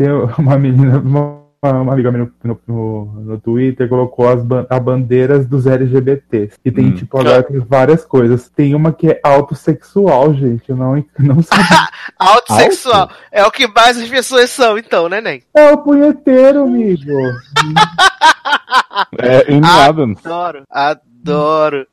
tem uma menina, uma, uma amiga minha no, no, no Twitter colocou as ban a bandeiras dos LGBTs. E tem, Hum. tipo, agora tem várias coisas. Tem uma que é autossexual, gente. Eu não, não sabia. Autossexual. É o que mais as pessoas são, então, né, Nen? é o punheteiro, amigo. É, em. Adams. Adoro. Adoro.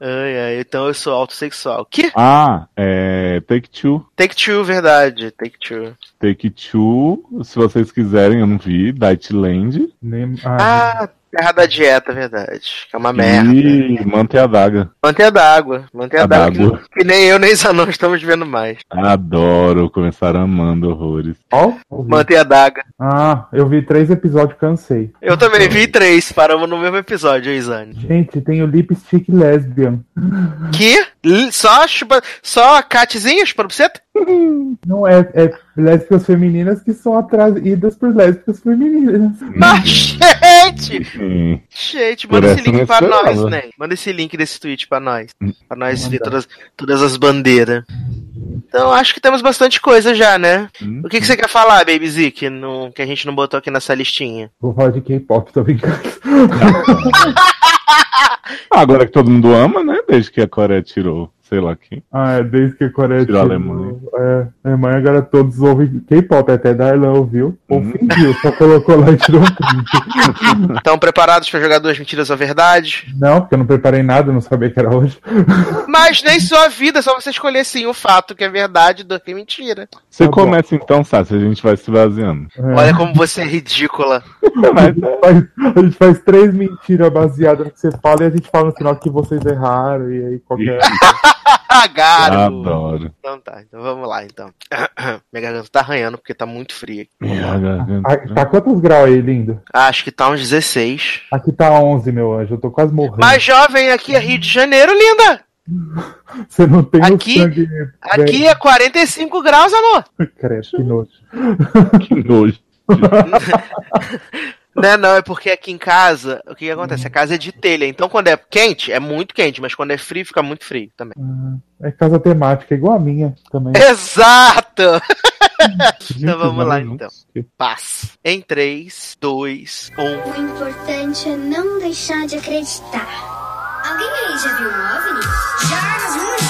Ai, ai, então eu sou autossexual. Que? Ah, é Take Two. Take two, verdade. Take two. Take Two, se vocês quiserem, eu não vi. Dightland. Nem, ah, Ah, Terra da Dieta, verdade. Que é uma merda. E Mantém a Daga. Manter d'água. Manter A d'água. Que, que nem eu nem Zanon estamos vendo mais. Adoro, começaram amando horrores. Ouvi. Manter a daga. Ah, eu vi três episódios, cansei. Eu também vi três, paramos no mesmo episódio, Isane. Gente, tem o Lipstick Lesbian. Que? Só chupa... Só a Catzinha chupando buceta? Não é, é lésbicas femininas que são atraídas por lésbicas femininas. Mas, gente! Gente, manda esse link pra esperava. nós, né? Manda esse link desse tweet pra nós. Pra nós Vou ver mandar. todas, todas as bandeiras. Então, acho que temos bastante coisa já, né? Hum. O que, que você quer falar, Baby Z, que, não, que a gente não botou aqui nessa listinha? Vou falar de K-pop, tô brincando. Ah, Agora que todo mundo ama, né? Desde que a Coreia tirou, sei lá quem. Ah, é desde que a Coreia Tirou a Alemanha. É, a Alemanha agora todos ouvem K-pop, até Darlan ouviu. Ou Hum. fingiu, só colocou lá e tirou print. Estão preparados pra jogar duas mentiras ou verdade? Não, porque eu não preparei nada, eu não sabia que era hoje. Mas nem sua vida, é só você escolher sim o fato que é verdade do que é mentira. Você Tá bom. começa então, Sassi, a gente vai se vaziando. É. Olha como você é ridícula. a, gente faz, a gente faz três mentiras baseadas no que você fala e a gente fala no final que vocês erraram e aí qualquer. Garoto. Adoro. Então tá, então vamos lá então. Minha garganta tá arranhando porque tá muito fria. Ah, tá quantos graus aí, lindo? Ah, acho que tá uns 16. Aqui tá 11, meu anjo, eu tô quase morrendo. Mais jovem aqui é Rio de Janeiro, linda. Você não tem Aqui- o sangue. Aqui é 45 graus, amor. velho. Credo, que nojo. Que nojo. Não, é não, é porque aqui em casa, o que, que acontece? A casa é de telha, então quando é quente, é muito quente, mas quando é frio, fica muito frio também. É casa temática, igual a minha também. Exato! Então vamos lá, então. Paz. Em um. 3, 2, 1. O importante é não deixar de acreditar. Alguém aí já viu um OVNI? Já, nós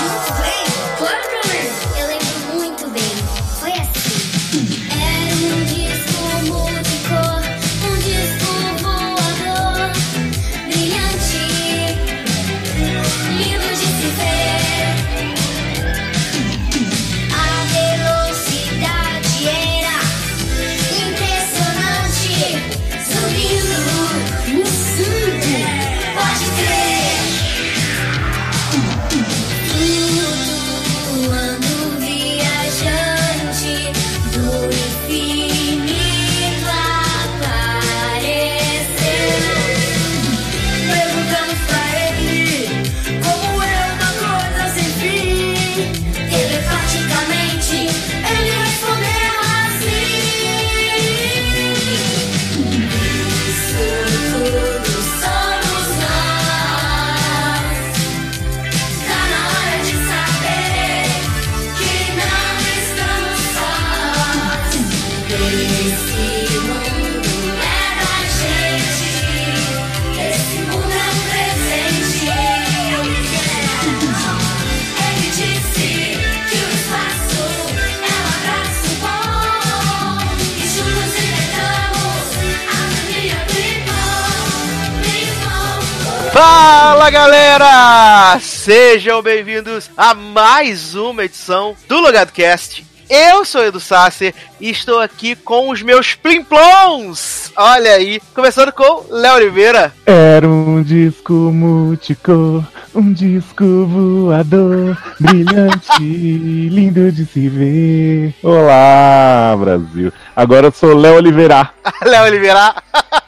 Fala galera! Sejam bem-vindos a mais uma edição do LogadoCast. Eu sou Edu Sasser e estou aqui com os meus plimplons. Olha aí, começando com Léo Oliveira. Era um disco multicor, um disco voador, brilhante, lindo de se ver. Olá, Brasil. Agora eu sou Léo Oliveira. Léo Oliveira.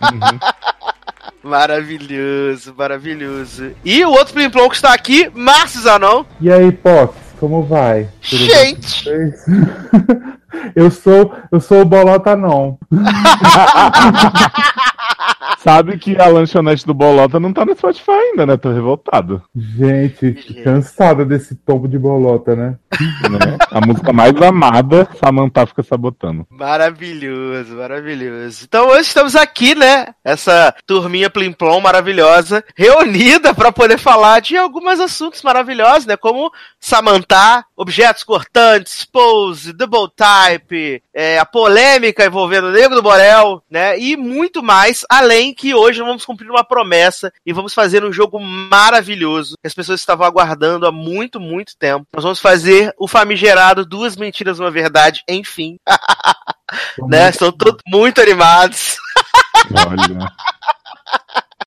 Maravilhoso, maravilhoso. E o outro plimplon que está aqui, Márcio Zanon. E aí, Pox, como vai? Tudo Gente, eu sou, eu sou o Bolota não. Sabe que a lanchonete do Bolota não tá no Spotify ainda, né? Tô revoltado. Gente, cansada desse tombo de bolota, né? né? A música mais amada, Samantha fica sabotando. Maravilhoso, maravilhoso. Então hoje estamos aqui, né? Essa turminha Plimplom maravilhosa, reunida para poder falar de alguns assuntos maravilhosos, né? Como Samantha, objetos cortantes, pose, double type, é, a polêmica envolvendo o Nego do Borel, né? E muito mais, além que hoje vamos cumprir uma promessa e vamos fazer um jogo maravilhoso que as pessoas estavam aguardando há muito, muito tempo. Nós vamos fazer o famigerado Duas Mentiras, Uma Verdade, enfim. né? Estão todos muito animados. Olha.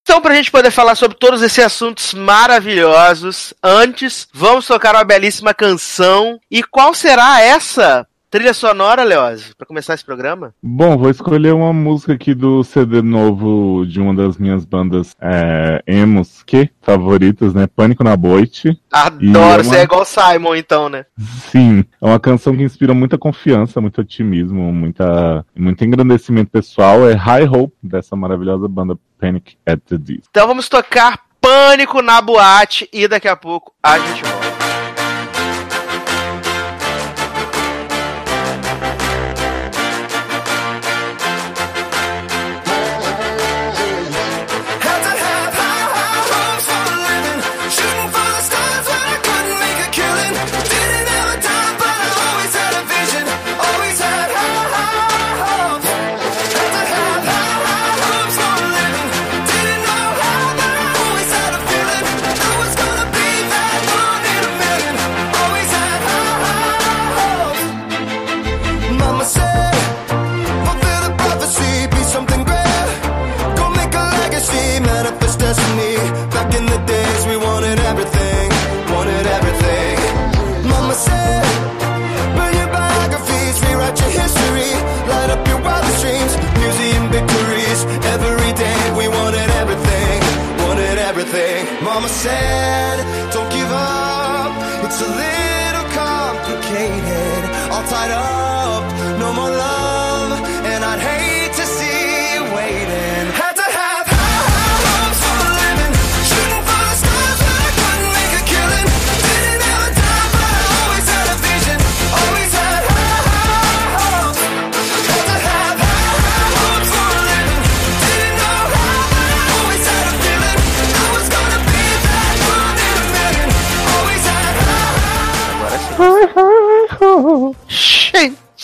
Então, pra gente poder falar sobre todos esses assuntos maravilhosos, antes, vamos tocar uma belíssima canção. E qual será essa trilha sonora, Leose, pra começar esse programa? Bom, vou escolher uma música aqui do CD novo de uma das minhas bandas é, emos, que favoritas, né? Pânico na Boite. Adoro, é você uma- é igual Simon, então, né? Sim, é uma canção que inspira muita confiança, muito otimismo, muita, muito engrandecimento pessoal. É High Hope, dessa maravilhosa banda Panic at the Disco. Então vamos tocar Pânico na Boate e daqui a pouco a gente volta.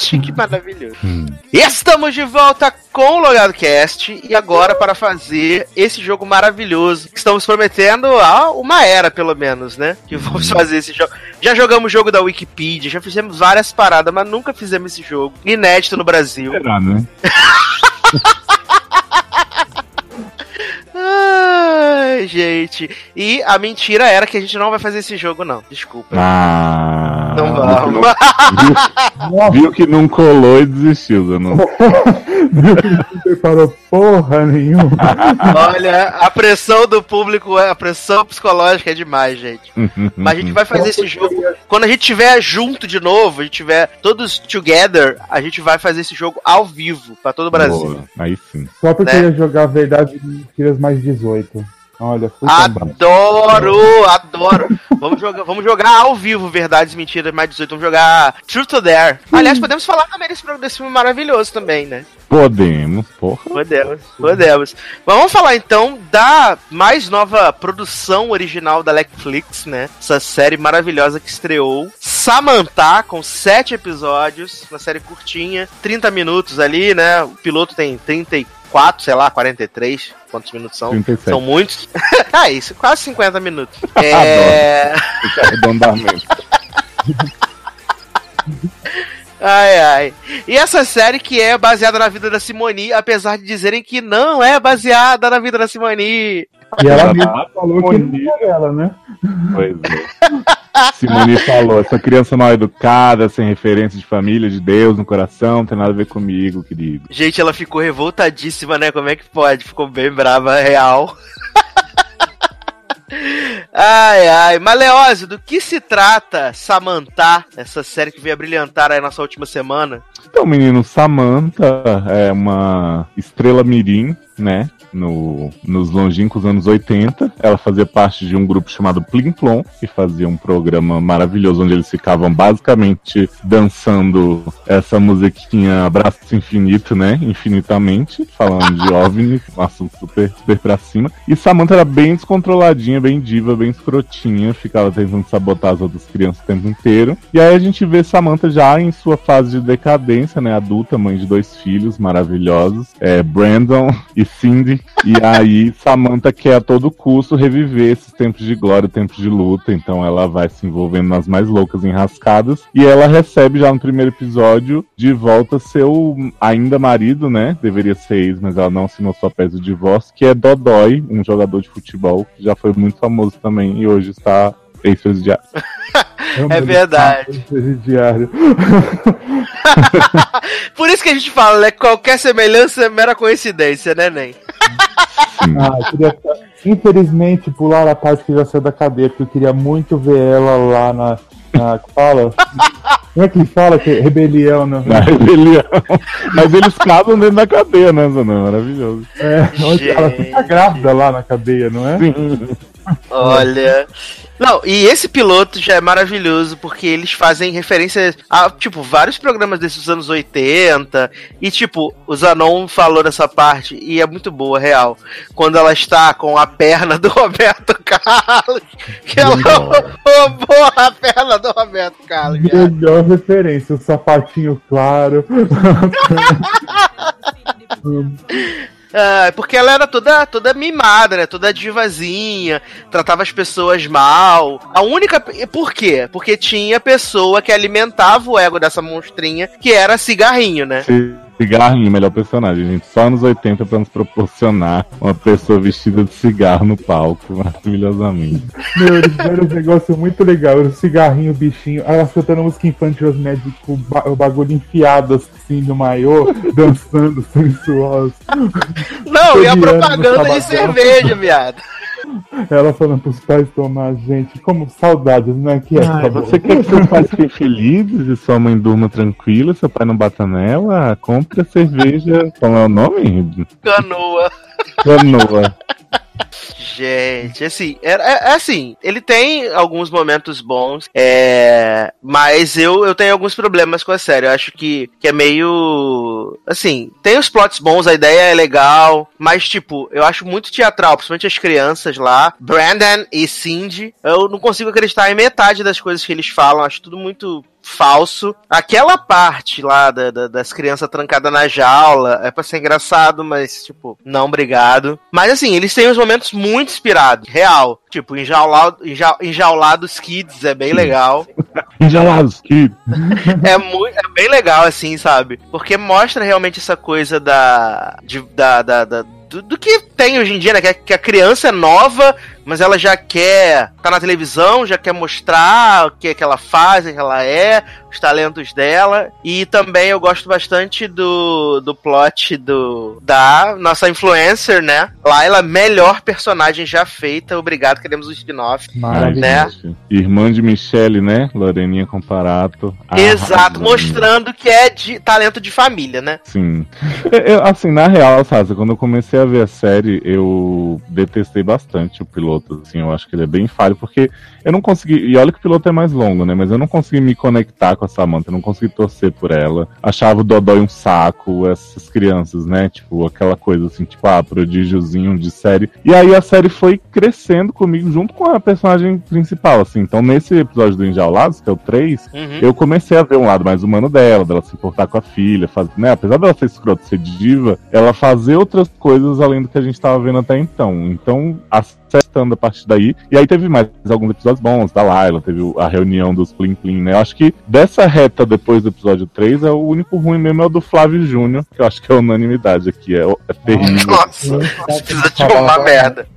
Gente, que maravilhoso. Estamos de volta com o Logado Cast e agora para fazer esse jogo maravilhoso que estamos prometendo há uma era, pelo menos, né? Que vamos fazer esse jogo. Já jogamos jogo da Wikipedia, já fizemos várias paradas, mas nunca fizemos esse jogo. Inédito no Brasil. Será, né? Ai, gente. E a mentira era que a gente não vai fazer esse jogo, não. Desculpa. Ah, Não vamos. Viu, viu que não colou e desistiu, Zanon. Não preparou porra nenhuma. Olha, a pressão do público, a pressão psicológica é demais, gente. Mas a gente vai fazer esse jogo. Quando a gente tiver junto de novo, a gente tiver todos together, a gente vai fazer esse jogo ao vivo pra todo o Brasil. Boa, Aí sim. Só porque Né? eu ia jogar Verdade e Mentiras mais 18. Olha, fui. Adoro, adoro. Vamos jogar, vamos jogar ao vivo Verdades e Mentiras mais 18. Vamos jogar Truth or Dare. Aliás, podemos falar também desse, desse filme maravilhoso também, né? Podemos, porra. Podemos, podemos. Mas vamos falar então da mais nova produção original da Netflix, né? Essa série maravilhosa que estreou. Samantha, com sete episódios, uma série curtinha, 30 minutos ali, né? O piloto tem 34, sei lá, 43. Quantos minutos são? 37. São muitos. ah, isso, quase 50 minutos. É. Arredondamento. Ai, ai. E essa série que é baseada na vida da Simone, apesar de dizerem que não é baseada na vida da Simone. E ela mesma falou que não é ela, né? Pois é. Simone falou, essa criança mal educada, sem referência de família, de Deus no coração, não tem nada a ver comigo, querido. Gente, ela ficou revoltadíssima, né? Como é que pode? Ficou bem brava, real. ai, ai. Maleose, do que se trata Samantha, essa série que veio a brilhantar aí nossa última semana? Então, menino, Samantha é uma estrela mirim, né? No, nos longínquos anos 80. Ela fazia parte de um grupo chamado Plim Plom, que fazia um programa maravilhoso onde eles ficavam basicamente dançando essa musiquinha Abraço Infinito, né? Infinitamente, falando de OVNI, um assunto super, super pra cima. E Samantha era bem descontroladinha, bem diva, bem escrotinha, ficava tentando sabotar as outras crianças o tempo inteiro. E aí a gente vê Samantha já em sua fase de decadência, né? Adulta, mãe de dois filhos maravilhosos, é, Brandon e Cindy. E aí Samantha quer a todo custo reviver esses tempos de glória, tempos de luta. Então ela vai se envolvendo nas mais loucas enrascadas. E ela recebe já no primeiro episódio de volta seu ainda marido, né? Deveria ser ex, mas ela não assinou sua pés de divórcio, que é Dodói, um jogador de futebol que já foi muito famoso também e hoje está ex-presidiário. É verdade. Presidiário. Por isso que a gente fala, né? Qualquer semelhança é mera coincidência, né, Nen? Ah, eu queria, infelizmente, pular a parte que já saiu da cadeia, porque eu queria muito ver ela lá na. na fala? Como é que fala? Que é rebelião, né? Na rebelião. Mas eles casam dentro da cadeia, né, Zanão? Maravilhoso. É, onde ela fica grávida lá na cadeia, não é? Olha. Não, e esse piloto já é maravilhoso porque eles fazem referência a, tipo, vários programas desses anos 80. E, tipo, o Zanon falou nessa parte e é muito boa, real. Quando ela está com a perna do Roberto Carlos. Que ela roubou a perna do Roberto Carlos. Melhor referência, o sapatinho claro. Ah, porque ela era toda, toda mimada, né? Toda divazinha, tratava as pessoas mal. A única. Por quê? Porque tinha pessoa que alimentava o ego dessa monstrinha, que era cigarrinho, né? Cigarrinho, melhor personagem, gente. Só nos 80 pra nos proporcionar uma pessoa vestida de cigarro no palco, maravilhosamente. Meu, eles fizeram um negócio muito legal. O cigarrinho, o bichinho. Ela cantando música infantil, os médicos, o, ba- o bagulho enfiado assim no maiô, dançando sensuoso. Não, e a propaganda de cerveja, viado. Ela falando pros pais tomar, gente, como saudades, né? Que é, Ai, você quer que seus pais fiquem felizes e sua mãe durma tranquila, seu pai não bata nela? Compre a cerveja. Qual é o nome? Canoa. Canoa. Gente, assim, é, é- assim, ele tem alguns momentos bons, é, mas eu, eu tenho alguns problemas com a série. Eu acho que, que é meio. Assim, tem os plots bons, a ideia é legal, mas, tipo, eu acho muito teatral, principalmente as crianças lá, Brandon e Cindy. Eu não consigo acreditar em metade das coisas que eles falam, acho tudo muito falso. Aquela parte lá da- da- das crianças trancadas na jaula é pra ser engraçado, mas, tipo, não, obrigado. Mas, assim, eles têm uns momentos muito inspirados, real. Tipo, enjaulado, enja, enjaulados kids é bem legal. Enjalados, que É, muito, é bem legal, assim, sabe? Porque mostra realmente essa coisa da. de- da, da, da- do, do que tem hoje em dia, né? Que a, que a criança é nova, mas ela já quer tá na televisão, já quer mostrar o que, que ela faz, o que ela é, os talentos dela. E também eu gosto bastante do, do plot do da nossa influencer, né? Laila, melhor personagem já feita. Obrigado, queremos um spin-off. Maravilhoso. Né? Irmã de Michelle, né? Loreninha Comparato. Exato, Arrasando. mostrando que é de talento de família, né? Sim. Eu- eu, assim, na real, Sasa, quando eu comecei a ver a série, eu detestei bastante o piloto. Assim, eu acho que ele é bem falho, porque eu não consegui. E olha que o piloto é mais longo, né? Mas eu não consegui me conectar com a Samantha, eu não consegui torcer por ela. Achava o Dodói um saco, essas crianças, né? Tipo, aquela coisa assim, tipo, ah, prodígiozinho de série. E aí a série foi crescendo comigo junto com a personagem principal, assim. Então, nesse episódio do Enjaulados, que é o 3, Uhum. eu comecei a ver um lado mais humano dela, dela se importar com a filha, faz, né? Apesar dela ser escrota, ser diva, ela fazer outras coisas além do que a gente tava vendo até então. Então, acertando a partir daí. E aí teve mais alguns episódios bons da Laila, teve a reunião dos Plim Plim, né? Eu acho que dessa reta depois do episódio 3, é o único ruim mesmo é o do Flávio Júnior, que eu acho que é unanimidade aqui, é, é terrível. Nossa, precisa de uma merda.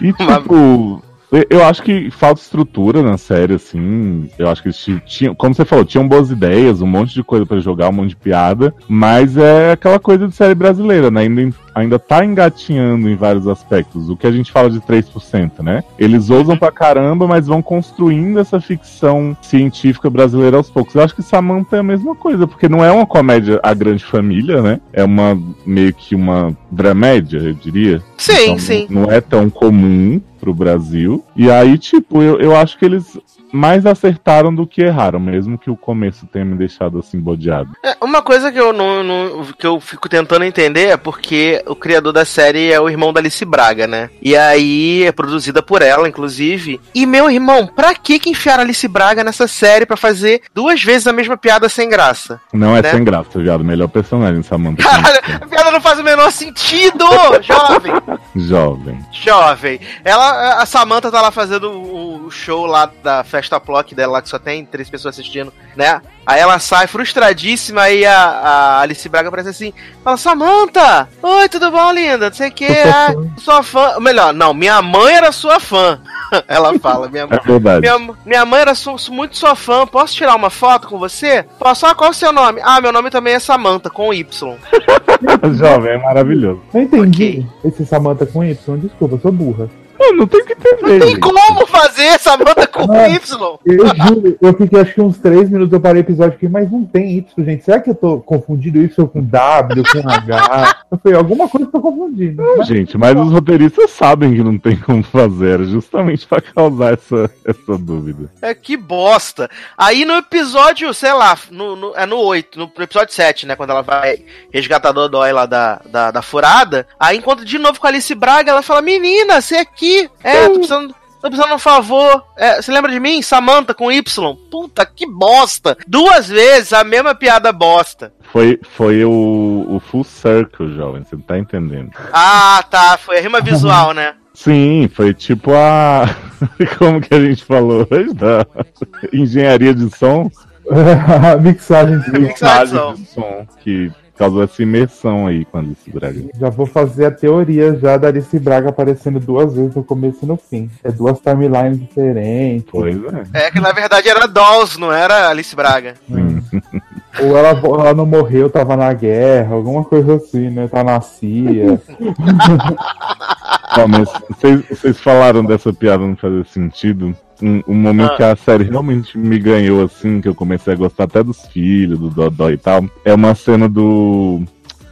E tipo, Eu- acho que falta estrutura na série, assim. Eu acho que eles ti- tinham, como você falou, tinham boas ideias, um monte de coisa pra jogar, um monte de piada. Mas é aquela coisa de série brasileira, né? Ainda, ainda tá engatinhando em vários aspectos. O que a gente fala de 3%, né? Eles ousam pra caramba, mas vão construindo essa ficção científica brasileira aos poucos. Eu acho que Samantha é a mesma coisa, porque não é uma comédia A Grande Família, né? É uma meio que uma dramédia, eu diria. Sim, Então, sim. Não é tão comum pro Brasil. E aí, tipo, eu, eu acho que eles mais acertaram do que erraram, mesmo que o começo tenha me deixado assim bodeado. É, Uma coisa que eu não, não- que eu fico tentando entender é porque o criador da série é o irmão da Alice Braga, né? E aí é produzida por ela, inclusive. E meu irmão, pra que que enfiaram a Alice Braga nessa série pra fazer duas vezes a mesma piada sem graça? Não é Né? sem graça, viado. Melhor personagem, Samantha. Caralho, a piada não faz o menor sentido, jovem. Jovem. Jovem. Ela, a Samantha tá lá fazendo o, o show lá da festa Plock dela, lá que só tem três pessoas assistindo, né? Aí ela sai frustradíssima aí a, a Alice Braga aparece assim, fala, Samantha! Oi, tudo bom, linda? Não sei o que, ah, sua fã. Melhor, não, minha mãe era sua fã. ela fala, minha mãe. É verdade. Minha, minha mãe era su- muito sua fã. Posso tirar uma foto com você? Posso? Ah, qual é o seu nome? Ah, meu nome também é Samantha, com Y. Jovem é maravilhoso. Não entendi esse Samantha com Y, desculpa, eu sou burra. Não, não tem o que entender. Tem gente. como fazer Samantha com Ah. Y? Eu juro, eu fiquei acho que uns 3 minutos, eu parei o episódio aqui, mas não tem Y, gente. Será que eu tô confundindo Y com W, com H? Eu falei, alguma coisa eu tô confundindo. Não, Mas- gente, mas os roteiristas sabem que não tem como fazer, justamente pra causar essa, essa dúvida. É que bosta. Aí no episódio, sei lá, no, no- é no 8, no, no episódio 7, né? Quando ela vai resgatar a Dodói lá da, da, da furada. Aí encontra de novo com a Alice Braga, ela fala: Menina, você aqui? É, tô precisando. Tô precisando de um favor. É, você lembra de mim? Samantha com Y. Puta, que bosta. Duas vezes a mesma piada bosta. Foi, foi o, o full circle, jovem, você não tá entendendo. Ah, tá. Foi a rima visual, né? Sim, foi tipo a. Como que a gente falou hoje? Da engenharia de som. Mixagem. Mixagem. de som. Que causou essa imersão aí quando se Braga. Já vou fazer a teoria já da Alice Braga aparecendo duas vezes no começo e no fim. É duas timelines diferentes. Pois é. É que na verdade era Dolls, não era Alice Braga. Sim. Ou ela, ela não morreu, tava na guerra, alguma coisa assim, né? Tá na CIA. Mas vocês falaram dessa piada não fazer sentido. Um, um momento Ah. que a série realmente me ganhou, assim, que eu comecei a gostar até dos filhos, do Dodó e tal, é uma cena do.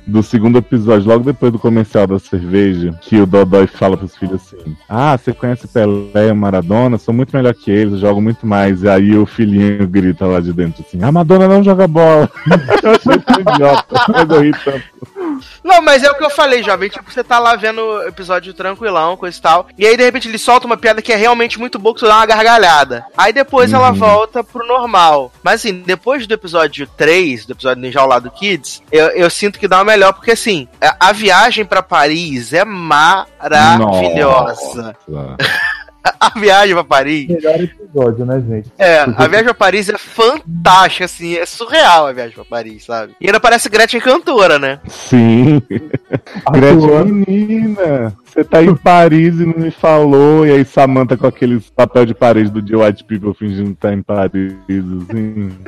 Do segundo episódio, logo depois do comercial da cerveja, que o Dodói fala pros filhos assim: Ah, você conhece Pelé e Maradona? Sou muito melhor que eles, jogo muito mais. E aí o filhinho grita lá de dentro assim: A Madonna não joga bola. eu achei tão idiota, mas eu ri tanto. Não, mas é o que eu falei, jovem. Tipo, você tá lá vendo o episódio tranquilão, coisa e tal. E aí, de repente, ele solta uma piada que é realmente muito boa, que você dá uma gargalhada. Aí depois ela Uhum. volta pro normal. Mas assim, depois do episódio 3, do episódio do Enjaulado Kids, eu, eu sinto que dá uma melhor, porque assim, a, a viagem pra Paris é maravilhosa. Nossa. A viagem pra Paris. Melhor episódio, né, gente? É, a viagem pra Paris é fantástica, assim, é surreal a viagem pra Paris, sabe? E ainda parece Gretchen cantora, né? Sim. Gretchen, Atuando. menina, você tá em Paris e não me falou. E aí Samantha com aqueles papel de parede do The White People fingindo que tá em Paris, assim.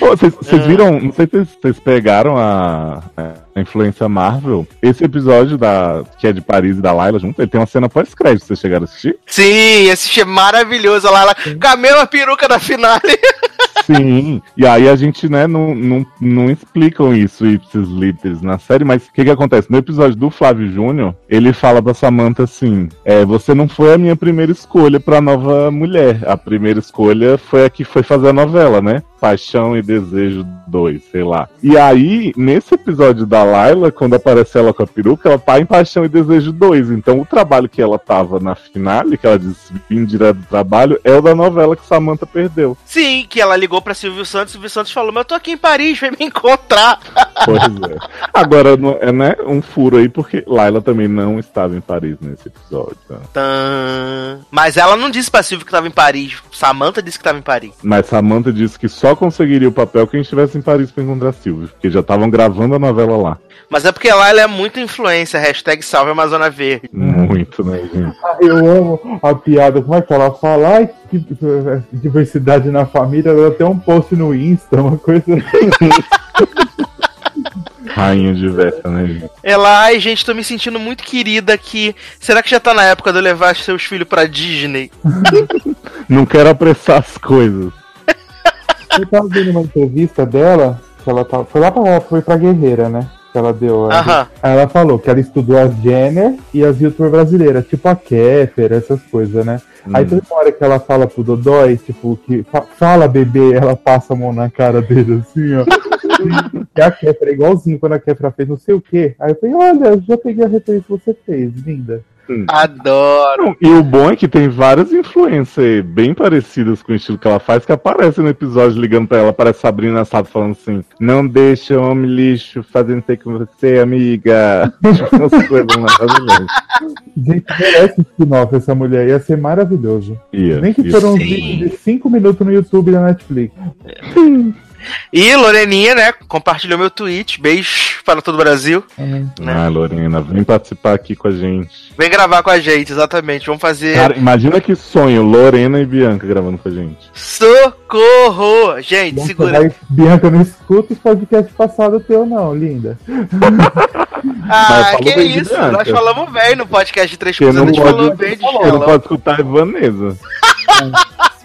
Vocês vocês viram, não sei se vocês- vocês pegaram a, a influência Marvel. Esse episódio da, que é de Paris e da Layla junto, ele tem uma cena pós-crédito, vocês chegaram a assistir? Sim, esse é maravilhoso lá, lá com a mesma peruca da finale. Sim, e aí a gente, né, não, não, não explicam isso, ipsis literis, na série, mas o que que acontece? No episódio do Flávio Júnior, ele fala pra Samantha assim, é, você não foi a minha primeira escolha pra nova mulher, a primeira escolha foi a que foi fazer a novela, né? Paixão e Desejo 2, sei lá. E aí, nesse episódio da Layla, quando aparece ela com a peruca, ela tá em Paixão e Desejo 2. Então o trabalho que ela tava na finale, que ela disse vim direto do trabalho, é o da novela que Samantha perdeu. Sim, que ela ligou pra Silvio Santos, Silvio Santos falou, mas eu tô aqui em Paris, vem me encontrar. Pois é. Agora, é né, um furo aí, porque Laila também não estava em Paris nesse episódio. tá? Tã. Mas ela não disse pra Silvio que tava em Paris, Samantha disse que tava em Paris. Mas Samantha disse que só conseguiria o papel quem estivesse em Paris pra encontrar Silvio, porque já estavam gravando a novela lá. Lá. Mas é porque lá ela é muito influência, hashtag salve Amazônia Verde. Muito, né, gente? Ah, Eu amo a piada, como é que ela fala? Ai, que diversidade na família. Ela tem um post no Insta, uma coisa. Rainha diversa, né, gente? Ela, ai gente, tô me sentindo muito querida aqui. Será que já tá na época de eu levar seus filhos pra Disney? Não quero apressar as coisas. Eu tava vendo uma entrevista dela, que ela tava, foi lá pra, foi pra Guerreira, né? Que ela deu. Aham. Aí ela falou que ela estudou as Jenner e as youtubers brasileiras, tipo a Kéfer, essas coisas, né? Aí Hum. toda hora que ela fala pro Dodói, tipo, que fa- fala bebê, ela passa a mão na cara dele assim, ó. e a Kéfera é igualzinho quando a Kéfera fez não sei o quê. Aí eu falei, olha, já peguei a referência que você fez, linda. Adoro. E o bom é que tem várias influências bem parecidas com o estilo que ela faz que aparecem no episódio ligando pra ela. Parece Sabrina Sato falando assim: Não deixa o homem lixo fazendo ter com você, amiga. Umas coisas maravilhosas. Gente, merece spin-off essa mulher, ia ser maravilhoso. Ia, Nem que foram vídeos de 5 minutos no YouTube da Netflix. E Loreninha, né, compartilhou meu tweet. Beijo para todo o Brasil. Hum. Ah, Lorena, vem participar aqui com a gente. Vem gravar com a gente, exatamente. Vamos fazer Cara, imagina que sonho, Lorena e Bianca gravando com a gente. socorro! Gente, Bianca, segura. vai- Bianca, não escuta os podcasts passados teu, não, linda. Ah, que isso? Nós falamos bem no podcast de três coisas. A não gente pode, falou bem de não Shalom. pode escutar a Ivanesa.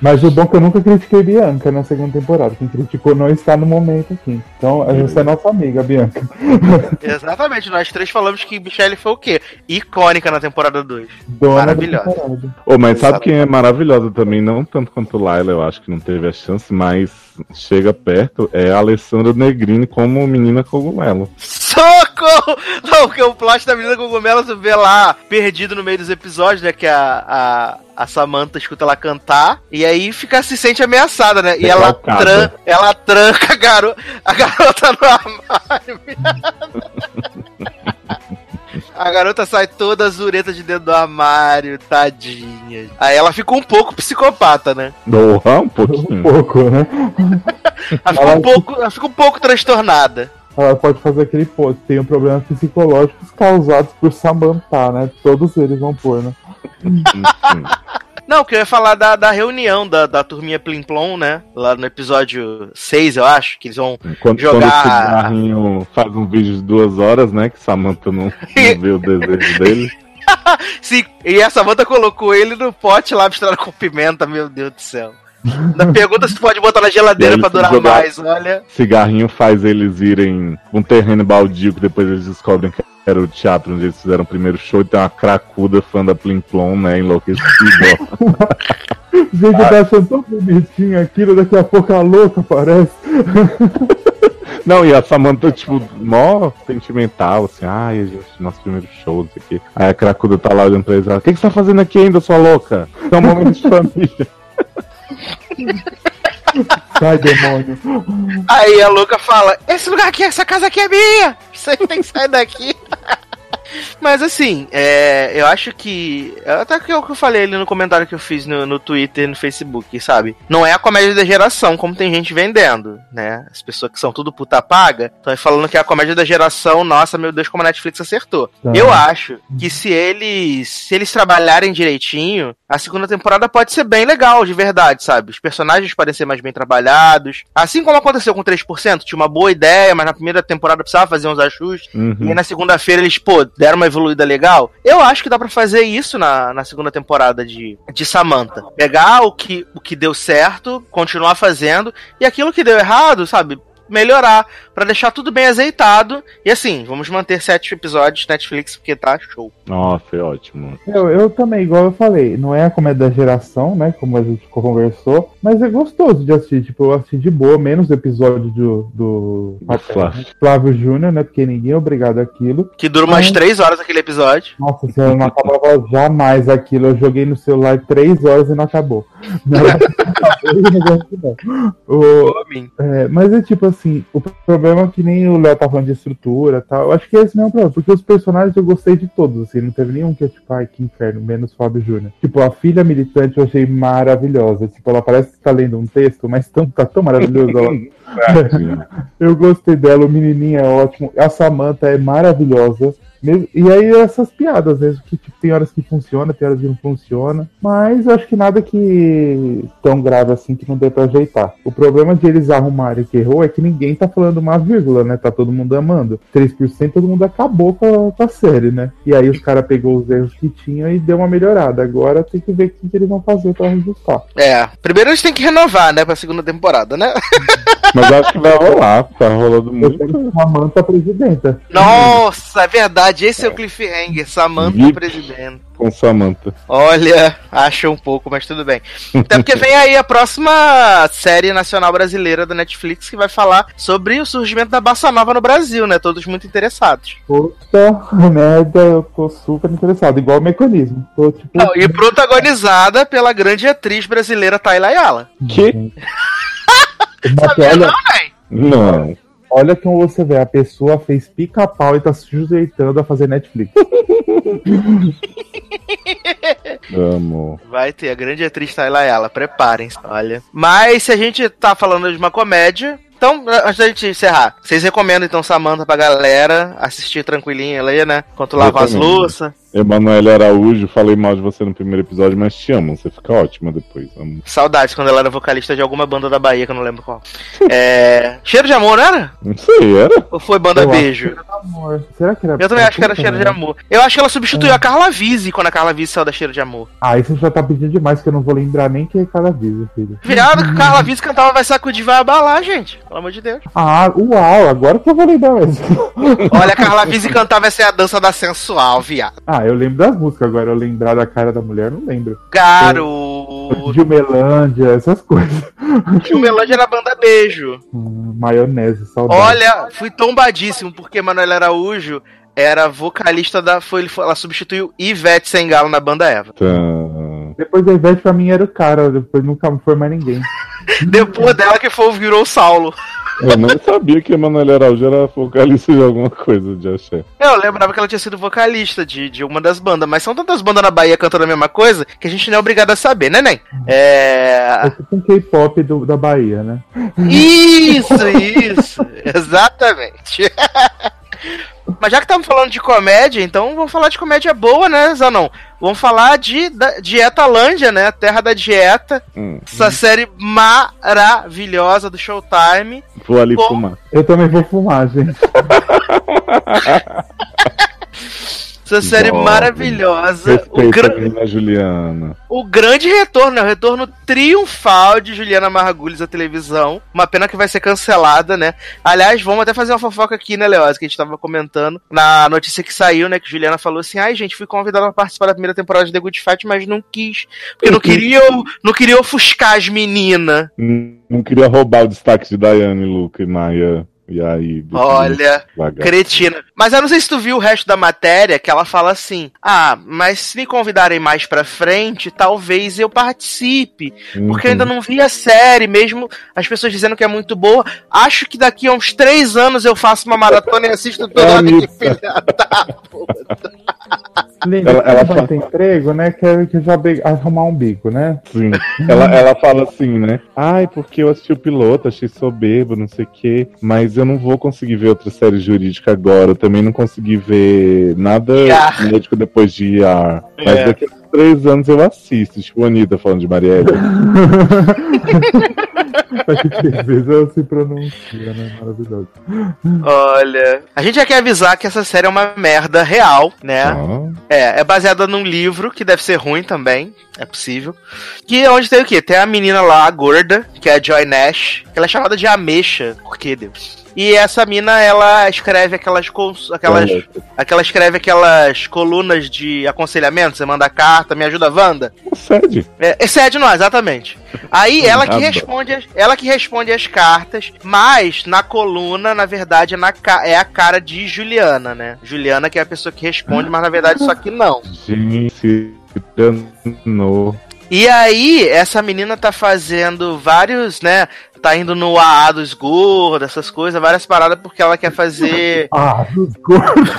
Mas o bom é que eu nunca critiquei Bianca na segunda temporada. Quem criticou não está no momento aqui. Então, essa é nossa amiga, Bianca. Exatamente, nós três falamos que Michelle foi o quê? Icônica na temporada 2. Dona da Maravilhosa. Ô, mas sabe quem é maravilhosa também? Não tanto quanto Laila, eu acho que não teve a chance, mas chega perto. É a Alessandra Negrini como menina cogumelo. Socorro! Não, porque o plot da menina cogumelo você vê lá, perdido no meio dos episódios, né? Que a, a, a Samantha escuta ela cantar, e aí fica, se sente ameaçada, né? E ela, tran, ela tranca a, garo, a garota no armário. A garota sai toda azureta de dentro do armário, tadinha. Aí ela fica um pouco psicopata, né? Porra, um Um pouquinho. pouco, né? Ela fica um pouco, ela fica um pouco transtornada. Ela pode fazer aquele post. Tem problemas psicológicos causados por Samantha, né? Todos eles vão pôr, né? Não, que eu ia falar da, da reunião da, da turminha Plim Plom, né? Lá no episódio 6, eu acho, que eles vão. Quando, Jogar- quando o cigarrinho faz um vídeo de duas horas, né? Que Samantha não, não vê o desejo dele. Sim, e a Samantha colocou ele no pote lá misturado com pimenta, meu Deus do céu. Na pergunta se pode botar na geladeira se durar jogar- mais, olha. Cigarrinho faz eles irem um terreno baldio que depois eles descobrem que era o teatro onde eles fizeram o primeiro show e tem uma cracuda fã da Plim Plom, né? Enlouquecida. Gente, tá achando tão bonitinho aquilo, daqui a pouco a louca aparece. Não, e a Samantha, tipo, mó sentimental, assim, ai, gente, nosso primeiro show, não sei o quê. Aí a Cracuda tá lá olhando pra eles, ela, o que, que você tá fazendo aqui ainda, sua louca? É um momento de família. Sai, demônio. Aí a louca fala: Esse lugar aqui, essa casa aqui é minha! Você tem que sair daqui. Mas assim, é, eu acho que. Até que é o que eu falei ali no comentário que eu fiz no, no Twitter e no Facebook, sabe? Não é a comédia da geração, como tem gente vendendo, né? As pessoas que são tudo puta paga estão falando que é a comédia da geração, nossa, meu Deus, como a Netflix acertou. Tá. Eu acho que se eles. Se eles trabalharem direitinho, a segunda temporada pode ser bem legal, de verdade, sabe? Os personagens podem ser mais bem trabalhados. Assim como aconteceu com 3%, tinha uma boa ideia, mas na primeira temporada precisava fazer uns ajustes. E Uhum. aí na segunda-feira eles, pô, deram uma evoluída legal. Eu acho que dá pra fazer isso na, na segunda temporada de, de Samantha. Pegar o que, o que deu certo, continuar fazendo, e aquilo que deu errado, sabe? Melhorar, pra deixar tudo bem azeitado. E assim, vamos manter sete episódios Netflix, porque tá show. Nossa, foi ótimo. Eu, eu também, igual eu falei, não é a comédia da geração, né? Como a gente conversou, mas é gostoso de assistir. Tipo, eu assisti de boa, menos o episódio do, do Do Flávio. Flávio Júnior, né? Porque ninguém é obrigado àquilo. Que dura umas Ai. três horas aquele episódio. Nossa senhora, não acabava jamais aquilo. Eu joguei no celular três horas e não acabou. O- é, mas é tipo assim, o problema é que nem o Léo tá falando de estrutura tal. Eu acho que esse não é o problema, porque os personagens eu gostei de todos, assim, não teve nenhum que é tipo, ai, que inferno, menos Fábio Júnior. Tipo, a filha militante eu achei maravilhosa. Tipo, ela parece que tá lendo um texto, mas tão, tá tão maravilhoso. ela- Eu gostei dela, o menininho é ótimo, a Samantha é maravilhosa. Mesmo- E aí essas piadas mesmo, que tipo, tem horas que funciona, tem horas que não funciona. Mas eu acho que nada que tão grave assim que não dê pra ajeitar. O problema de eles arrumarem que errou é que ninguém tá falando uma vírgula, né? Tá todo mundo amando. 3% todo mundo acabou com a, com a série, né? E aí os caras pegou os erros que tinham e deu uma melhorada. Agora tem que ver o que, que eles vão fazer pra ajustar. É. Primeiro eles têm que renovar, né, pra segunda temporada, né? Mas acho que vai rolar, tá rolando Eu muito. uma manta presidenta. Nossa, é verdade. Esse é o cliffhanger. Samantha Vip. presidente. com Samantha. Olha, acha um pouco, mas tudo bem. Até porque vem aí a próxima série nacional brasileira da Netflix que vai falar sobre o surgimento da Bossa Nova no Brasil, né? Todos muito interessados. Puta merda, eu tô super interessado. Igual o mecanismo. Tô tipo. Não, e protagonizada pela grande atriz brasileira Tayla Ayala. Que? Sabia olha, não, véi? Não. Olha como você vê, a pessoa fez pica-pau e tá se sujeitando a fazer Netflix. Amo. Vai ter a grande atriz Tayla Ayala, preparem-se, olha. Mas se a gente tá falando de uma comédia, então, antes da gente encerrar, vocês recomendam então Samantha pra galera assistir tranquilinha ali, né? Enquanto lava as louças. Emanuele Araújo, falei mal de você no primeiro episódio, mas te amo. Você fica ótima depois. Amo. Saudades quando ela era vocalista de alguma banda da Bahia, que eu não lembro qual. É. Cheiro de amor, não era? Não sei, era? Ou foi banda Eu acho Beijo? Amor. Será que era. Eu também acho que era Cheiro de. Amor. Eu acho que ela substituiu a Carla Vise quando a Carla Vise saiu da Cheiro de Amor. Ah, isso já tá pedindo demais, que eu não vou lembrar nem quem é cada vez, filho. Viado, que Carla Vise cantava Vai Sacudir, Vai Abalar, gente. Pelo amor de Deus. Ah, uau, agora que eu vou lembrar mesmo. Olha, a Carla Vise cantava Essa é a dança da sensual, viado. ah, eu lembro das músicas, agora eu lembrar da cara da mulher, não lembro. Garoto. Gilmelândia, essas coisas. O Melândia era banda Beijo. Hum, maionese, saudade. Olha, fui tombadíssimo porque Manuel Araújo era vocalista da. Foi- ela substituiu Ivete Sangalo na banda Eva. Tá. Depois da Ivete, pra mim era o cara, depois nunca foi mais ninguém. Depois dela que foi, virou o Saulo. Eu nem sabia que Emanuele Araújo era vocalista de alguma coisa de axé. Eu lembrava que ela tinha sido vocalista de, de uma das bandas, mas são tantas bandas na Bahia cantando a mesma coisa que a gente não é obrigado a saber, né, Nen? É. É tipo um K-pop do- da Bahia, né? Isso, isso. Exatamente. Mas já que estamos falando de comédia, então vamos falar de comédia boa, né, Zanon? Vamos falar de da, Dietalândia, né? A Terra da Dieta. Hum. Essa série maravilhosa do Showtime. Vou ali fumar. Eu também vou fumar, gente. Essa série Jovem. maravilhosa. O, gra- a Juliana. o grande retorno, né? O retorno triunfal de Juliana Margulis à televisão. Uma pena que vai ser cancelada, né? Aliás, vamos até fazer uma fofoca aqui, né, Leoz? Que a gente tava comentando na notícia que saiu, né? Que Juliana falou assim: ai, gente, fui convidada pra participar da primeira temporada de The Good Fight, mas não quis. Porque não queria, não queria ofuscar as meninas. Hum, Não queria roubar o destaque de Daiane, Luca e Maia. E aí. Olha. Cretina. Mas eu não sei se tu viu o resto da matéria, que ela fala assim: Ah, mas se me convidarem mais pra frente, talvez eu participe. Porque eu ainda Uhum. não vi a série, mesmo as pessoas dizendo que é muito boa. Acho que daqui a uns três anos eu faço uma maratona e assisto toda É, a Anitta. filha da puta. Ela- ela vai fala- ter emprego, né? Quer que já be- arrumar um bico, né? Sim. Ela, ela fala assim, né? Ai, porque eu assisti o piloto, achei soberbo, não sei o quê. Mas eu não vou conseguir ver outra série jurídica agora. Eu também não consegui ver nada Iar. médico depois de IAR. Mas É. daqui a três anos eu assisto. Tipo, Anitta falando de Marielle. Às vezes ela se pronuncia, né? Maravilhoso. Olha. A gente já quer avisar que essa série é uma merda real, né? Ah, É, é baseada num livro que deve ser ruim também, é possível. Que é onde tem o quê? Tem a menina lá, a gorda, que é a Joy Nash, que ela é chamada de Ameixa, por que Deus? E essa mina, ela escreve aquelas, cons- aquelas, aquela escreve aquelas colunas de aconselhamento, você manda carta, me ajuda, Wanda. Sede. É, excede nós, exatamente. Aí ela que responde, as- ela que responde as cartas, mas na coluna, na verdade, é, na é a cara de Juliana, né? Juliana que é a pessoa que responde, mas na verdade só que não. Gente, se danou. E aí, essa menina tá fazendo vários, né? Tá indo no AA do esgoto, essas coisas, várias paradas, porque ela quer fazer. Ah, dos gordos.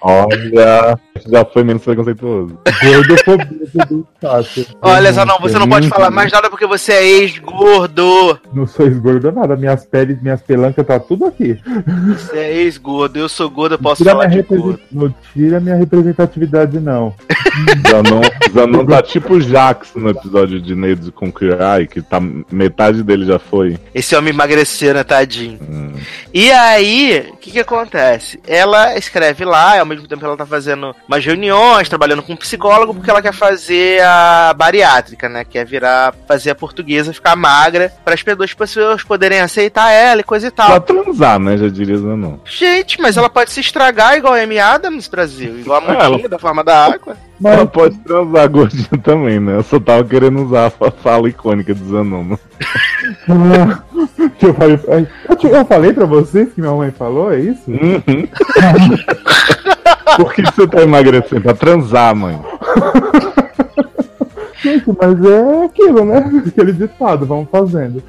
Olha, já foi menos preconceituoso. Gordofobia do. Olha, Zanon, você não pode falar mais nada porque você é ex-gordo. Não sou esgordo nada. Minhas peles, minhas pelancas, tá tudo aqui. Você é ex-gordo, eu sou gordo, eu posso Tira falar minha de gordo. represent- Não tira minha representatividade, não. Zanon, Zanon tá tipo o Jax no episódio de Neide com Kirai, que tá, metade dele já foi. Esse homem emagreceu, né, tadinho? Hum. E aí, o que que acontece? Ela escreve lá, ao mesmo tempo ela tá fazendo umas reuniões, trabalhando com um psicólogo, porque ela quer fazer a bariátrica, né? Quer virar, fazer a portuguesa ficar magra, para as pessoas poderem aceitar ela e coisa e Pra tal. transar, né? Já diria Zanon. Gente, mas ela pode se estragar igual a Amy Adams, Brasil, igual a Ah, ela- da forma da água. Mas Ela pode transar gordinha também, né? Eu só tava querendo usar a fa- fala icônica do Zanon. Ah, que eu, falei, ai, eu, te- eu falei pra vocês que minha mãe falou, é isso? Uhum. Por que você tá emagrecendo? Pra transar, mãe. Gente, mas é aquilo, né? Aquele ditado, vamos fazendo.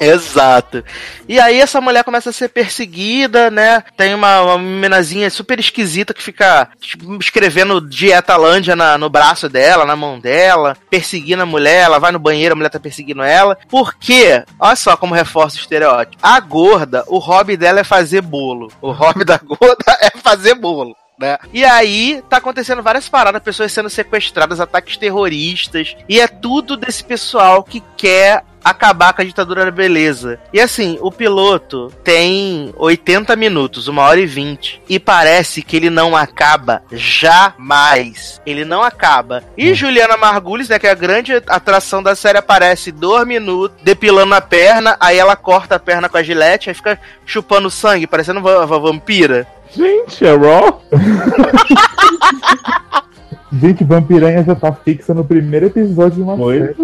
Exato. E aí essa mulher começa a ser perseguida, né? Tem uma, uma menazinha super esquisita que fica tipo, escrevendo Dietalândia na, no braço dela, na mão dela, perseguindo a mulher, ela vai no banheiro, a mulher tá perseguindo ela. Por quê? Olha só como reforça o estereótipo. A gorda, o hobby dela é fazer bolo. O hobby da gorda é fazer bolo. Né? E aí tá acontecendo várias paradas, pessoas sendo sequestradas, ataques terroristas, e é tudo desse pessoal que quer acabar com a ditadura da beleza. E assim, o piloto tem 80 minutos, uma hora e 20, e parece que ele não acaba jamais. Ele não acaba. E Juliana Margulis, né, que é a grande atração da série, aparece dois minutos depilando a perna, aí ela corta a perna com a gilete, aí fica chupando sangue, parecendo uma, uma vampira. Gente, é Raw? Gente, Vampiranha já tá fixa no primeiro episódio de uma série.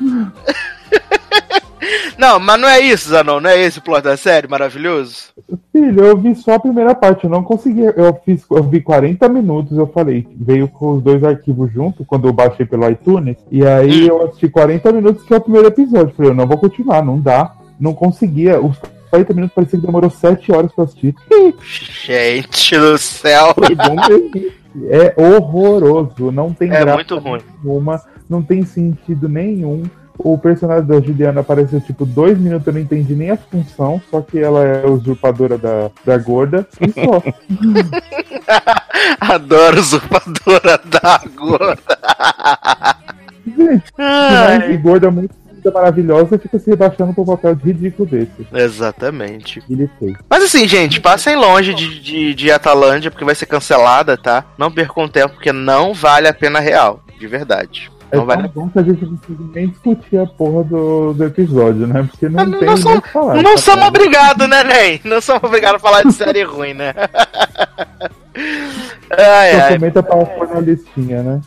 Não, mas não é isso, Zanon, não é esse o plot da série maravilhoso? Filho, eu vi só a primeira parte, eu não consegui. Eu fiz, eu vi 40 minutos, eu falei, veio com os dois arquivos junto, quando eu baixei pelo iTunes, e aí eu assisti 40 minutos, que é o primeiro episódio. Falei, eu não vou continuar, não dá. Não conseguia. Os 40 minutos parecia que demorou 7 horas pra assistir. Gente do céu. É horroroso, não tem É muito ruim. nenhuma, não tem sentido nenhum. O personagem da Juliana apareceu tipo dois minutos, eu não entendi nem a função, só que ela é usurpadora da, da gorda e só. Adoro usurpadora da gorda. Gente, e gorda muito linda, maravilhosa fica se rebaixando pro papel de ridículo desse. Exatamente. Ele fez. Mas assim, gente, passem longe de, de, de Atalândia, porque vai ser cancelada, tá? Não percam tempo, porque não vale a pena real. De verdade. É Não vale a bom que a gente não precisa nem discutir a porra do, do episódio, né? Porque não, Não tem são- nem o que falar. Não tá somos obrigados, né, Ney? Não somos obrigados a falar de série ruim, né? Ai, ai. comenta pra pôr na listinha, né?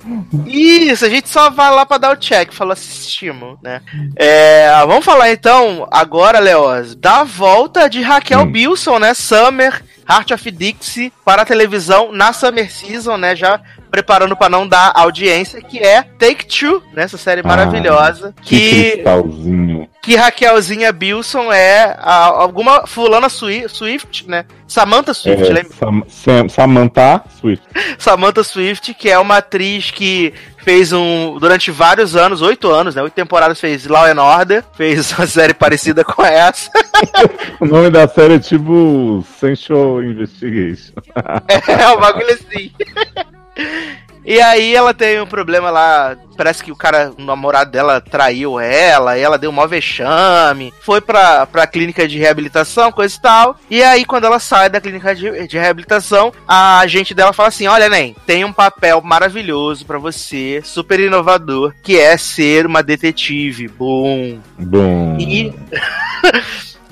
Isso, a gente só vai lá pra dar o check, falou assistimos, né? É, vamos falar então, agora, Leoz, da volta de Raquel Hum. Bilson, né? Summer, Heart of Dixie, para a televisão na Summer Season, né? Já preparando pra não dar audiência, que é Take Two, né? Essa série Ah, maravilhosa. Que que cristalzinho. que Raquelzinha Bilson é a- alguma fulana Swi- Swift, né? Samantha Swift, É, lembra? Sam, Sam, Samantha Swift. Samantha Swift, que é uma atriz que fez um durante vários anos, oito anos, né? Oito temporadas fez Law and Order, fez uma série parecida com essa. O nome da série é tipo Sensual Investigation. É um bagulho assim. E aí ela tem um problema lá, parece que o cara, o namorado dela traiu ela, e ela deu um maior vexame, foi pra, pra clínica de reabilitação, coisa e tal. E aí quando ela sai da clínica de, de reabilitação, a agente dela fala assim, olha, Nen, tem um papel maravilhoso pra você, super inovador, que é ser uma detetive. Boom. Bom. E,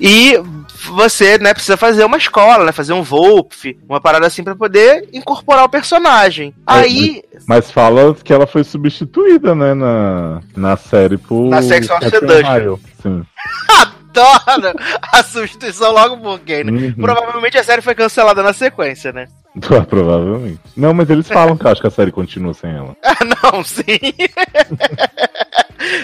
e você, né, precisa fazer uma escola, né, fazer um VOLF, uma parada assim pra poder incorporar o personagem. Aí, Mas fala que ela foi substituída, né, na, na série por. Na Sex Sim. adoro a substituição logo por gay, né? Uhum. Provavelmente a série foi cancelada na sequência, né? Ah, Provavelmente. Não, mas eles falam que eu acho que a série continua sem ela. Ah, não, sim.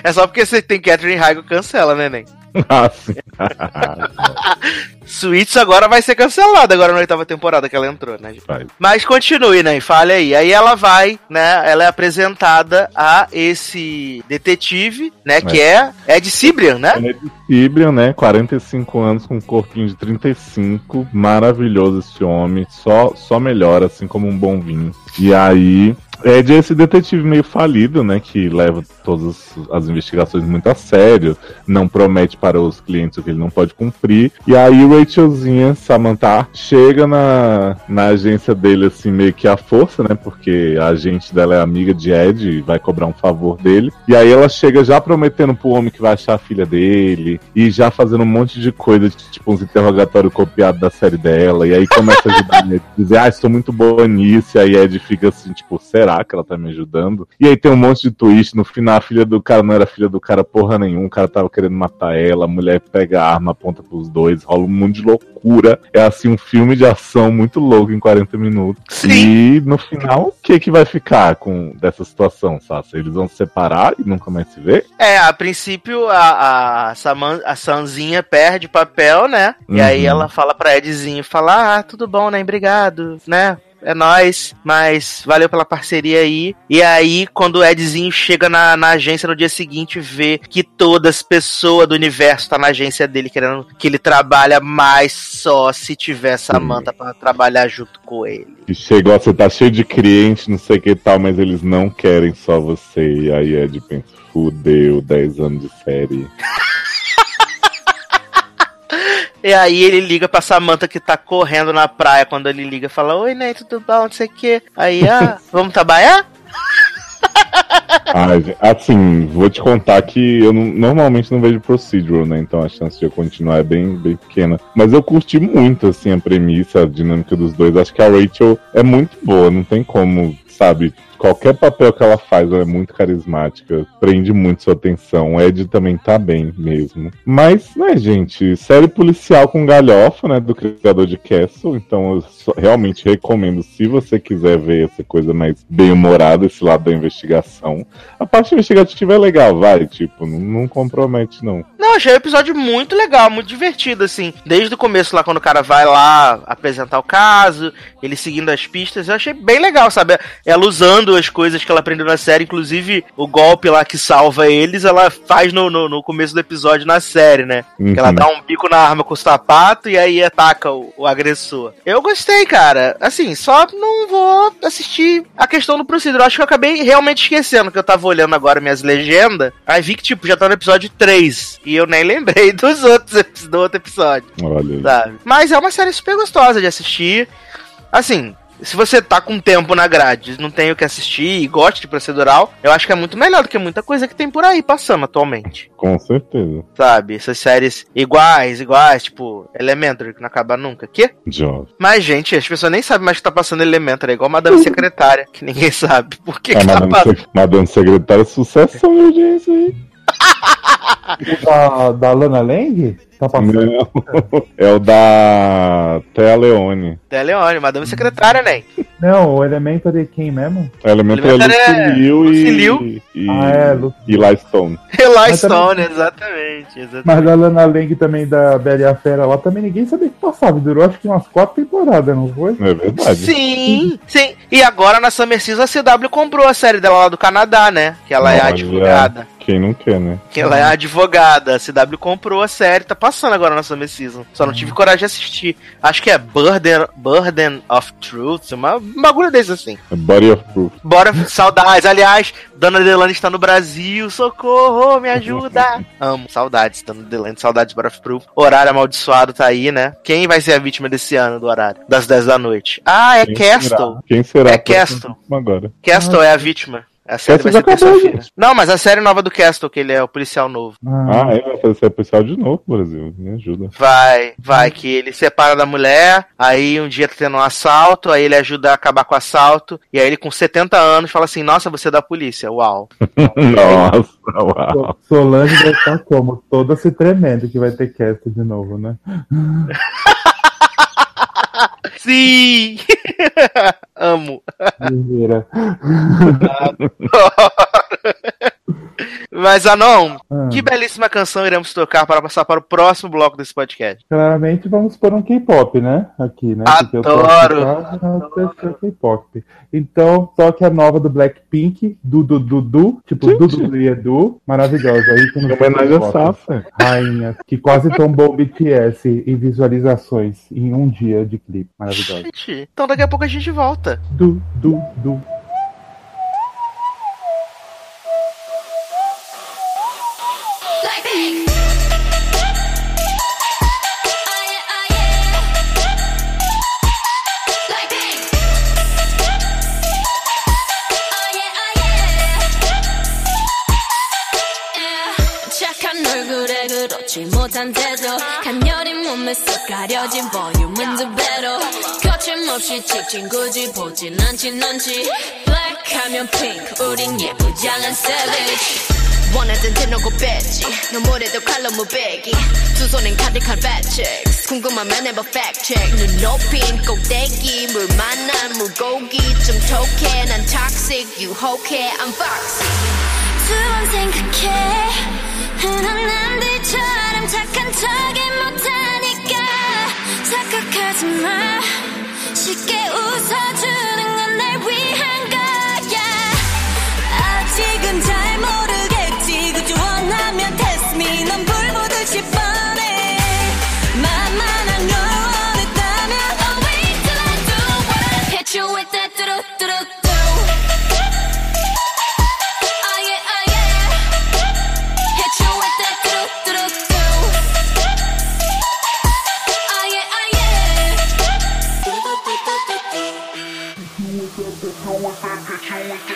é só porque você tem Catherine Heigl cancela, né, Nen? Suits agora vai ser cancelada agora na oitava temporada que ela entrou, né? Faz. Mas continue, né? Fale aí. Aí ela vai, né? Ela é apresentada a esse detetive, né? Que é Ed Cibrian, né? É de Cibrian, né? 45 anos com um corpinho de 35. Maravilhoso esse homem. Só, só melhora, assim como um bom vinho. E aí. É de esse detetive meio falido, né? Que leva todas as investigações muito a sério, não promete para os clientes o que ele não pode cumprir. E aí o Rachelzinha, Samantha, chega na, na agência dele, assim, meio que à força, né? Porque a agente dela é amiga de Ed e vai cobrar um favor dele. E aí ela chega já prometendo pro homem que vai achar a filha dele e já fazendo um monte de coisa, tipo uns interrogatórios copiados da série dela. E aí começa a ajudar Ed, dizer, ah, estou muito boa nisso. E aí Ed fica assim, tipo, será que ela tá me ajudando? E aí tem um monte de twist. No final, a filha do cara não era filha do cara porra nenhum. O cara tava querendo matar ela. A mulher pega a arma, aponta pros dois. Rola um monte de loucura. É assim, um filme de ação muito louco em 40 minutos. Sim. E no final, o que que vai ficar com dessa situação, Sassa? Eles vão se separar e nunca mais se ver? É, a princípio a, a, Saman, a Sanzinha perde papel, né? E Uhum. aí ela fala pra Edzinho, fala, ah, tudo bom, né? Obrigado, né? É nóis, mas valeu pela parceria aí. E aí, quando o Edzinho chega na, na agência no dia seguinte, vê que todas as pessoas do universo tá na agência dele, querendo que ele trabalha mais só se tiver Samantha pra trabalhar junto com ele. E chegou, você tá cheio de cliente, não sei o que tal, mas eles não querem só você. E aí Ed pensa, fudeu, 10 anos de série. E aí ele liga pra Samantha que tá correndo na praia. Quando ele liga, fala: Oi, Ney, tudo bom? Não sei o que. Aí, ah, vamos trabalhar? Gente, assim, vou te contar que eu não- normalmente não vejo procedural, né? Então a chance de eu continuar é bem, bem pequena. Mas eu curti muito, assim, a premissa, a dinâmica dos dois. Acho que a Rachel é muito boa, não tem como, sabe? Qualquer papel que ela faz, ela é muito carismática, prende muito sua atenção. O Ed também tá bem mesmo. Mas, né, gente, série policial com galhofa, né, do criador de Castle. Então eu realmente recomendo, se você quiser ver essa coisa mais bem-humorada, esse lado da investigação. A parte investigativa é legal, vai, tipo, não, não compromete, não. Não, achei o episódio muito legal, muito divertido, assim. Desde o começo lá, quando o cara vai lá apresentar o caso, ele seguindo as pistas, eu achei bem legal, sabe? Ela usando as coisas que ela aprendeu na série, inclusive o golpe lá que salva eles, ela faz no, no, no começo do episódio na série, né? Que ela Uhum. dá um bico na arma com o sapato e aí ataca o, o agressor. Eu gostei, cara. Assim, só não vou assistir a questão do procedural. Acho que eu acabei realmente esquecendo que eu tava olhando agora minhas legendas. Aí vi que, tipo, já tá no episódio 3. E eu nem lembrei dos outros do outro episódio, Olha sabe? Mas é uma série super gostosa de assistir. Assim. Se você tá com tempo na grade, não tem o que assistir e gosta de procedural, eu acho que é muito melhor do que muita coisa que tem por aí passando atualmente Com certeza. sabe? Essas séries iguais, iguais, tipo Elementary, que não acaba nunca. Quê? Jovem. Mas, gente, as pessoas nem sabem mais que tá passando Elementary, é igual Madame Secretária, que ninguém sabe por que, A que tá Madame, passando. Se- Madame Secretária, sucessão de audiência aí. O da, da Lana Lang? Tá passando. Não. É o da Thea Leone. É Leone, Madame Secretária, né? Não, o elemento de quem mesmo? O elemento é Elementar é Lucy Liu e, Liu. e, Ah, é, Lucy e Eli Stone. Eli Stone, exatamente, exatamente. Mas a Lana Lang também da Bela e a Fera lá também ninguém sabia que passava. Durou acho que umas quatro temporadas, não foi? É verdade. Sim, sim. E agora na Summer Season a CW comprou a série dela lá do Canadá, né? Que ela é a advogada. Quem não quer, né? Que ela é a advogada. A CW comprou a série, tá passando agora na Summer Season. Só não tive coragem de assistir. Acho que é Burden, Burden of Truth, uma, um bagulho desse assim. É Body of Proof. Bora, saudades. Aliás, Dona Delane está no Brasil. Socorro, me ajuda. Amo, saudades, Dona Delane, saudades, Bora of Proof. Horário amaldiçoado tá aí, né? Quem vai ser a vítima desse ano do horário? Das 10 da noite. Ah, é Quem Castle. Quem será? É Castle. Agora. Castle é a vítima. A série Castle vai ser acabou, terça-feira. gente. Não, mas a série nova do Castle, que ele é o policial novo. Ah, Ah, ele vai fazer esse especial de novo, Brasil. Me ajuda. Vai, vai, que ele separa da mulher, aí um dia tá tendo um assalto, aí ele ajuda a acabar com o assalto, e aí ele com 70 anos fala assim, nossa, você é da polícia, uau. Nossa, uau. So- Solange vai estar como? Toda se tremendo que vai ter cast de novo, né? Sim! Amo. Guerreira. Mas, Anon, Ah. que belíssima canção iremos tocar para passar para o próximo bloco desse podcast. Claramente vamos pôr um K-pop, né? Aqui, né? Porque eu tô Adoro. K-pop. Então, toque a nova do Blackpink, do do do do, tipo Gente. do do e Edu, maravilhosa. Aí tem Em homenagem a Safa. Rainha, que quase tombou o BTS em visualizações em um dia de clipe Maravilhosa. Gente, então daqui a pouco a gente volta. Du, du, du. Blackpink. Oh yeah, oh yeah. Blackpink. Oh yeah, oh yeah. Yeah. 착한 얼굴에 그렇지 못한 태도 쏙 가려진 볼륨은 두 배로 거침없이 찍힌 굳이 보진 않지 넌지. Black 하면 pink 우린 예쁘장한 savage. 원하던 대놓고 뺐지. 너무래도 칼로 무배기. 두 손엔 가득한 checks 궁금하면 해봐 check. 눈 높인 꼭대기 물 만난 물고기. 좀 톡해 난 toxic 유혹해 I'm foxy. 두번 생각해. 흔한 남들처럼 착한 척이 못하니까 착각하지 마. 쉽게 웃어주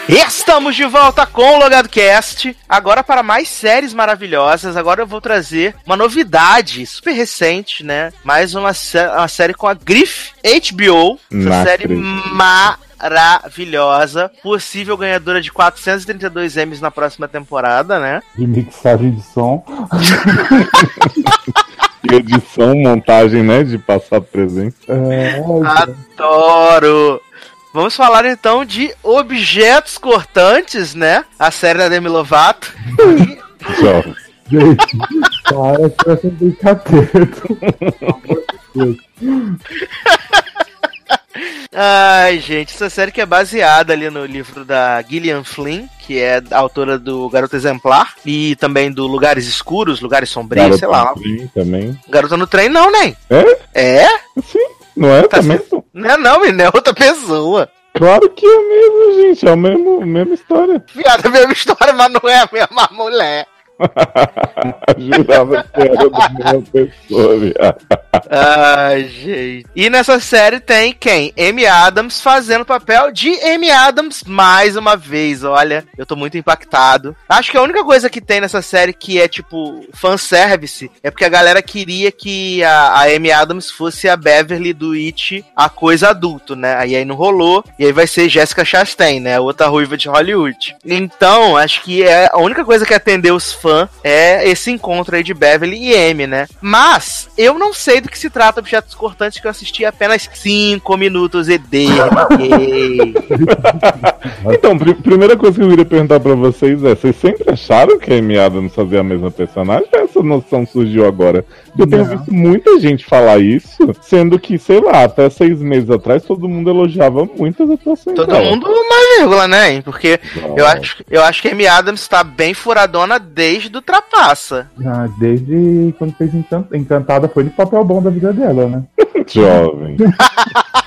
Estamos de volta com o Logado Cast. Agora para mais séries maravilhosas. Agora eu vou trazer uma novidade super recente, né? Mais uma, sé- uma série com a Griff HBO. Essa Não série maravilhosa. Possível ganhadora de 432 M's na próxima temporada, né? De mixagem de som. E edição, montagem, né? De passado presente. É, Adoro! Vamos falar então de Objetos Cortantes, né? A série da Demi Lovato. Jovem. gente, para com essa brincadeira. Ai, gente, essa série que é baseada ali no livro da Gillian Flynn, que é autora do Garoto Exemplar, e também do Lugares Escuros, Lugares Sombrios, sei lá. Garota no trem Também. Garota no trem não, nem. É? É? Sim. Não é Tá também? Não é não, menino, é outra pessoa. Claro que é mesmo, gente. É a mesma, mesma história. Viado, é a mesma história, mas não é a mesma mulher. Jurava que era da mesma pessoa, viado. Ai, gente. E nessa série tem quem? Amy Adams fazendo papel de Amy Adams mais uma vez. Olha, eu tô muito impactado. Acho que a única coisa que tem nessa série que é tipo fanservice é porque a galera queria que a, a Amy Adams fosse a Beverly do It, a coisa adulto, né? Aí aí não rolou. E aí vai ser Jessica Chastain, né? Outra ruiva de Hollywood. Então, acho que é a única coisa que atendeu os fãs é esse encontro aí de Beverly e Amy, né? Mas eu não sei do que se trata Objetos Cortantes que eu assisti apenas 5 minutos e derguei. Então, pri- primeira coisa que eu queria perguntar pra vocês é: vocês sempre acharam que a Amy Adams fazia a mesma personagem? Essa noção surgiu agora? Eu tenho Não. visto muita gente falar isso, sendo que, sei lá, até seis meses atrás todo mundo elogiava muito as atuações Todo dela. mundo uma vírgula, né? Porque Não. eu acho, eu acho que a Amy Adams tá bem furadona desde o Trapaça. Ah, desde quando fez Encan- Encantada foi no papel bom da vida dela, né? Jovem.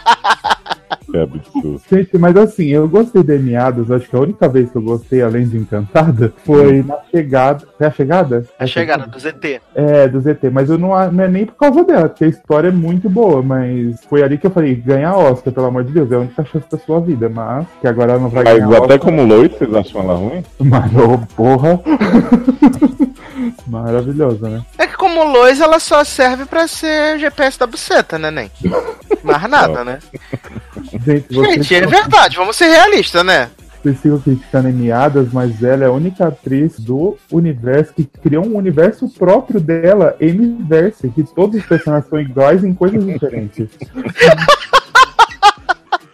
que absurdo. Gente, mas assim, eu gostei de Emiados, acho que a única vez que eu gostei, além de Encantada, foi na chegada. Foi a chegada? A chegada do ZT. É, do ZT, mas eu não, não é nem por causa dela, porque a história é muito boa, mas foi ali que eu falei, ganhar Oscar, pelo amor de Deus, é a única chance da sua vida, mas que agora ela não vai Mas ganhar até Oscar. como Lois, vocês acham ela ruim? Mas, ô, porra. Maravilhosa, né? É que como Lois, ela só serve pra ser GPS da buceta, né, nem? Mais nada, né? Gente, vocês Gente, é verdade, vamos ser realistas, né? vocês ficam criticando Emiadas, mas ela é a única atriz do universo que criou um universo próprio dela, Emiverse, que todos os personagens são iguais em coisas diferentes.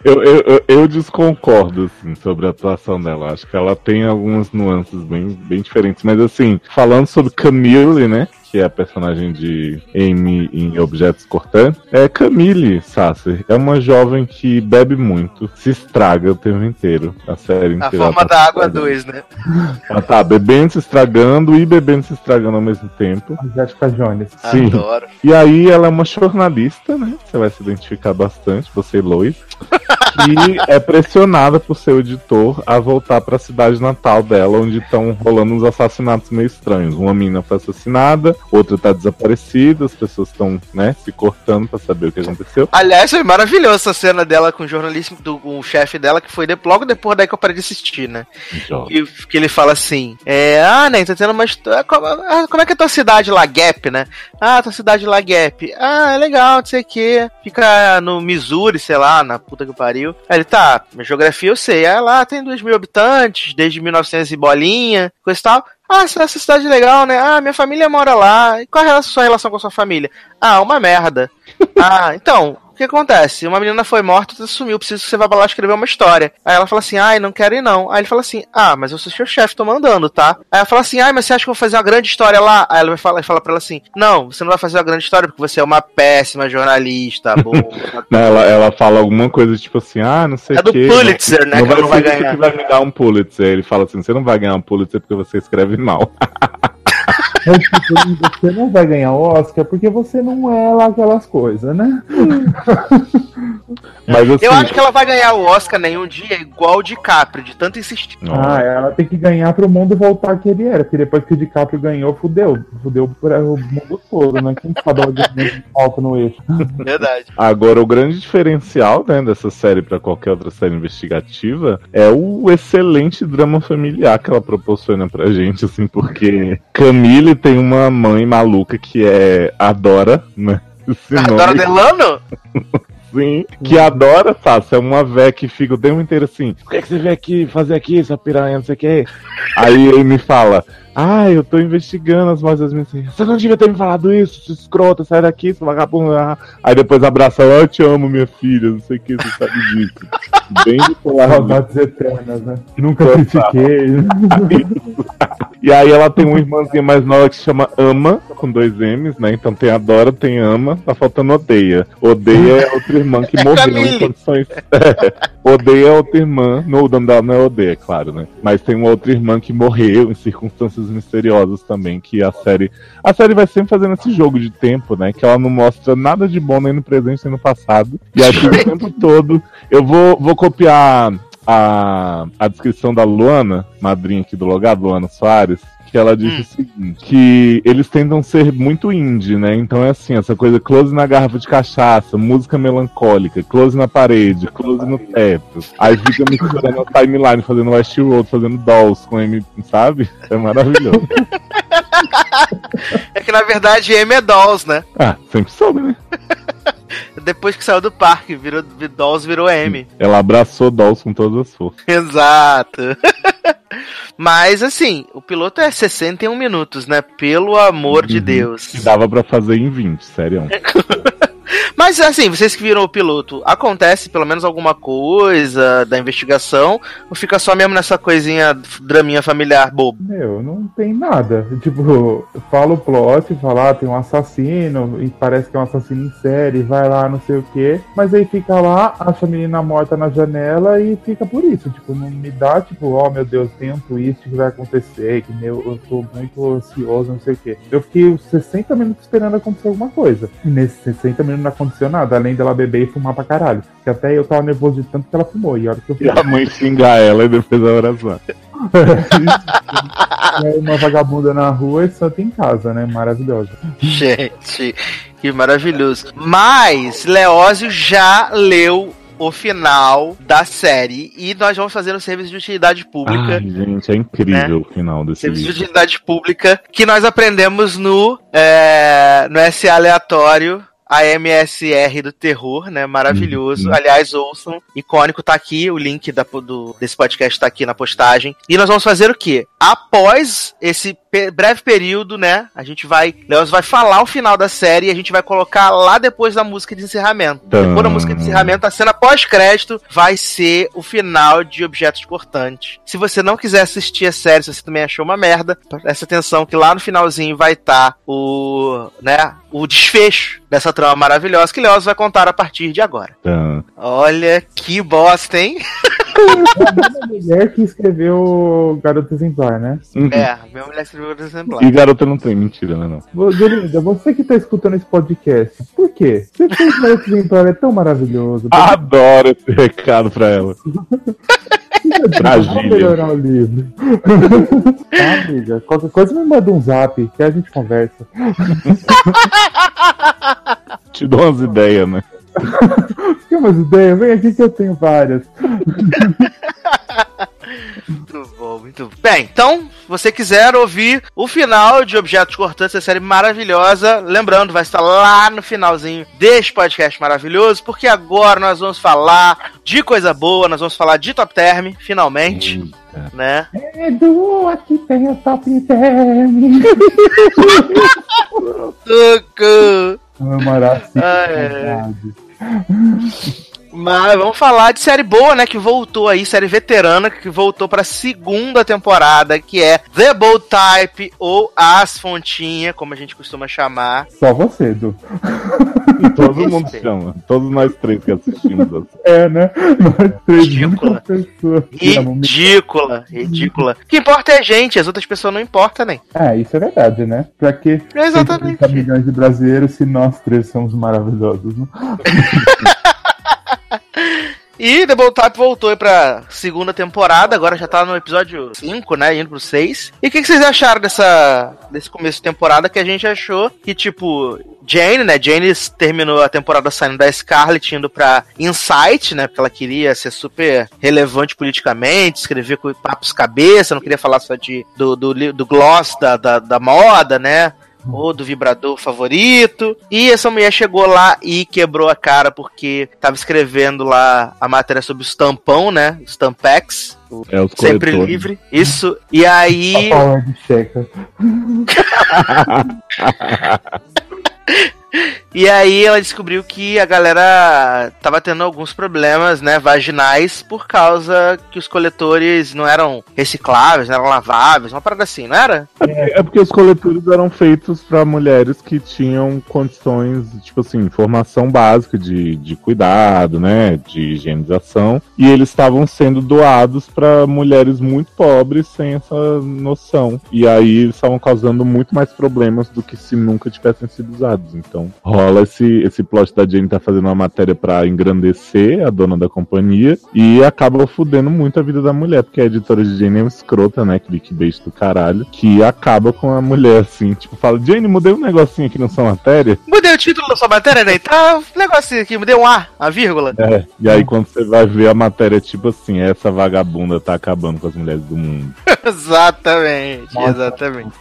Eu, eu, eu, eu desconcordo, assim, sobre a atuação dela. Acho que ela tem algumas nuances bem, bem diferentes. Mas, assim, falando sobre Camille, né? Que é a personagem de Amy em Objetos Cortantes. É Camille Sasser. É uma jovem que bebe muito, se estraga o tempo inteiro. A série A inteira. forma ela tá da água estragando. 2, né? Ela tá bebendo, se estragando e bebendo, se estragando ao mesmo tempo. A Jéssica Jones. Sim. Adoro. E aí ela é uma jornalista, né? Você vai se identificar bastante, você e Lois. E é pressionada por seu editor a voltar para a cidade natal dela, onde estão rolando uns assassinatos meio estranhos. Uma menina foi assassinada, outra tá desaparecida, as pessoas estão, né, se cortando para saber o que aconteceu. Aliás, foi maravilhosa essa cena dela com o jornalista, do, com o chefe dela, que foi de- logo depois daí que eu parei de assistir, né? Jovem. Que, ele fala assim: é, Ah, né, tá tendo uma história. Como, ah, como é que é a tua cidade lá, Gap, né? Ah, tua cidade lá, Gap. Ah, é legal, não sei o que. Fica no Missouri, sei lá, na puta que pariu. Aí ele, tá, minha geografia eu sei. Ah, lá tem 2 mil habitantes, desde 1900 e bolinha, coisa e tal. Ah, essa, essa cidade é legal, né? Ah, minha família mora lá. E qual é a sua relação com a sua família? Ah, uma merda. ah, então, que acontece? Uma menina foi morta, você sumiu, preciso que você vá pra lá escrever uma história. Aí ela fala assim, ai, não quero ir não. Aí ele fala assim, ah, mas eu sou seu chefe, tô mandando, tá? Aí ela fala assim, ai, mas você acha que eu vou fazer uma grande história lá? Aí ela vai falar, fala pra ela assim, não, você não vai fazer uma grande história porque você é uma péssima jornalista, boa. Não, ela, ela fala alguma coisa tipo assim, ah, não sei É o do quê. Pulitzer, né, Não que ela não vai isso ganhar. que vai me dar um Pulitzer. Ele fala assim, você não vai ganhar um Pulitzer porque você escreve mal. É tipo, você não vai ganhar Oscar porque você não é lá aquelas coisas, né? Mas assim, Eu acho que ela vai ganhar o Oscar nenhum dia igual o DiCaprio, de tanto insistir. Ah, ela tem que ganhar pro mundo voltar que ele era. Porque depois que o DiCaprio ganhou, fudeu. Fudeu pra o mundo todo, né? Quem sabe ela ganha volta no eixo. Verdade. Agora, o grande diferencial né, dessa série para qualquer outra série investigativa é o excelente drama familiar que ela proporciona pra gente, assim, porque Camille tem uma mãe maluca que é Adora, né? Esse Adora nome, Delano? sim, que adora, Sassi, é uma véia que fica o tempo inteiro assim, por que, que você veio aqui fazer aqui, essa piranha, não sei o que. Aí ele me fala, ah, eu tô investigando as mortes das minhas filhas. Você não devia ter me falado isso, sua escrota, sai daqui, seu vagabundo. Ah. Aí depois abraça ela, eu te amo, minha filha, não sei o que, você sabe disso. Bem bipolar. Saudades eternas, né? Nunca Total. critiquei. E aí ela tem uma irmãzinha mais nova que se chama Ama, com dois M's, né? Então tem Adora, tem Ama, tá faltando Odeia. Odeia é outra irmã que É morreu em condições. É. Odeia é outra irmã. No, o nome dela não é Odeia, claro, né? Mas tem uma outra irmã que morreu em circunstâncias misteriosas também, que a série. A série vai sempre fazendo esse jogo de tempo, né? Que ela não mostra nada de bom nem no presente nem no passado. E aqui o tempo todo. Eu vou, vou copiar a, a descrição da Luana, madrinha aqui do Logado, Luana Soares, que ela disse Hum. o seguinte, que eles tentam ser muito indie, né? Então é assim, essa coisa close na garrafa de cachaça, música melancólica, close na parede, close no teto. Aí fica misturando a timeline, fazendo Westworld, fazendo Dolls com M, sabe? É maravilhoso. É que na verdade M é Dolls, né? ah, sempre soube, né? Depois que saiu do parque, virou Dolls virou M. Ela abraçou Dolls com todas as forças. Exato. Mas assim, o piloto é 61 minutos, né? Pelo amor de Uhum. Deus. Que dava pra fazer em 20, sério. Mas assim, vocês que viram o piloto, acontece pelo menos alguma coisa da investigação? Ou fica só mesmo nessa coisinha draminha familiar bobo? Meu, não tem nada. Tipo, fala o plot, fala, ah, tem um assassino, e parece que é um assassino em série, vai lá, não sei o quê. Mas aí fica lá, acha a menina morta na janela e fica por isso. Tipo, não me dá, tipo, oh meu Deus, tem um twist que vai acontecer, que meu, eu tô muito ansioso, não sei o quê. Eu fiquei uns 60 minutos esperando acontecer alguma coisa. E nesses 60 minutos não aconteceu nada, além dela beber e fumar pra caralho. Que até eu tava nervoso de tanto que ela fumou. E a hora que eu E a mãe xingar ela e depois a oração. É uma vagabunda na rua e santa em casa, né? Maravilhosa. Gente, que maravilhoso. Mas Leózio já leu o final da série e nós vamos fazer um serviço de utilidade pública. Ai, gente, é incrível o final desse Serviço de livro. utilidade pública que nós aprendemos no, é, no SA aleatório. A MSR do terror, né? Maravilhoso. Uhum. Aliás, ouçam. Icônico tá aqui. O link da, do, desse podcast tá aqui na postagem. E nós vamos fazer o quê? Após esse breve período, né? A gente vai. Leoz vai falar o final da série e a gente vai colocar lá depois da música de encerramento. Tã. Depois da música de encerramento, a cena pós-crédito vai ser o final de Objetos Cortantes. Se você não quiser assistir a série, se você também achou uma merda, presta atenção que lá no finalzinho vai estar o. né? O desfecho dessa trama maravilhosa que Leoz vai contar a partir de agora. Tá. Olha que bosta, hein? A mulher que escreveu Garoto Exemplar, né? Uhum. É, minha mulher escreveu o exemplar. E garota não tem, mentira, né? Não. Ô, Belinda, você que tá escutando esse podcast, por quê? Você fez Garoto Exemplar, é tão maravilhoso. Adoro esse recado pra ela. Gília. melhorar o livro. tá, amiga? Qualquer coisa me manda um zap, que a gente conversa. Te dou umas ideias, né? Tem umas ideias? Vem aqui que eu tenho várias. Muito bom, muito bom. Bem, então, se você quiser ouvir o final de Objetos Cortantes, essa série maravilhosa, lembrando, vai estar lá no finalzinho deste podcast maravilhoso, porque agora nós vamos falar de coisa boa, nós vamos falar de Top Term, finalmente, Eita. né? Edu, aqui tem o Top Term. Tucu. Amará Ah, é. よし! Mas vamos falar de série boa, né? Que voltou aí, série veterana, que voltou pra segunda temporada, que é The Bold Type, ou As Fontinha, como a gente costuma chamar. Só você, Edu. Todo mundo chama. Todos nós três que assistimos. assim. É, né? Nós três Ridícula. Ridícula, ridícula. O que importa é a gente, as outras pessoas não importam, nem. É, isso é verdade, né? Pra que Exatamente. 130 milhões de brasileiros se nós três somos maravilhosos, né? E The Bold Type voltou aí pra segunda temporada, agora já tá no episódio 5, né? Indo pro 6. E o que, que vocês acharam dessa, desse começo de temporada que a gente achou que, tipo, Jane, né? Jane terminou a temporada saindo da Scarlet, indo pra Insight, né? Porque ela queria ser super relevante politicamente, escrever com papos cabeça, não queria falar só de, do, do, do gloss da, da, da moda, né? Ou do vibrador favorito. E essa mulher chegou lá e quebrou a cara porque tava escrevendo lá a matéria sobre o tampão, né? Os Tampex. o É os Sempre coletores. livre. Isso. E aí. A de checa. E aí ela descobriu que a galera tava tendo alguns problemas, né, vaginais por causa que os coletores não eram recicláveis, não eram laváveis, uma parada assim, não era? É porque os coletores eram feitos pra mulheres que tinham condições, tipo assim, formação básica de, de cuidado, né? De higienização. E eles estavam sendo doados pra mulheres muito pobres sem essa noção. E aí eles estavam causando muito mais problemas do que se nunca tivessem sido usados. Então esse, esse plot da Jane tá fazendo uma matéria pra engrandecer a dona da companhia e acaba fudendo muito a vida da mulher, porque a editora de Jane é uma escrota, né? Clickbait do caralho, que acaba com a mulher assim, tipo, fala, Jane, mudei um negocinho aqui na sua matéria. Mudei o título da sua matéria, né? Tá um negocinho aqui, mudei um A, a vírgula. É, e aí quando você vai ver a matéria, tipo assim, essa vagabunda tá acabando com as mulheres do mundo. exatamente, Nossa. exatamente.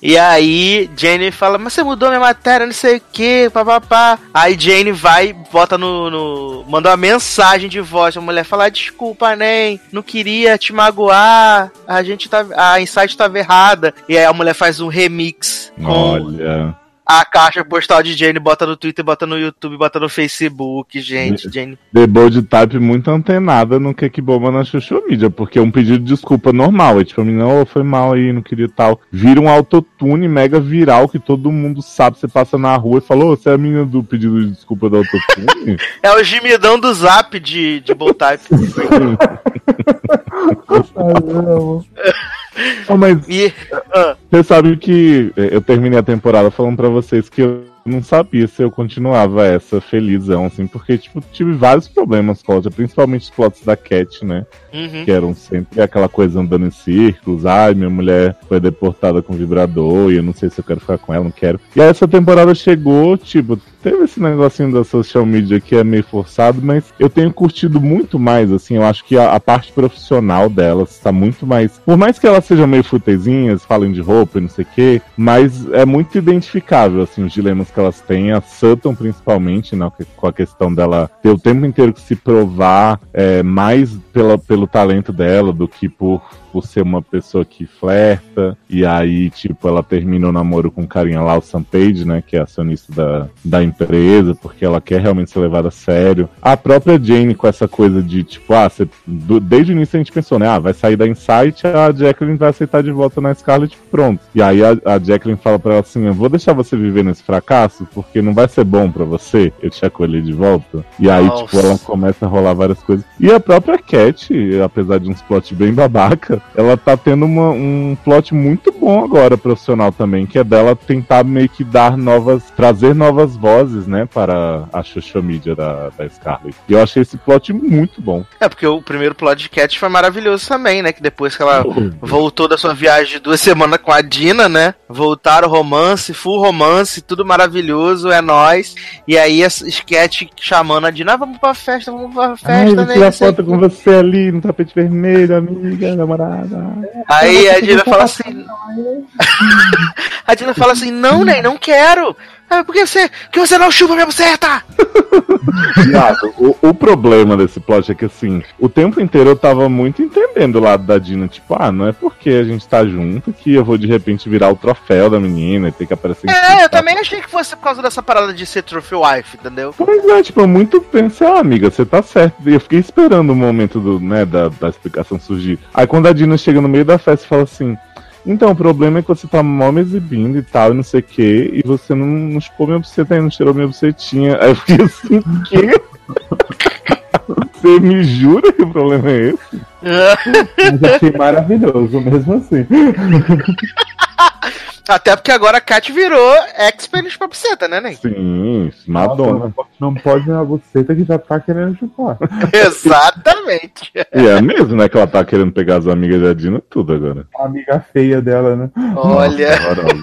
E aí, Jane fala, mas você mudou minha matéria, não sei o que, papapá. Aí Jane vai, bota no, no. Manda uma mensagem de voz. A mulher fala, "Ah, desculpa, nem, não queria te magoar. A gente tá. A Insight tava errada. E aí a mulher faz um remix com Olha. A caixa postal de Jane, bota no Twitter, bota no YouTube, bota no Facebook, gente. Jane. The Bold Type muito antenada no que que bomba na social media, porque é um pedido de desculpa normal. É tipo, a menina, oh, foi mal aí, não queria tal. Vira um autotune mega viral que todo mundo sabe. Você passa na rua e fala, ô, você é a menina do pedido de desculpa do autotune? É o gemidão do zap de, de Boltype. Ai, não. mas E. ah, Você sabe que eh, eu terminei a temporada falando pra vocês que eu não sabia se eu continuava essa felizão, assim, porque, tipo, tive vários problemas com ela, principalmente os plots da Cat, né? uhum. Que eram sempre aquela coisa andando em círculos, ai, minha mulher foi deportada com vibrador e eu não sei se eu quero ficar com ela, não quero. E aí essa temporada chegou, tipo, teve esse negocinho da social media que é meio forçado, mas eu tenho curtido muito mais, assim, eu acho que a, a parte profissional delas está muito mais. Por mais que elas sejam meio futezinhas, falem de roupa e não sei o quê, mas é muito identificável, assim, os dilemas que elas têm, a Sutton principalmente, né, com a questão dela ter o tempo inteiro que se provar é, mais pela, pelo talento dela do que por, por ser uma pessoa que flerta, e aí, tipo, ela termina o namoro com o carinha lá, o Sam Page, né, que é acionista da, da empresa, porque ela quer realmente ser levada a sério. A própria Jane com essa coisa de, tipo, ah, você, do- desde o início a gente pensou, né, ah, vai sair da Insight, a Jacqueline vai aceitar de volta na Scarlet, pronto. E aí a, a Jacqueline fala pra ela assim, eu vou deixar você viver nesse fracasso, porque não vai ser bom pra você eu te acolher de volta. E aí, Nossa. tipo, ela começa a rolar várias coisas. E a própria Cat, apesar de uns plot bem babaca, ela tá tendo uma- um plot muito bom agora, profissional também, que é dela tentar meio que dar novas, trazer novas vozes, né, para a social media da, da Scarlet. E eu achei esse plot muito bom. É, porque o primeiro plot de Cat foi maravilhoso também, né? Que depois que ela voltou da sua viagem de duas semanas com a Dina, né? Voltaram romance, full romance, tudo maravilhoso, é nóis. E aí a sketch chamando a Dina, ah, vamos pra festa, vamos pra Ai, festa, vou né? tirar foto com você ali no tapete vermelho, amiga, namorada. Aí a Dina fala assim. a Dina fala assim: não, Ney, não quero. Ah, por que você, que você não chupa minha buceta? Viado, o, o problema desse plot é que, assim, o tempo inteiro eu tava muito entendendo o lado da Dina. Tipo, ah, não é porque a gente tá junto que eu vou de repente virar o troféu da menina e ter que aparecer em É, eu também achei que fosse por causa dessa parada de ser trophy wife, entendeu? Pois é, tipo, eu muito pensei, ah, amiga, você tá certo. E eu fiquei esperando o momento do, né, da, da explicação surgir. Aí quando a Dina chega no meio da festa e fala assim. Então, o problema é que você tá mal me exibindo e tal, e não sei o que, e você não, não chupou minha buceta aí, não cheirou minha bucetinha. Aí eu fiquei assim, quê? Você me jura que o problema é esse? Mas achei maravilhoso, mesmo assim. Até porque agora a Kat virou expert pra buceta, né, Ney? Sim, Nossa, Madonna. não, pode- pode uma buceta que já tá querendo chupar. Exatamente. E é mesmo, né? Que ela tá querendo pegar as amigas da Dina tudo agora. A amiga feia dela, né? Olha. Horrorosa.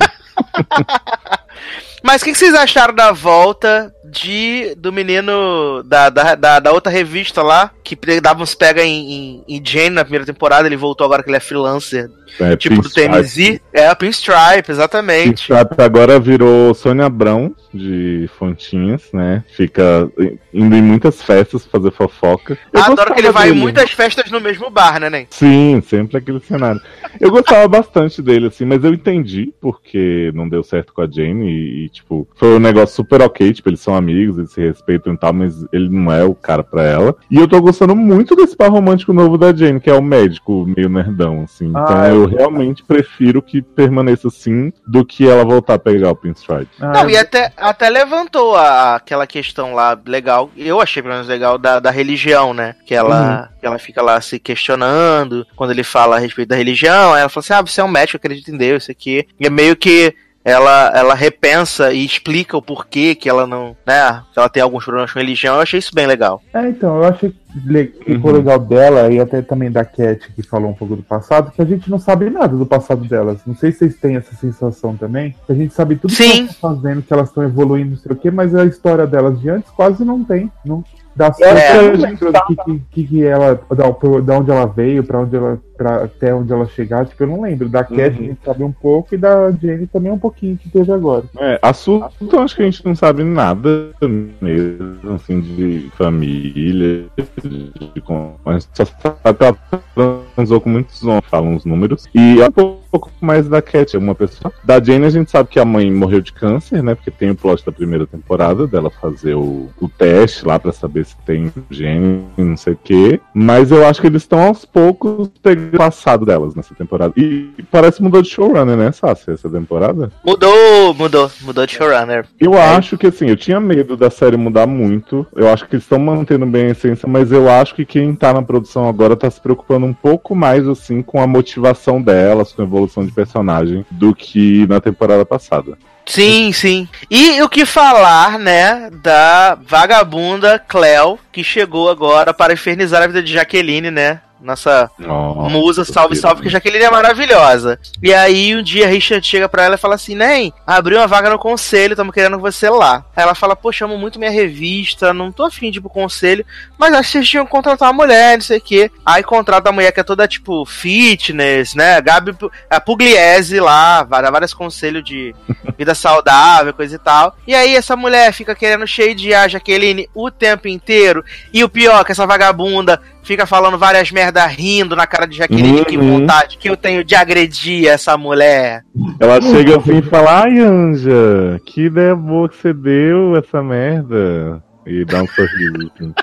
Mas o que, que vocês acharam da volta de do menino da, da, da, da outra revista lá, que dava uns pega em, em, em Jane na primeira temporada, ele voltou agora que ele é freelancer, É, tipo do Pinstripe. TMZ. É, a Pinstripe, exatamente. Pinstripe agora virou Sônia Abrão de Fontinhas, né? Fica indo em muitas festas fazer fofoca. Eu Adoro que ele vai em muitas festas no mesmo bar, né, Nen? Sim, sempre aquele cenário. Eu gostava bastante dele, assim, mas eu entendi porque não deu certo com a Jane e, e, tipo, foi um negócio super ok, tipo, eles são amigos, eles se respeitam e tal, mas ele não é o cara pra ela. E eu tô gostando muito desse par romântico novo da Jane, que é o médico meio nerdão, assim. Então Ah, eu realmente prefiro que permaneça assim do que ela voltar a pegar o Pinstripe. Ah, Não, e até, até levantou a, aquela questão lá legal, eu achei pelo menos legal, da, da religião, né? Que ela, que ela fica lá se questionando quando ele fala a respeito da religião. Ela fala assim: ah, você é um médico, acredita em Deus, isso aqui. E é meio que ela, ela repensa e explica o porquê que ela não. né? Que ela tem alguns problemas com religião. Eu achei isso bem legal. É, então, eu achei que ficou Uhum. legal dela e até também da Cat, que falou um pouco do passado, que a gente não sabe nada do passado delas. Não sei se vocês têm essa sensação também, que a gente sabe tudo que Sim. elas estão fazendo, que elas estão evoluindo, não sei o quê, mas a história delas de antes quase não tem. Não, da É. do que, que, que, que ela. Da, da onde ela veio, pra onde ela. Pra, até onde ela chegar, tipo, eu não lembro. Da Cat Uhum. a gente sabe um pouco e da Jane também um pouquinho que teve agora. É, a Sultan eu acho que a gente não sabe nada mesmo, assim, de família, de, de como. A gente só sabe que ela transou com muitos homens, falam os números. E é um pouco mais da Cat, é uma pessoa. Da Jane a gente sabe que a mãe morreu de câncer, né? Porque tem o plot da primeira temporada dela fazer o, o teste lá pra saber se tem gene, não sei o quê. Mas eu acho que eles estão aos poucos pegando o passado delas nessa temporada. E parece que mudou de showrunner, né, Sassi, essa temporada? Mudou, mudou, mudou de showrunner. Eu É. acho que assim, eu tinha medo da série mudar muito. Eu acho que eles estão mantendo bem a essência, mas eu acho que quem tá na produção agora tá se preocupando um pouco mais assim com a motivação delas, com a evolução de personagem, do que na temporada passada. Sim, sim. E o que falar, né, da vagabunda Cleo, que chegou agora para infernizar a vida de Jaqueline, né? Nossa Nossa, musa, salve, salve, que Jaqueline é maravilhosa. E aí um dia Richard chega pra ela e fala assim: Nem, abriu uma vaga no conselho, estamos querendo você lá. Aí ela fala: Poxa, amo muito minha revista, não tô afim de ir pro conselho, mas acho que vocês tinham que contratar uma mulher, não sei o quê. Aí contrata a mulher que é toda tipo fitness, né? Gabi a Pugliese lá, vai dar vários conselhos de vida saudável, coisa e tal. E aí essa mulher fica querendo cheio de a Jaqueline o tempo inteiro. E o pior, que essa vagabunda fica falando várias merda rindo na cara de Jaqueline de que Uhum. vontade que eu tenho de agredir essa mulher. Ela chega assim e fala, ai Anja, que ideia boa que você deu essa merda. E dá um sorriso. Assim.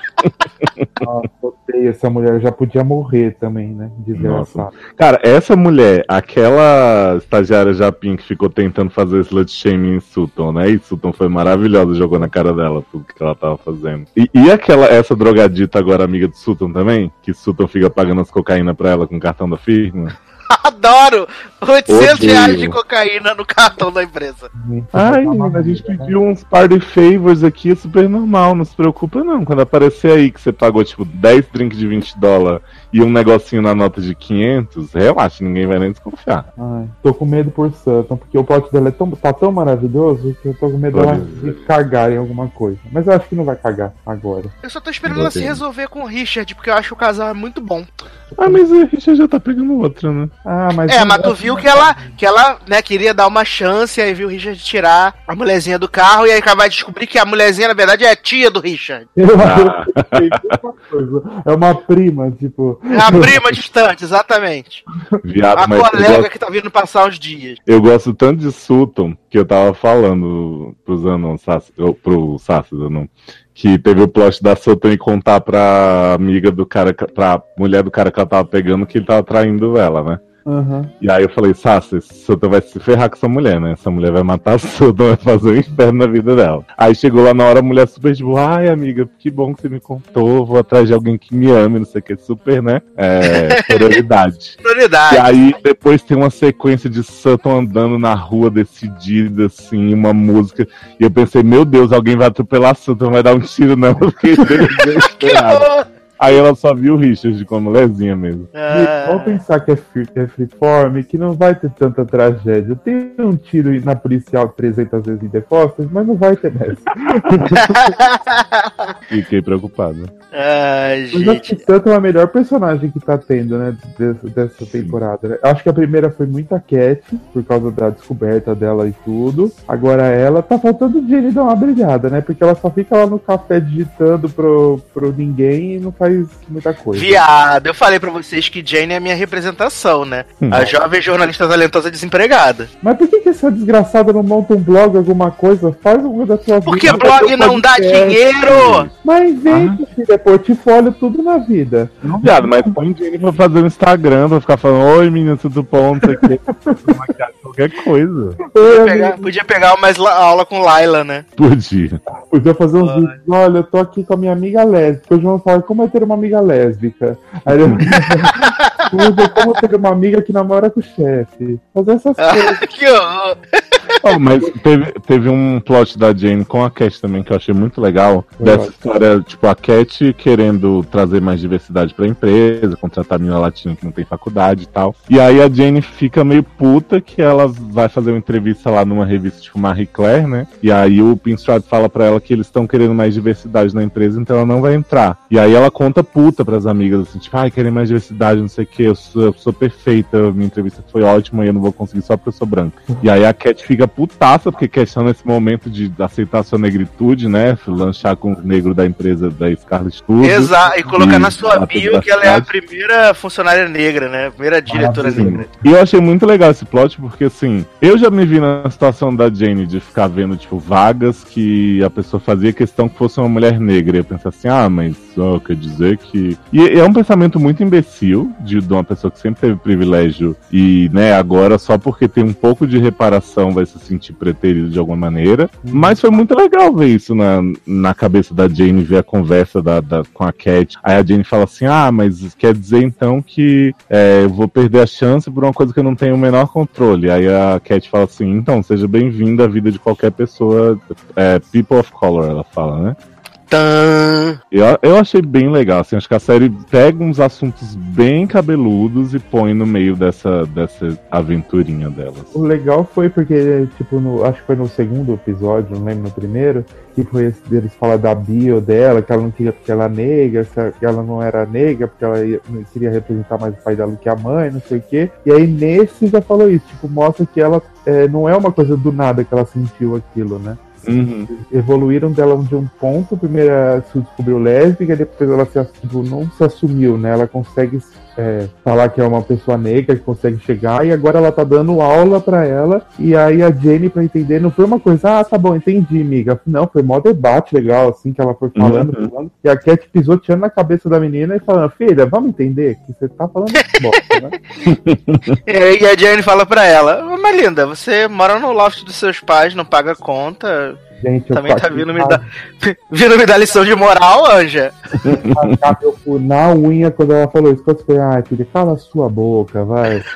Nossa, odeio essa mulher. Já podia morrer também, né? Desgraçado. Cara, essa mulher, aquela estagiária Japim que ficou tentando fazer slut shaming em Sutton, né? E Sutton foi maravilhosa, jogou na cara dela tudo que ela tava fazendo. E, e aquela, essa drogadita agora amiga de Sutton também? Que Sutton fica pagando as cocaína pra ela com o cartão da firma? Adoro! 800 Odeio. reais de cocaína no cartão da empresa. Ai, menina, a gente pediu uns party favors aqui, é super normal, não se preocupa não. Quando aparecer aí que você pagou, tipo, 10 drinks de 20 dólares e um negocinho na nota de 500, relaxa, ninguém vai nem desconfiar. Ai, tô com medo por Sutton, porque o plot dela é tão, tá tão maravilhoso que eu tô com medo dela de cagar em alguma coisa. Mas eu acho que não vai cagar agora. Eu só tô esperando ela se resolver com o Richard, porque eu acho o casal é muito bom. Ah, mas a Richard já tá pegando outra, né? Ah, mas. É, mas tu viu que ela, que ela, né, queria dar uma chance, aí viu o Richard tirar a mulherzinha do carro, e aí vai descobrir que a mulherzinha, na verdade, é a tia do Richard. Eu, Ah. coisa. É uma prima, tipo. É a prima distante, exatamente. Viado, A colega gosto, que tá vindo passar uns dias. eu gosto tanto de Sutton que eu tava falando pros ou pro Sácida, não. Que teve o plot da Sutton e contar pra amiga do cara, que- pra mulher do cara que ela tava pegando que ele tava traindo ela, né? Aham. E aí eu falei, Sassi, Sutton vai se ferrar com essa mulher, né? Essa mulher vai matar a Sutton, vai fazer um inferno na vida dela. Aí chegou lá na hora, a mulher super tipo, ai amiga, que bom que você me contou, vou atrás de alguém que me ame, não sei o que, super, né? É, prioridade. E Prioridade. aí depois tem uma sequência de Sutton andando na rua decidida, assim, uma música. E eu pensei, meu Deus, alguém vai atropelar Sutton, vai dar um tiro nela, eu fiquei desesperado. Aí ela só viu o Richard como mulherzinha mesmo. Ah, Vamos pensar que é, free, é freeform, que não vai ter tanta tragédia. Tem um tiro na policial 300 vezes em Fosters, mas não vai ter nessa. Fiquei preocupado. Ai, Mas acho que gente. tanto é a melhor personagem que tá tendo, né, dessa, dessa temporada. né? Acho que a primeira foi muito a Cat, por causa da descoberta dela e tudo. Agora ela tá faltando o Jenny dar uma brilhada, né? Porque ela só fica lá no café digitando pro, pro ninguém e não faz muita coisa. Viado, eu falei pra vocês que Jane é a minha representação, né? Hum. A jovem jornalista talentosa desempregada. Mas por que, que essa desgraçada não monta um blog, alguma coisa? Faz alguma da sua Porque vida. blog faz um não dá dinheiro! Mas vem, filha, portfólio, tudo na vida. Não, viado, mas põe Jenny pra fazer no Instagram, pra ficar falando, oi menino, tudo bom, não sei o que. Qualquer coisa. Oi, Pegar- podia pegar mais la- aula com Laila, né? Podia. Podia fazer uns Ai. vídeos. Olha, eu tô aqui com a minha amiga lésbica. Hoje vamos falar como é ter uma amiga lésbica. Aí eu... Como- como ter uma amiga que namora com o chefe. Fazer essas coisas. que horror! Oh, mas teve, teve um plot da Jane com a Cat também que eu achei muito legal. Dessa história, tipo, a Cat querendo trazer mais diversidade pra empresa, contratar menina latina que não tem faculdade e tal. E aí a Jane fica meio puta que ela vai fazer uma entrevista lá numa revista tipo Marie Claire, né? E aí o Pinstrad fala pra ela que eles estão querendo mais diversidade na empresa, então ela não vai entrar. E aí ela conta puta pras amigas, assim, tipo, ai, querem mais diversidade, não sei o que, eu sou, eu sou perfeita, minha entrevista foi ótima e eu não vou conseguir só porque eu sou branca. E aí a Cat fica putaça, porque questiona esse momento de aceitar sua negritude, né? Lanchar com o negro da empresa da Scarlet Studios. Exato, e colocar na E sua a bio que ela é a primeira funcionária negra, né? Primeira diretora Sim. negra. E eu achei muito legal esse plot, porque assim, eu já me vi na situação da Jane de ficar vendo, tipo, vagas que a pessoa fazia questão que fosse uma mulher negra. E eu pensei assim, ah, mas ó, quer dizer que. E é um pensamento muito imbecil de, de uma pessoa que sempre teve privilégio e, né, agora só porque tem um pouco de reparação vai se sentir preterido de alguma maneira. Mas foi muito legal ver isso na, na cabeça da Jane, ver a conversa da, da- com a Cat. Aí a Jane fala assim: ah, mas quer dizer então que é, eu vou perder a chance por uma coisa que eu não tenho o menor controle. Aí a Cat fala assim: então, seja bem-vindo à vida de qualquer pessoa, é, people of color, ela fala, né? Tã. Eu, eu achei bem legal, assim, acho que a série pega uns assuntos bem cabeludos e põe no meio dessa, dessa aventurinha delas. O legal foi porque, tipo, no, acho que foi no segundo episódio, não lembro no primeiro, que foi esse deles falar da bio dela, que ela não queria porque ela é negra, que ela não era negra, porque ela ia- não queria representar mais o pai dela do que a mãe, não sei o quê. E aí nesse já falou isso, tipo, mostra que ela é, não é uma coisa do nada que ela sentiu aquilo, né? Uhum. evoluíram dela de um ponto. Primeiro ela se descobriu lésbica, depois ela se, tipo, não se assumiu, né? Ela consegue é, falar que é uma pessoa negra, que consegue chegar, e agora ela tá dando aula pra ela. E aí a Jenny, pra entender, não foi uma coisa, ah, tá bom, entendi, amiga. Não, foi mó debate legal, assim, que ela foi falando, Uhum. falando. E a Cat pisoteando na cabeça da menina e falando, filha, vamos entender que você tá falando bosta, né? E a Jane fala pra ela: Mas linda, você mora no loft dos seus pais, não paga conta. Gente, eu Também tá vindo me dar, vindo me dar lição de moral, Anja. meu cu na unha quando ela falou isso. Quando eu falei, ai, filha, cala a sua boca, vai.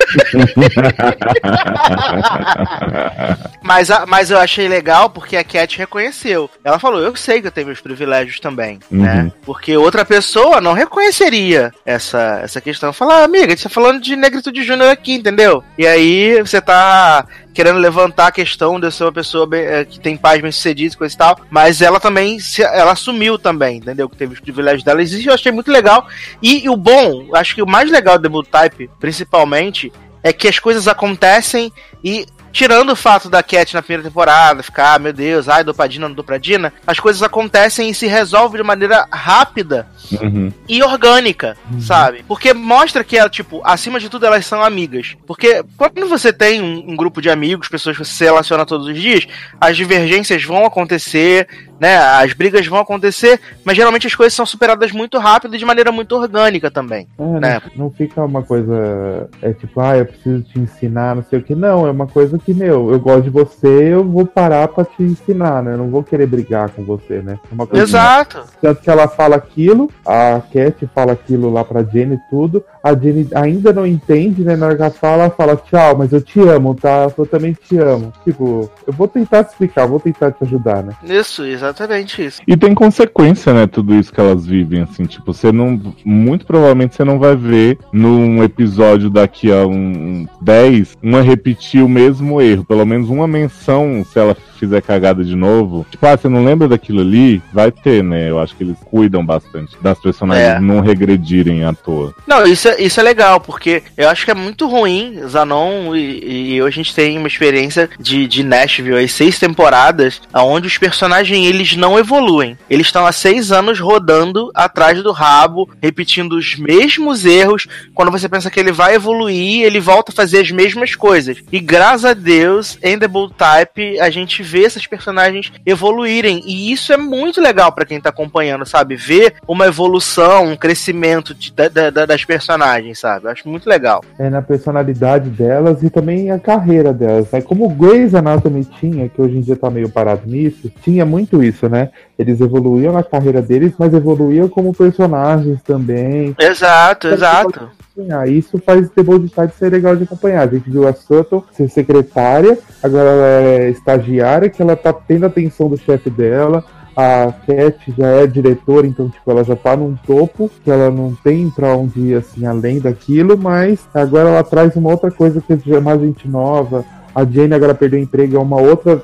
Mas, a- mas eu achei legal porque a Cat reconheceu. Ela falou: Eu sei que eu tenho meus privilégios também, né? Uhum. Porque outra pessoa não reconheceria essa, essa questão. Falar, amiga, a gente tá falando de negritude júnior aqui, entendeu? E aí você tá querendo levantar a questão de ser uma pessoa bem- eh, que tem pais bem-sucedidos, coisa e tal. Mas ela também, se- ela assumiu também, entendeu? Que teve os privilégios dela. Isso eu achei muito legal. E, e o bom, acho que o mais legal do Debut Type, principalmente, é que as coisas acontecem e. Tirando o fato da Cat na primeira temporada ficar, ah, meu Deus, ai, Dopadina, não Dopadina, as coisas acontecem e se resolvem de maneira rápida Uhum. e orgânica, sabe? Porque mostra que, ela, tipo, acima de tudo, elas são amigas. Porque quando você tem um, um grupo de amigos, pessoas que você se relaciona todos os dias, as divergências vão acontecer, né? As brigas vão acontecer, mas geralmente as coisas são superadas muito rápido e de maneira muito orgânica também. É, não, Né? não fica uma coisa, é tipo, ah, eu preciso te ensinar, não sei o que. Não, é uma coisa que, meu, eu gosto de você, eu vou parar pra te ensinar, né? Eu não vou querer brigar com você, né? É uma coisa Exato. Tanto que ela fala aquilo, a Cat fala aquilo lá pra Jenny e tudo. A Jenny ainda não entende, né? Na hora que ela fala, ela fala, tchau, mas eu te amo, tá? Eu também te amo. Tipo, eu vou tentar te explicar, vou tentar te ajudar, né? Isso, exatamente isso. E tem consequência, né? Tudo isso que elas vivem, assim, tipo, você não. Muito provavelmente você não vai ver num episódio daqui a um 10 uma repetir o mesmo erro. Pelo menos uma menção, se ela fizer cagada de novo. Tipo, ah, você não lembra daquilo ali? Vai ter, né? Eu acho que eles cuidam bastante das personagens É. não regredirem à toa. Não, isso é, isso é legal, porque eu acho que é muito ruim, Zanon, e, e hoje a gente tem uma experiência de, de Nashville, aí, seis temporadas, onde os personagens eles não evoluem. Eles estão há seis anos rodando atrás do rabo, repetindo os mesmos erros. Quando você pensa que ele vai evoluir, ele volta a fazer as mesmas coisas. E graças a Deus, em The Bold Type, a gente vê esses personagens evoluírem. E isso é muito legal pra quem tá acompanhando, sabe? Ver uma evolução, um crescimento de- da- da- das personagens, sabe? Eu acho muito legal. É na personalidade delas e também a carreira delas. Né? Como o Grey's Anatomy tinha, que hoje em dia tá meio parado nisso, tinha muito isso, né? Eles evoluíam na carreira deles, mas evoluíam como personagens também. Exato, exato. Isso faz The Bold Type ser legal de acompanhar. A gente viu a Sutton ser secretária, agora ela é estagiária, que ela tá tendo a atenção do chefe dela. A Cat já é diretora, então tipo, ela já tá num topo, que ela não tem pra onde ir assim além daquilo, mas agora ela traz uma outra coisa que é mais gente nova. A Jane agora perdeu o emprego, é uma outra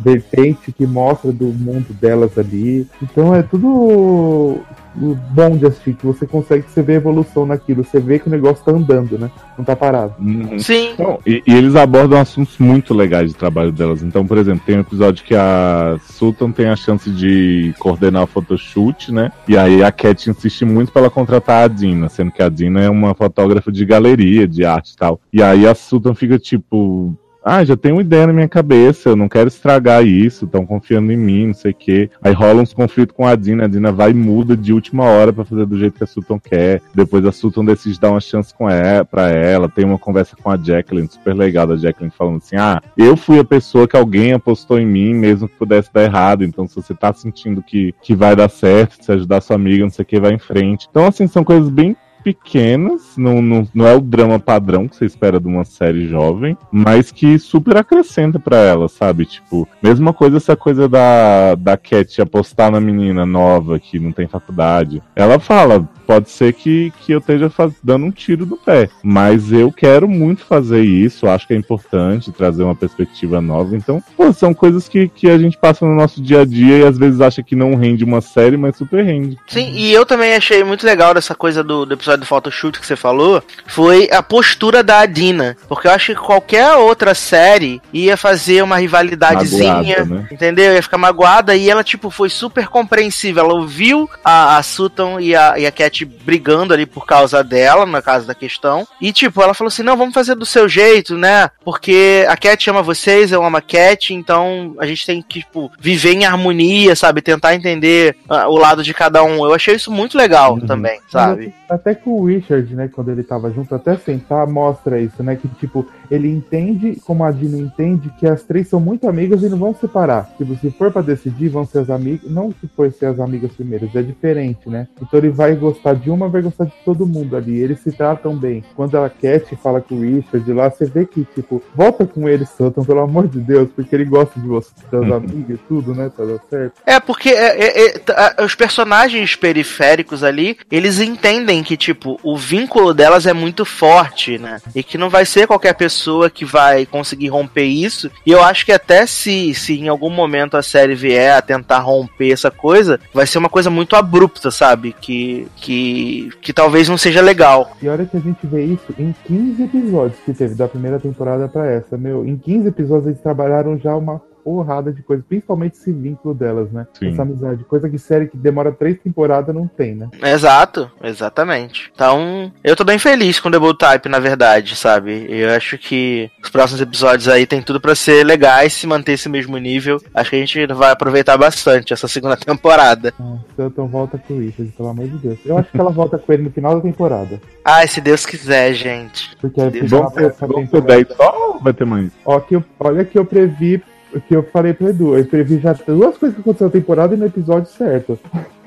vertente que mostra do mundo delas ali. Então é tudo bom de assistir, que você consegue você ver evolução naquilo, você vê que o negócio tá andando, né? Não tá parado. Uhum. Sim. Não, e, e eles abordam assuntos muito legais de trabalho delas. Então, por exemplo, tem um episódio que a Sultan tem a chance de coordenar o photoshoot, né? E aí a Cat insiste muito pra ela contratar a Dina, sendo que a Dina é uma fotógrafa de galeria, de arte e tal. E aí a Sultan fica tipo. Ah, já tenho uma ideia na minha cabeça, eu não quero estragar isso, estão confiando em mim, não sei o quê. Aí rola uns conflitos com a Dina, a Dina vai e muda de última hora pra fazer do jeito que a Sultan quer. Depois a Sultan decide dar uma chance com ela, pra ela, tem uma conversa com a Jacqueline, super legal da Jacqueline falando assim: "Ah, eu fui a pessoa que alguém apostou em mim, mesmo que pudesse dar errado. Então se você tá sentindo que que vai dar certo, se ajudar sua amiga, não sei o que, vai em frente". Então assim, são coisas bem pequenas, não, não, não é o drama padrão que você espera de uma série jovem, mas que super acrescenta pra ela, sabe? Tipo, mesma coisa essa coisa da, da Cat apostar na menina nova que não tem faculdade. Ela fala, pode ser que, que eu esteja faz- dando um tiro no pé. Mas eu quero muito fazer isso, acho que é importante trazer uma perspectiva nova. Então, pô, são coisas que, que a gente passa no nosso dia a dia e às vezes acha que não rende uma série, mas super rende. Sim, e eu também achei muito legal dessa coisa do, do episódio do Photoshoot que você falou, foi a postura da Adina. Porque eu acho que qualquer outra série ia fazer uma rivalidadezinha, Magoada, né? entendeu? Ia ficar magoada e ela, tipo, foi super compreensível. Ela ouviu a, a Sutton e a, e a Cat brigando ali por causa dela, na casa da questão. E, tipo, ela falou assim: não, vamos fazer do seu jeito, né? Porque a Cat ama vocês, eu amo a Cat, então a gente tem que, tipo, viver em harmonia, sabe? Tentar entender ah, o lado de cada um. Eu achei isso muito legal também, sabe? Até que o Richard, né, quando ele tava junto, até sentar, mostra isso, né? Que, tipo, ele entende, como a Dina entende, que as três são muito amigas e não vão separar. Tipo, se for pra decidir, vão ser as amigas. Não que for ser as amigas primeiras, é diferente, né? Então ele vai gostar de uma, vai gostar de todo mundo ali. Eles se tratam bem. Quando ela Cat fala com o Richard lá, você vê que, tipo, volta com eles, Sutton, pelo amor de Deus, porque ele gosta de você, das amigas e tudo, né? Tá dando certo. É, porque é, é, é, tá, os personagens periféricos ali, eles entendem que, tipo, o vínculo delas é muito forte, né? E que não vai ser qualquer pessoa que vai conseguir romper isso. E eu acho que até se, se em algum momento a série vier a tentar romper essa coisa, vai ser uma coisa muito abrupta, sabe? Que, que, que talvez não seja legal. E olha que a gente vê isso em 15 episódios que teve da primeira temporada pra essa, meu. Em 15 episódios eles trabalharam já uma porrada de coisa, principalmente esse vínculo delas, né? Sim. Essa amizade, coisa que série que demora três temporadas não tem, né? Exato, exatamente. Então, eu tô bem feliz com o Double Type, na verdade, sabe? Eu acho que os próximos episódios aí tem tudo pra ser legais, se manter esse mesmo nível. Acho que a gente vai aproveitar bastante essa segunda temporada. Ah, Sutton volta com o Richard, pelo amor de Deus. Eu acho que ela volta com ele no final da temporada. Ai, se Deus quiser, gente. Porque aí Deus vão ser temporada. 10 só ou vai ter mais? Ó, que eu, olha que eu previ, que eu falei pro Edu. Eu previ já duas coisas que aconteceram na temporada e no episódio certo.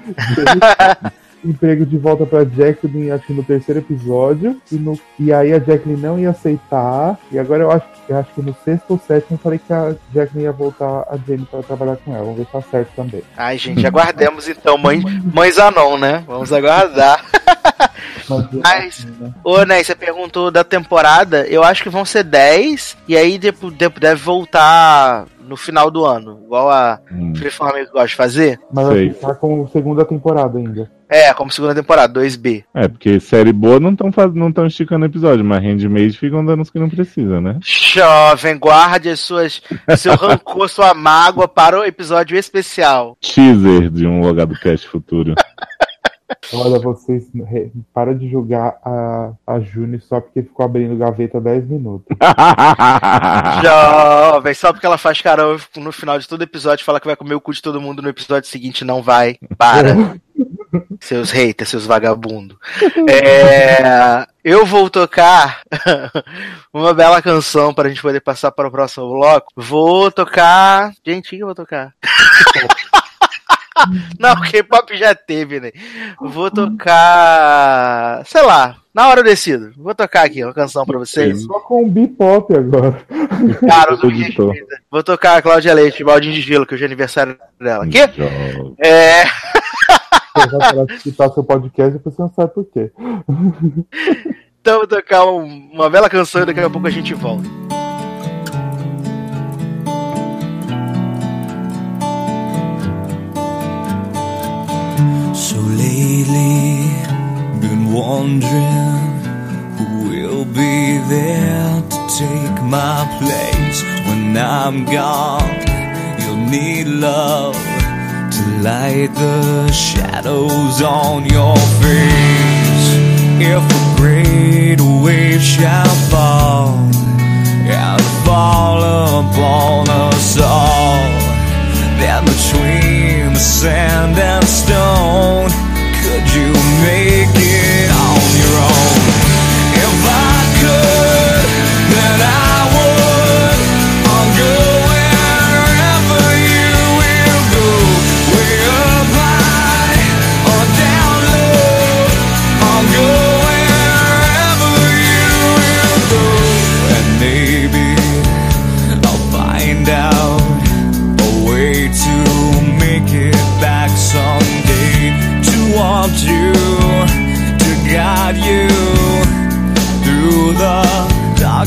Emprego de volta pra Jacqueline, acho que no terceiro episódio. E, no, e aí a Jacqueline não ia aceitar. E agora eu acho, eu acho que no sexto ou sétimo eu falei que a Jacqueline ia voltar a Jamie pra trabalhar com ela. Vamos ver se tá certo também. Ai, gente, aguardemos então, mãe, mães Anon, né? Vamos aguardar. Mas, Mas- né? Ô, Né, você perguntou da temporada, eu acho que vão ser 10, e aí de- deve voltar no final do ano, igual a Hum. Freeform gosta de fazer. Mas Sei. que tá com segunda temporada ainda. É, como segunda temporada, 2B. É, porque série boa não estão não tão esticando episódio, mas Handmade ficam dando os que não precisa, né? Jovem, guarde as suas, seu rancor, sua mágoa para o episódio especial. Teaser de um logado cast futuro. Olha, vocês re- para de julgar a, a Juni só porque ficou abrindo gaveta 10 minutos. Jovem, só porque ela faz carão no final de todo episódio fala que vai comer o cu de todo mundo no episódio seguinte, não vai. Para. seus haters, seus vagabundos. É, eu vou tocar uma bela canção para a gente poder passar para o próximo bloco. Vou tocar. Gente, o que eu vou tocar? Não, K-pop já teve, né? Vou tocar. Sei lá, na hora eu decido. Vou tocar aqui uma canção pra vocês. Só com bip-pop agora. Cara, eu tô. Vou tocar a Cláudia Leite, Baldinho de Gelo, que hoje é aniversário dela. Que? Jovem. É. Você escutar seu podcast e você não sabe por quê. Então vou tocar um- uma bela canção e daqui a pouco a gente volta. So lately, been wondering who will be there to take my place when I'm gone. You'll need love to light the shadows on your face. If a great wave shall fall and fall upon us all. Then between the sand and stone, could you make it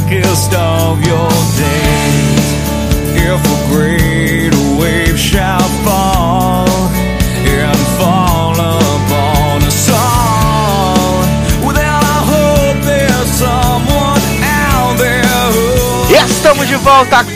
darkest of your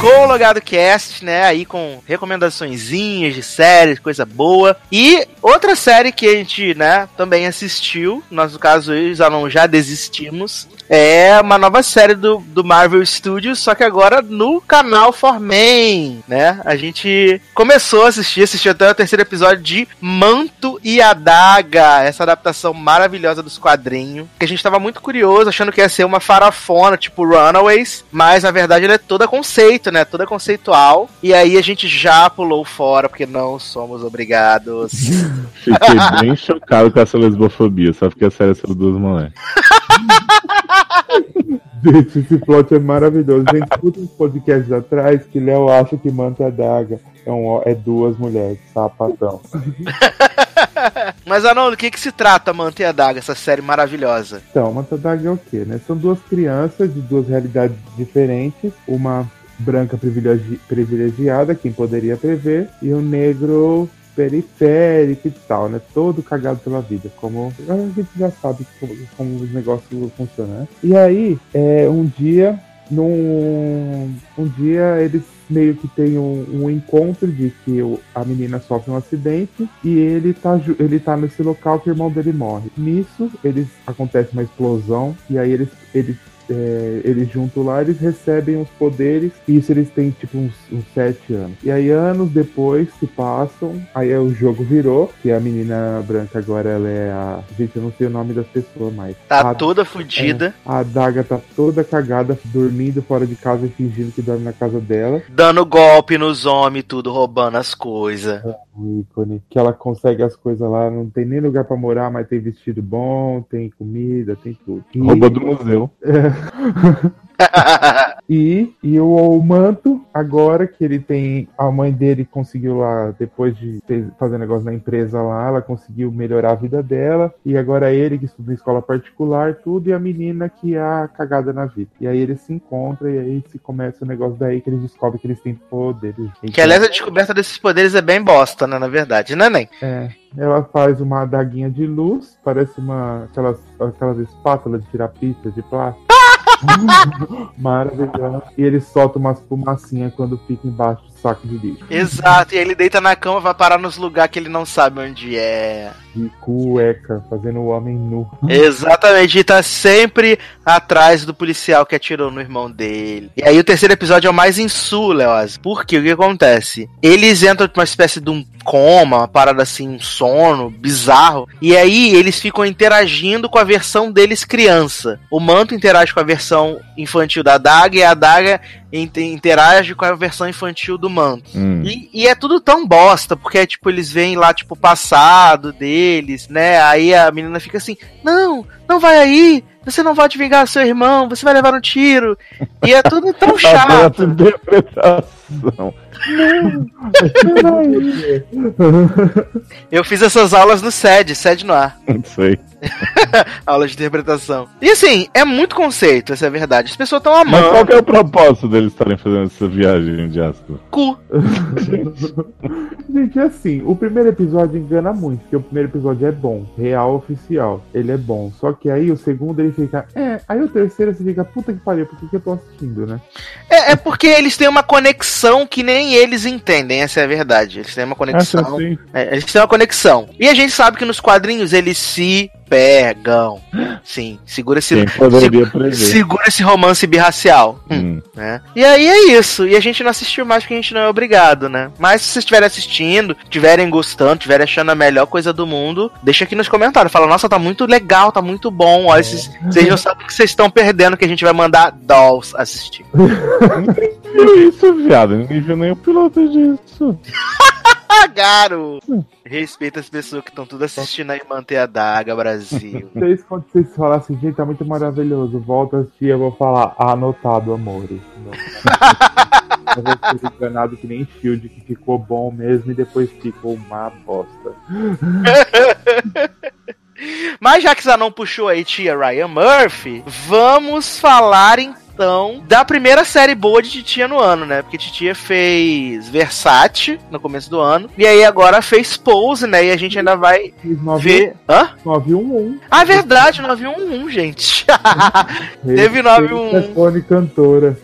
com o Logado Cast, né? Aí com recomendaçõezinhas de séries, coisa boa. E outra série que a gente, né, também assistiu, nós no caso eu e o Zanon já desistimos, é uma nova série do, do Marvel Studios, só que agora no canal For Men, né? A gente começou a assistir, assistiu até o terceiro episódio de Manto e Adaga, essa adaptação maravilhosa dos quadrinhos, que a gente tava muito curioso, achando que ia ser uma farofona, tipo Runaways, mas na verdade ela é toda conceito, né? Toda conceitual. E aí a gente já pulou fora, porque não somos obrigados. Fiquei bem chocado com essa lesbofobia, só porque a série é sobre duas mulheres. Gente, esse plot é maravilhoso. Gente, escuta uns podcasts atrás que Léo acha que Manta Daga é, um, é duas mulheres, sapatão. Mas, Arnaldo, do que que se trata Manter a Daga, essa série maravilhosa? Então, Manta Daga é o quê, né? São duas crianças de duas realidades diferentes. Uma branca privilegi- privilegiada, quem poderia prever, e um negro periférico e tal, né? Todo cagado pela vida, como a gente já sabe como, como os negócios funcionam, né? E aí, é, um dia, num, um dia eles meio que tem um, um encontro de que o- a menina sofre um acidente e ele tá, ele tá nesse local que o irmão dele morre. Nisso, eles acontece uma explosão e aí eles, eles é, eles juntos lá, eles recebem os poderes, e isso eles têm tipo uns, uns sete anos. E aí anos depois se passam, aí o jogo virou, que a menina branca agora ela é a. Gente, eu não sei o nome das pessoas mais. Tá a, toda fodida, a Daga tá toda cagada, dormindo fora de casa e fingindo que dorme na casa dela. dando golpe nos homens, tudo roubando as coisas. O ícone. Que ela consegue as coisas lá, não tem nem lugar pra morar, mas tem vestido bom, tem comida, tem tudo. E- Rouba do museu. E, e o, o manto, agora que ele tem. A mãe dele conseguiu lá, depois de ter- fazer negócio na empresa lá, ela conseguiu melhorar a vida dela. E agora é ele que estuda em escola particular, tudo, e a menina que é a cagada na vida. E aí eles se encontram, e aí se começa o negócio daí que eles descobrem que eles têm poderes. que aliás a descoberta desses poderes é bem bosta, né? Na verdade, né, nem? É, ela faz uma adaguinha de luz, parece uma aquelas, aquelas espátulas de tirar pizza de plástico. Maravilhosa. E ele solta umas fumacinhas quando fica embaixo saco de lixo. Exato, e aí ele deita na cama, vai parar nos lugares que ele não sabe onde é. De cueca, fazendo o homem nu. Exatamente, e tá sempre atrás do policial que atirou no irmão dele. E aí o terceiro episódio é o mais insu, Leoz. Porque o que acontece? Eles entram numa espécie de um coma, uma parada assim, um sono bizarro. E aí eles ficam interagindo com a versão deles criança. O manto interage com a versão infantil da Daga e a Daga interage com a versão infantil do manto. Hum. E, e é tudo tão bosta, porque é tipo, eles veem lá, tipo, o passado deles, né? Aí a menina fica assim, não, não vai aí, você não vai te vingar seu irmão, você vai levar um tiro. E é tudo tão chato. interpretação. Eu fiz essas aulas no SED, SED no ar. Não sei. Aula de interpretação. E assim, é muito conceito, essa é a verdade. As pessoas estão Mas amando qual que é o propósito deles estarem fazendo essa viagem de ácido? cu. Gente, é assim, o primeiro episódio engana muito, porque o primeiro episódio é bom, real oficial, ele é bom. Só que aí o segundo ele fica, é, aí o terceiro você fica, puta que pariu, por que, que eu tô assistindo, né? É, é porque eles têm uma conexão que nem eles entendem, essa é a verdade. Eles têm uma conexão. É, eles têm uma conexão. E a gente sabe que nos quadrinhos eles se pegam. Sim, segura esse, segura, esse romance birracial. Hum, Hum. né? E aí é isso. E a gente não assistiu mais porque a gente não é obrigado, né? Mas se vocês estiverem assistindo, estiverem gostando, estiverem achando a melhor coisa do mundo, deixa aqui nos comentários. Fala, nossa, tá muito legal, tá muito bom. Olha, vocês, vocês não sabem o que vocês estão perdendo, que a gente vai mandar Dolls assistir. viu isso, viado? Ninguém viu nem o piloto disso. Pagaram! Respeita as pessoas que estão tudo assistindo aí manter a daga, Brasil. Vocês, quando vocês falarem assim, gente, tá muito maravilhoso, volta a assistir, eu vou falar, anotado, amores. Eu vou ser enganado que nem Shield, que ficou bom mesmo e depois ficou uma bosta. Mas já que Zanon puxou aí tia Ryan Murphy, vamos falar então da primeira série boa de Titia no ano, né? Porque Titia fez Versace no começo do ano. E aí agora fez Pose, né? E a gente ainda vai Fiz 9 ver. Hã? 911. Ah, verdade, 911, gente. Teve 911. Telefone cantora.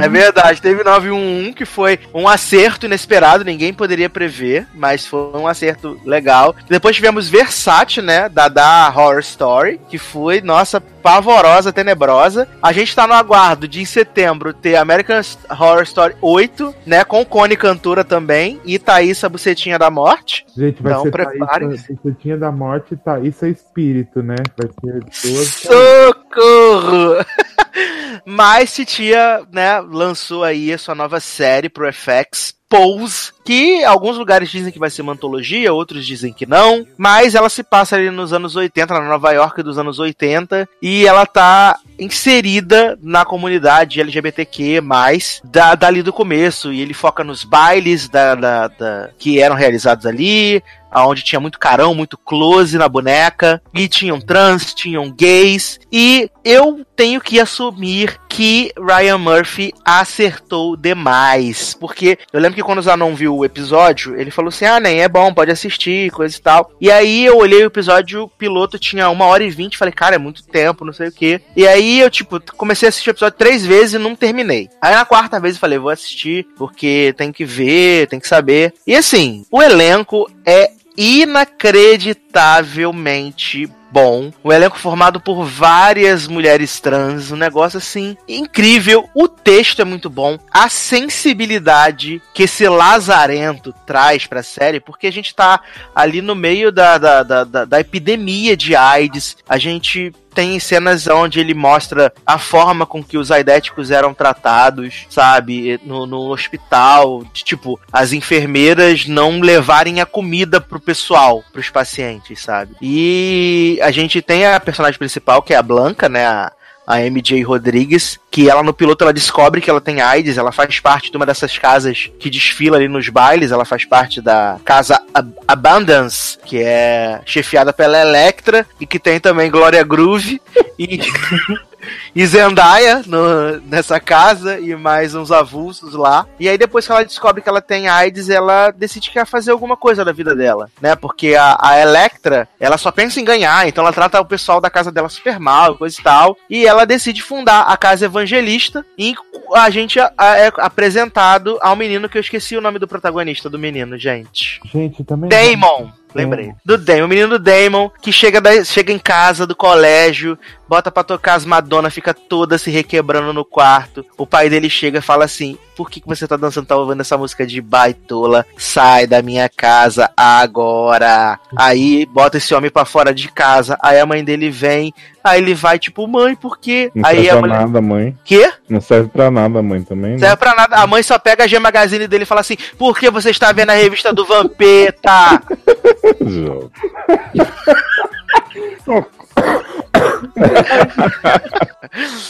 É verdade, teve 911 que foi um acerto inesperado, ninguém poderia prever, mas foi um acerto legal. Depois tivemos Versace, né, da da Horror Story, que foi, nossa, pavorosa, tenebrosa. A gente tá no aguardo de em setembro ter American Horror Story 8, né, com Cone Cantura também e Thaísa Bucetinha da Morte. Gente, vai Então, ser preparem-se. Thaísa, Bucetinha da Morte e Thaísa Espírito, né? Vai ser duas. Socorro! Mas Titia, né, lançou aí a sua nova série pro FX, Pose, que alguns lugares dizem que vai ser uma antologia, outros dizem que não, mas ela se passa ali nos anos 80, na Nova York dos anos 80, e ela tá inserida na comunidade LGBTQ+, da, dali do começo, e ele foca nos bailes da, da- da- que eram realizados ali, onde tinha muito carão, muito close na boneca, e tinham trans, tinham gays, e eu tenho que assumir que Ryan Murphy acertou demais, porque eu lembro que quando o Zanon viu o episódio, ele falou assim, ah, nem é bom, pode assistir, coisa e tal, e aí eu olhei o episódio, o piloto tinha uma hora e vinte, falei, cara, é muito tempo, não sei o que, e aí eu, tipo, comecei a assistir o episódio três vezes e não terminei, aí na quarta vez eu falei, vou assistir, porque tem que ver, tem que saber, e assim, o elenco é inacreditavelmente bom. O elenco formado por várias mulheres trans, um negócio assim incrível. O texto é muito bom, a sensibilidade que esse lazarento traz pra série, porque a gente tá ali no meio da, da, da, da- da epidemia de AIDS, a gente tem cenas onde ele mostra a forma com que os aidéticos eram tratados, sabe? No, no hospital, de, tipo, as enfermeiras não levarem a comida pro pessoal, pros pacientes, sabe? E a gente tem a personagem principal, que é a Blanca, né? A, a MJ Rodrigues, que ela no piloto ela descobre que ela tem AIDS, ela faz parte de uma dessas casas que desfila ali nos bailes, ela faz parte da casa Ab- Abundance, que é chefiada pela Electra e que tem também Glória Groove e e Zendaya no- nessa casa e mais uns avulsos lá. E aí depois que ela descobre que ela tem AIDS, ela decide que quer fazer alguma coisa da vida dela, né? Porque a, a Electra, ela só pensa em ganhar, então ela trata o pessoal da casa dela super mal, coisa e tal. E ela decide fundar a Casa Evangelista e a gente é apresentado ao menino que eu esqueci o nome do protagonista do menino, gente. Gente, também. Damon. Lembrei. Do Damon, o menino do Damon, que chega, da- chega em casa do colégio, bota pra tocar as Madonna, fica toda se requebrando no quarto. O pai dele chega e fala assim: Por que, que você tá dançando, tá ouvindo essa música de baitola? Sai da minha casa agora. Aí bota esse homem pra fora de casa. Aí a mãe dele vem. Aí ele vai, tipo, mãe, por quê? Não Aí serve a pra mulher. nada, mãe. Quê? Não serve pra nada, mãe, também. Né? Serve pra nada. A mãe só pega a G Magazine dele e fala assim: Por que você está vendo a revista do Vampeta?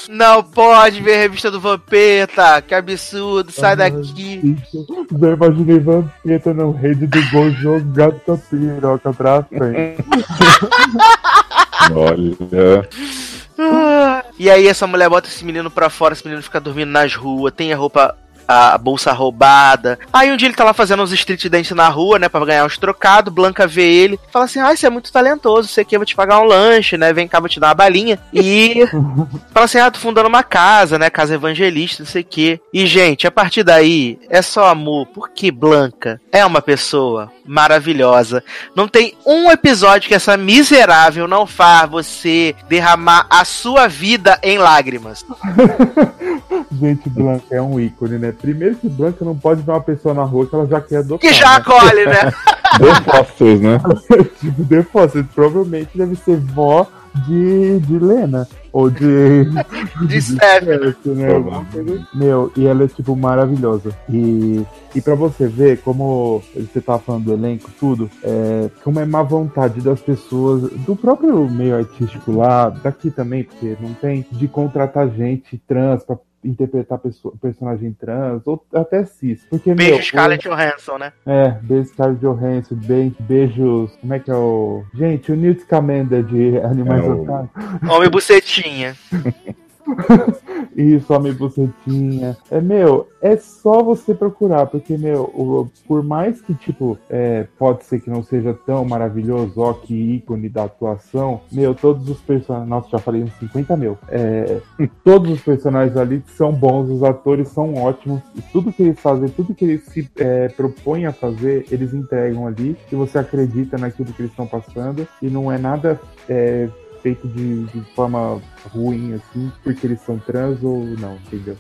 Não pode ver a revista do Vampeta, que absurdo, sai daqui. Isso. Já imaginei Vampeta no rede do gol jogado com a piroca pra frente. Olha. Ah. E aí essa mulher bota esse menino pra fora, esse menino fica dormindo nas ruas, tem a roupa. A bolsa roubada. Aí um dia ele tá lá fazendo uns street dance na rua, né? Pra ganhar uns trocados. Blanca vê ele. Fala assim: Ah, você é muito talentoso. Você aqui, eu vou te pagar um lanche, né? Vem cá, vou te dar uma balinha. E fala assim: Ah, tô fundando uma casa, né? Casa evangelista, não sei o quê. E, gente, a partir daí é só amor. Porque Blanca é uma pessoa maravilhosa. Não tem um episódio que essa miserável não faz você derramar a sua vida em lágrimas. Gente, Blanca é um ícone, né? Primeiro que Blanca não pode ver uma pessoa na rua que ela já quer adotar. Que já né? acolhe, né? Dois fósseis, né? tipo, The Foster, provavelmente deve ser vó de, de Lena. Ou de. De. Steph, né? Alguma coisa- Meu, e ela é, tipo, maravilhosa. E, e pra você ver como você tava falando do elenco, tudo, é, como é má vontade das pessoas, do próprio meio artístico lá, daqui também, porque não tem, de contratar gente trans pra interpretar pessoa, personagem trans, ou até cis. Porque, Beijo, meu, Scarlett Johansson, né? É, beijo Scarlett Johansson, be- beijos. Como é que é o. Gente, o Newt Scamander de Animais É o-. Homem bucetinha. Isso, Homem Bucetinha. É, meu, é só você procurar, porque, meu, o- por mais que, tipo, é, pode ser que não seja tão maravilhoso, ó, que ícone da atuação, meu, todos os personagens. Nossa, já falei uns 50 mil. É, todos os personagens ali são bons, os atores são ótimos, e tudo que eles fazem, tudo que eles se é, propõem a fazer, eles entregam ali, e você acredita naquilo que eles estão passando, e não é nada. é, feito de, de forma ruim, assim, porque eles são trans ou não, entendeu?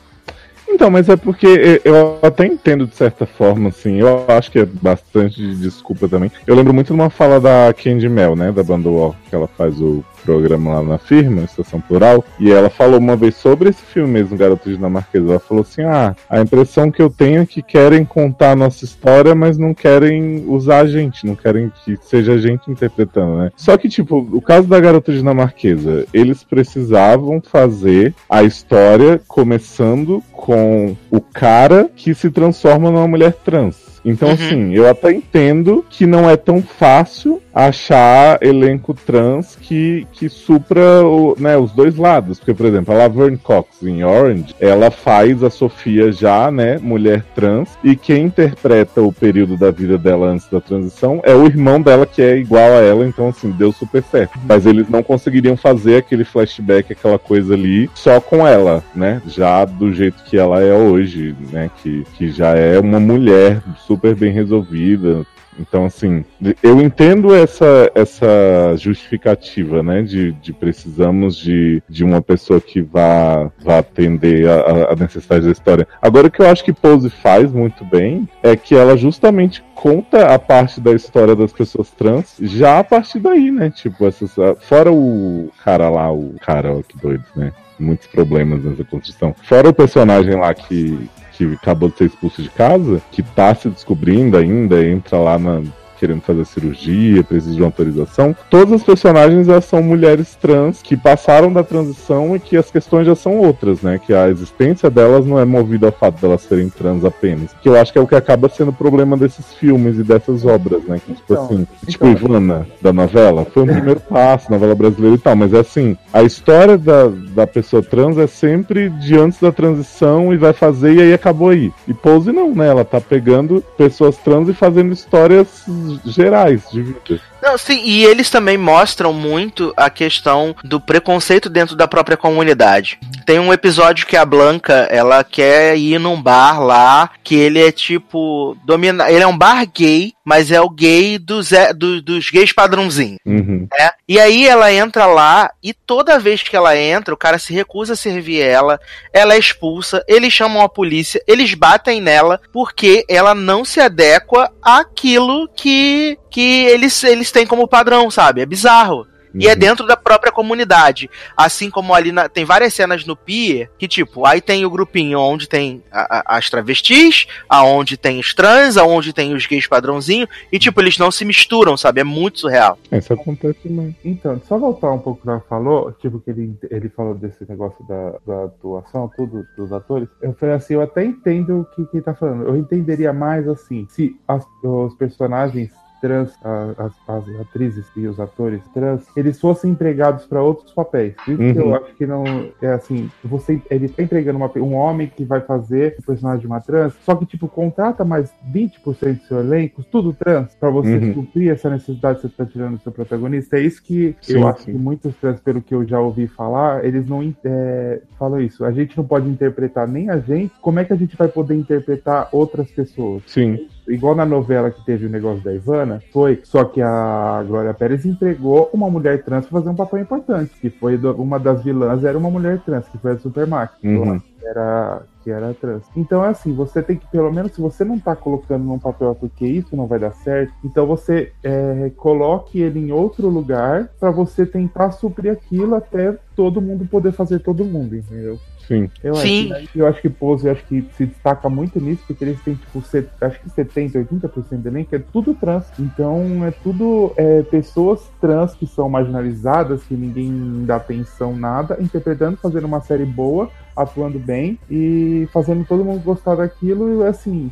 Então, mas é porque eu até entendo de certa forma, assim. Eu acho que é bastante de desculpa também. Eu lembro muito de uma fala da Candy Mel, né? Da banda Walk, que ela faz o programa lá na firma, Estação Plural. E ela falou uma vez sobre esse filme mesmo, Garoto Dinamarquesa. Ela falou assim: Ah, a impressão que eu tenho é que querem contar a nossa história, mas não querem usar a gente, não querem que seja a gente interpretando, né? Só que, tipo, o caso da Garota Dinamarquesa, eles precisavam fazer a história começando com o cara que se transforma numa mulher trans. Então, Uhum. assim, eu até entendo que não é tão fácil achar elenco trans que, que supra o- né, os dois lados. Porque, por exemplo, a Laverne Cox em Orange, ela faz a Sofia já, né, mulher trans, e quem interpreta o período da vida dela antes da transição é o irmão dela, que é igual a ela, então, assim, deu super certo. Mas eles não conseguiriam fazer aquele flashback, aquela coisa ali, só com ela, né, já do jeito que ela é hoje, né, que, que já é uma mulher super bem resolvida, então, assim, eu entendo essa, essa justificativa, né? De, de precisamos de, de uma pessoa que vá, vá atender a, a necessidade da história. Agora, o que eu acho que Pose faz muito bem é que ela justamente conta a parte da história das pessoas trans já a partir daí, né? Tipo, essas, fora o cara lá, o cara, ó, que doido, né? Muitos problemas nessa construção. Fora o personagem lá que, que acabou de ser expulso de casa, que tá se descobrindo ainda, entra lá na, querendo fazer cirurgia, precisa de uma autorização. Todas as personagens elas são mulheres trans que passaram da transição e que as questões já são outras, né? Que a existência delas não é movida ao fato delas serem trans apenas. Que eu acho que é o que acaba sendo o problema desses filmes e dessas obras, né? Que, tipo Então, assim, tipo então. Ivana, da novela, foi um primeiro passo, novela brasileira e tal, mas é assim, a história da, da pessoa trans é sempre de antes da transição e vai fazer e aí acabou aí. E Pose não, né? Ela tá pegando pessoas trans e fazendo histórias gerais de vida. Não, sim, e eles também mostram muito a questão do preconceito dentro da própria comunidade. Tem um episódio que a Blanca, ela quer ir num bar lá, que ele é tipo. Domina... Ele é um bar gay, mas é o gay dos, é, do- dos gays padrãozinho. Uhum. né? E aí ela entra lá e toda vez que ela entra, o cara se recusa a servir ela, ela é expulsa, eles chamam a polícia, eles batem nela porque ela não se adequa àquilo que, que eles, eles têm como padrão, sabe? É bizarro. E é Uhum. dentro da própria comunidade. Assim como ali na- tem várias cenas no Pier que, tipo, aí tem o grupinho onde tem a- a- as travestis, aonde tem os trans, aonde tem os gays padrãozinho, e, tipo, eles não se misturam, sabe? É muito surreal. Isso acontece mais. Então, só voltar um pouco que ela falou, tipo, que ele, ele falou desse negócio da, da atuação, tudo, dos atores. Eu falei assim, eu até entendo o que, que ele tá falando. Eu entenderia mais assim, se as- os personagens trans, a- as, as atrizes e os atores trans, eles fossem empregados para outros papéis. Isso que Uhum. eu acho que não é assim, você ele tá entregando uma- um homem que vai fazer o personagem de uma trans, só que tipo contrata mais 20% do seu elenco, tudo trans, para você Uhum. suprir essa necessidade que você tá tirando do seu protagonista. É isso que Sim, eu acho sim. que muitos trans, pelo que eu já ouvi falar, eles não é, falam isso. A gente não pode interpretar nem a gente, como é que a gente vai poder interpretar outras pessoas? Sim. Igual na novela que teve o negócio da Ivana, foi, só que a Glória Pérez entregou uma mulher trans pra fazer um papel importante, que foi do- uma das vilãs, era uma mulher trans, que foi a Supermax, Uhum. que era que era trans. Então é assim, você tem que, pelo menos, se você não tá colocando num papel porque isso não vai dar certo, então você é, coloque ele em outro lugar pra você tentar suprir aquilo até todo mundo poder fazer todo mundo, entendeu? Sim. Eu Sim. Acho, eu acho que Pose, eu acho que se destaca muito nisso, porque eles têm, tipo, set, acho que 70, 80% do elenco é tudo trans. Então, é tudo é, pessoas trans que são marginalizadas, que ninguém dá atenção, nada, interpretando, fazendo uma série boa, atuando bem e fazendo todo mundo gostar daquilo e assim.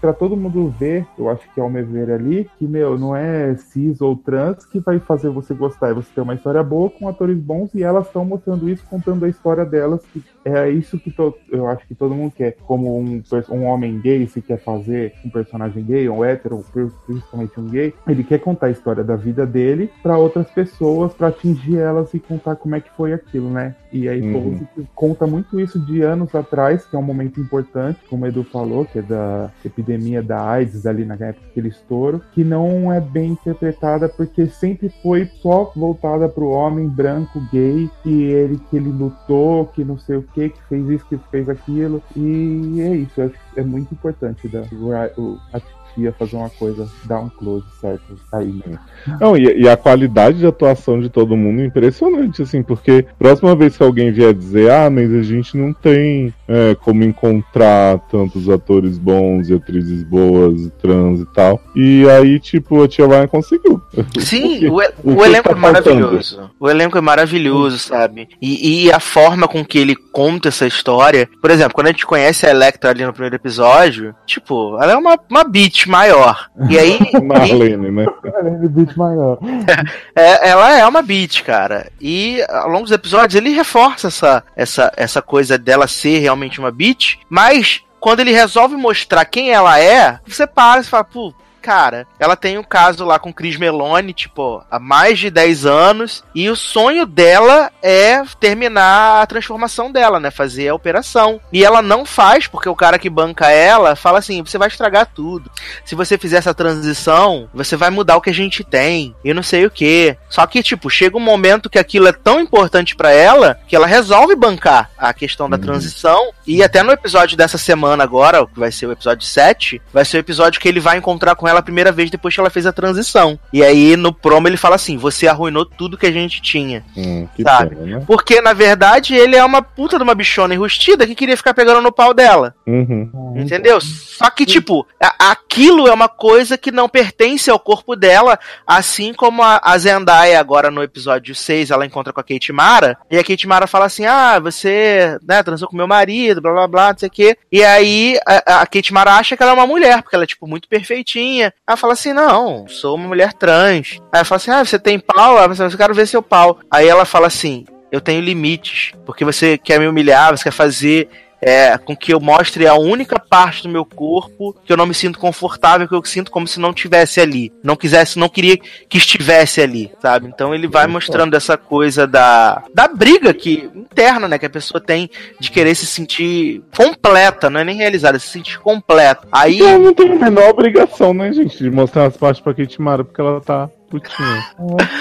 Pra todo mundo ver, eu acho que ao meu ver ali, que, meu, não é cis ou trans que vai fazer você gostar, é você ter uma história boa com atores bons e elas estão mostrando isso, contando a história delas, que é isso que to- eu acho que todo mundo quer. Como um, um homem gay, se quer fazer um personagem gay, um hétero, pri- principalmente um gay, ele quer contar a história da vida dele para outras pessoas, para atingir elas e contar como é que foi aquilo, né? E aí Uhum. Conta muito isso de anos atrás, que é um momento importante, como o Edu falou, que é da epidemia da AIDS ali na época daquele estouro, que não é bem interpretada porque sempre foi só voltada pro homem branco gay, que ele que ele lutou, que não sei o que, que fez isso, que fez aquilo. E é isso, que é muito importante da, o, a titia fazer uma coisa, dar um close certo aí, né? Não, e, e a qualidade de atuação de todo mundo é impressionante, assim, porque próxima vez que alguém vier dizer, ah, mas a gente não tem é, como encontrar tantos atores bons e atrizes boas, trans e tal. E aí, tipo, a Tia Ryan conseguiu. Sim, o, o o elenco tá é maravilhoso. O elenco é maravilhoso, sabe? E, e a forma com que ele conta essa história. Por exemplo, quando a gente conhece a Electra ali no primeiro episódio, tipo, ela é uma, uma bitch maior. E aí. Marlene, né? Caralho, beat maior. É, ela é uma beat, cara. E ao longo dos episódios ele reforça essa, essa, essa coisa dela ser realmente uma beat, mas quando ele resolve mostrar quem ela é, você para e fala, pô. Cara, ela tem um caso lá com Chris Meloni, tipo, há mais de 10 anos, e o sonho dela é terminar a transformação dela, né? Fazer a operação. E ela não faz, porque o cara que banca ela fala assim: você vai estragar tudo. Se você fizer essa transição, você vai mudar o que a gente tem, e não sei o que. Só que, tipo, chega um momento que aquilo é tão importante pra ela que ela resolve bancar a questão da transição. E até no episódio dessa semana agora, que vai ser o episódio 7, vai ser o episódio que ele vai encontrar com ela a primeira vez depois que ela fez a transição. E aí no promo ele fala assim: você arruinou tudo que a gente tinha. Hum, Sabe? pena, né? Porque, na verdade, ele é uma puta de uma bichona enrustida que queria ficar pegando no pau dela. Uhum. Entendeu? Só que, tipo, aquilo é uma coisa que não pertence ao corpo dela, assim como a, a Zendaya agora no episódio 6, ela encontra com a Kate Mara, e a Kate Mara fala assim, ah, você, né, transou com meu marido, blá blá blá, não sei o quê. E aí a, a Kate Mara acha que ela é uma mulher, porque ela é, tipo, muito perfeitinha. Ela fala assim, não, sou uma mulher trans. Aí ela fala assim, ah, você tem pau? Ela fala assim, eu quero ver seu pau. Aí ela fala assim, eu tenho limites, porque você quer me humilhar, você quer fazer é, com que eu mostre a única parte do meu corpo que eu não me sinto confortável, que eu sinto como se não tivesse ali. Não quisesse, não queria que estivesse ali, sabe? Então ele vai mostrando essa coisa da, da briga que interna, né, que a pessoa tem de querer se sentir completa, não é nem realizada, se sentir completa. Aí Então não tem a menor obrigação, né, gente, de mostrar as partes pra Kate Mara, porque ela tá putinha.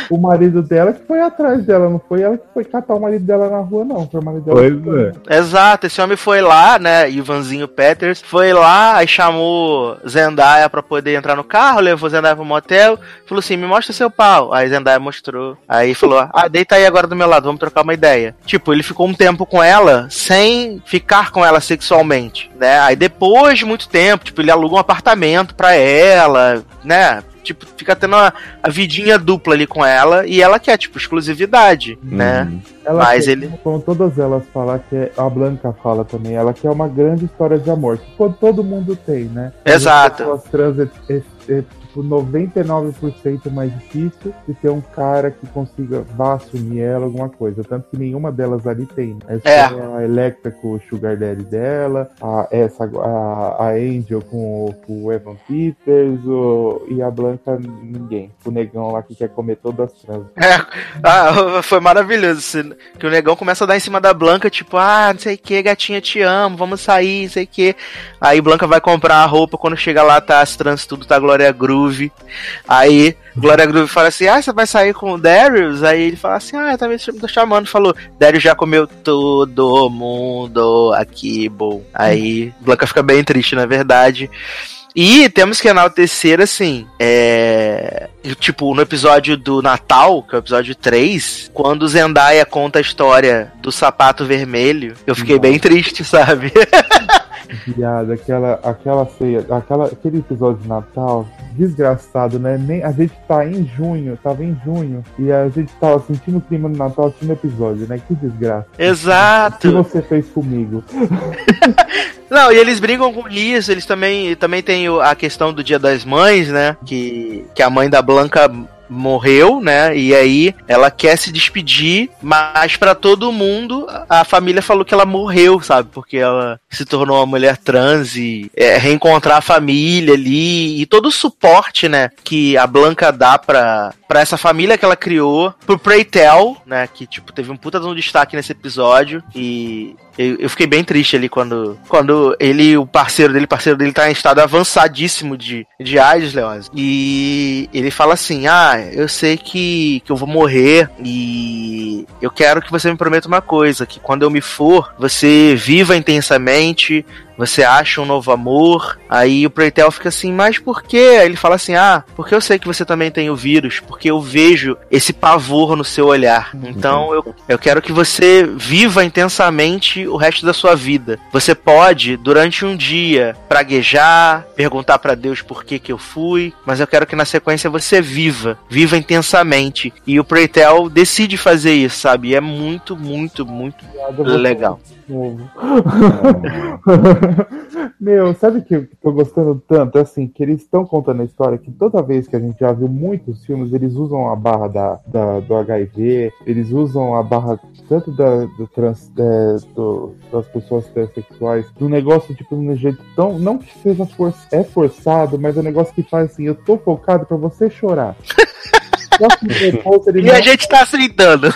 O marido dela que foi atrás dela, não foi ela que foi catar o marido dela na rua, não. Foi o marido dela. Pois foi. é. Exato, esse homem foi lá, né? Ivanzinho Peters foi lá, aí chamou Zendaya pra poder entrar no carro, levou Zendaya pro motel, falou assim: me mostra seu pau. Aí Zendaya mostrou. Aí falou: ah, deita aí agora do meu lado, vamos trocar uma ideia. Tipo, ele ficou um tempo com ela sem ficar com ela sexualmente, né? Aí depois de muito tempo, tipo, ele aluga um apartamento pra ela, né? Tipo, fica tendo a, a vidinha dupla ali com ela e ela quer, tipo, exclusividade, né? Uhum. Ela Mas quer- ele- Como todas elas falam, que é- a Blanca fala também, ela quer uma grande história de amor, que todo, todo mundo tem, né? Exato. As trans tipo 99% mais difícil de ter um cara que consiga vá assumir ela alguma coisa. Tanto que nenhuma delas ali tem. né? É. só A Electra com o Sugar Daddy dela, a, essa, a, a Angel com, o- com o Evan Peters, o, e a Blanca ninguém. O negão lá que quer comer todas as trans. É, ah, foi maravilhoso. Que o negão começa a dar em cima da Blanca, tipo, ah, não sei o que, gatinha, te amo, vamos sair, não sei o que. Aí Blanca vai comprar a roupa, quando chega lá, tá as trans, tudo tá Glória Groove. Aí Glória Groove fala assim: ah, você vai sair com o Darius? Aí ele fala assim: ah, tá me chamando. Falou: Darius já comeu todo mundo aqui, bom. Aí Blanca fica bem triste, na verdade. E temos que enaltecer, assim, é. Tipo, no episódio do Natal, que é o episódio 3, quando Zendaya conta a história do sapato vermelho, eu fiquei bem triste, sabe? Viado, aquela, aquela ceia, aquela, aquele episódio de Natal, desgraçado, né? Nem, a gente tá em junho, tava em junho, e a gente tava sentindo o clima do Natal assistindo episódio, né? Que desgraça. O que Exato. você fez comigo? Não, e eles brincam com isso, eles também, também tem a questão do Dia das Mães, né? Que, que a mãe da Blanca morreu, né? E aí ela quer se despedir, mas pra todo mundo a família falou que ela morreu, sabe? Porque ela se tornou uma mulher trans e é, reencontrar a família ali e todo o suporte, né? Que a Blanca dá pra, pra essa família que ela criou, pro Preytel, né? Que tipo teve um puta de um destaque nesse episódio e eu, eu fiquei bem triste ali quando, quando ele, o parceiro dele, parceiro dele tá em estado avançadíssimo de, de AIDS, Leoz. E ele fala assim: Ah, eu sei que, que eu vou morrer e eu quero que você me prometa uma coisa: que quando eu me for, você viva intensamente. Você acha um novo amor? Aí o Preytel fica assim, mas por quê? Aí ele fala assim: Ah, porque eu sei que você também tem o vírus, porque eu vejo esse pavor no seu olhar. Então eu, eu quero que você viva intensamente o resto da sua vida. Você pode, durante um dia, praguejar, perguntar pra Deus por que que eu fui, mas eu quero que na sequência você viva, viva intensamente. E o Preytel decide fazer isso, sabe? E é muito, muito, muito legal. Meu, sabe que eu tô gostando tanto? Assim, que eles estão contando a história que toda vez que a gente já viu muitos filmes, eles usam a barra da, da- do HIV, eles usam a barra tanto da, do trans, é, do- das pessoas transexuais, do negócio, tipo, de um jeito tão. Não que seja for, é forçado, mas é um negócio que faz assim, eu tô focado pra você chorar. Só que depois ele E não- a gente tá aceitando.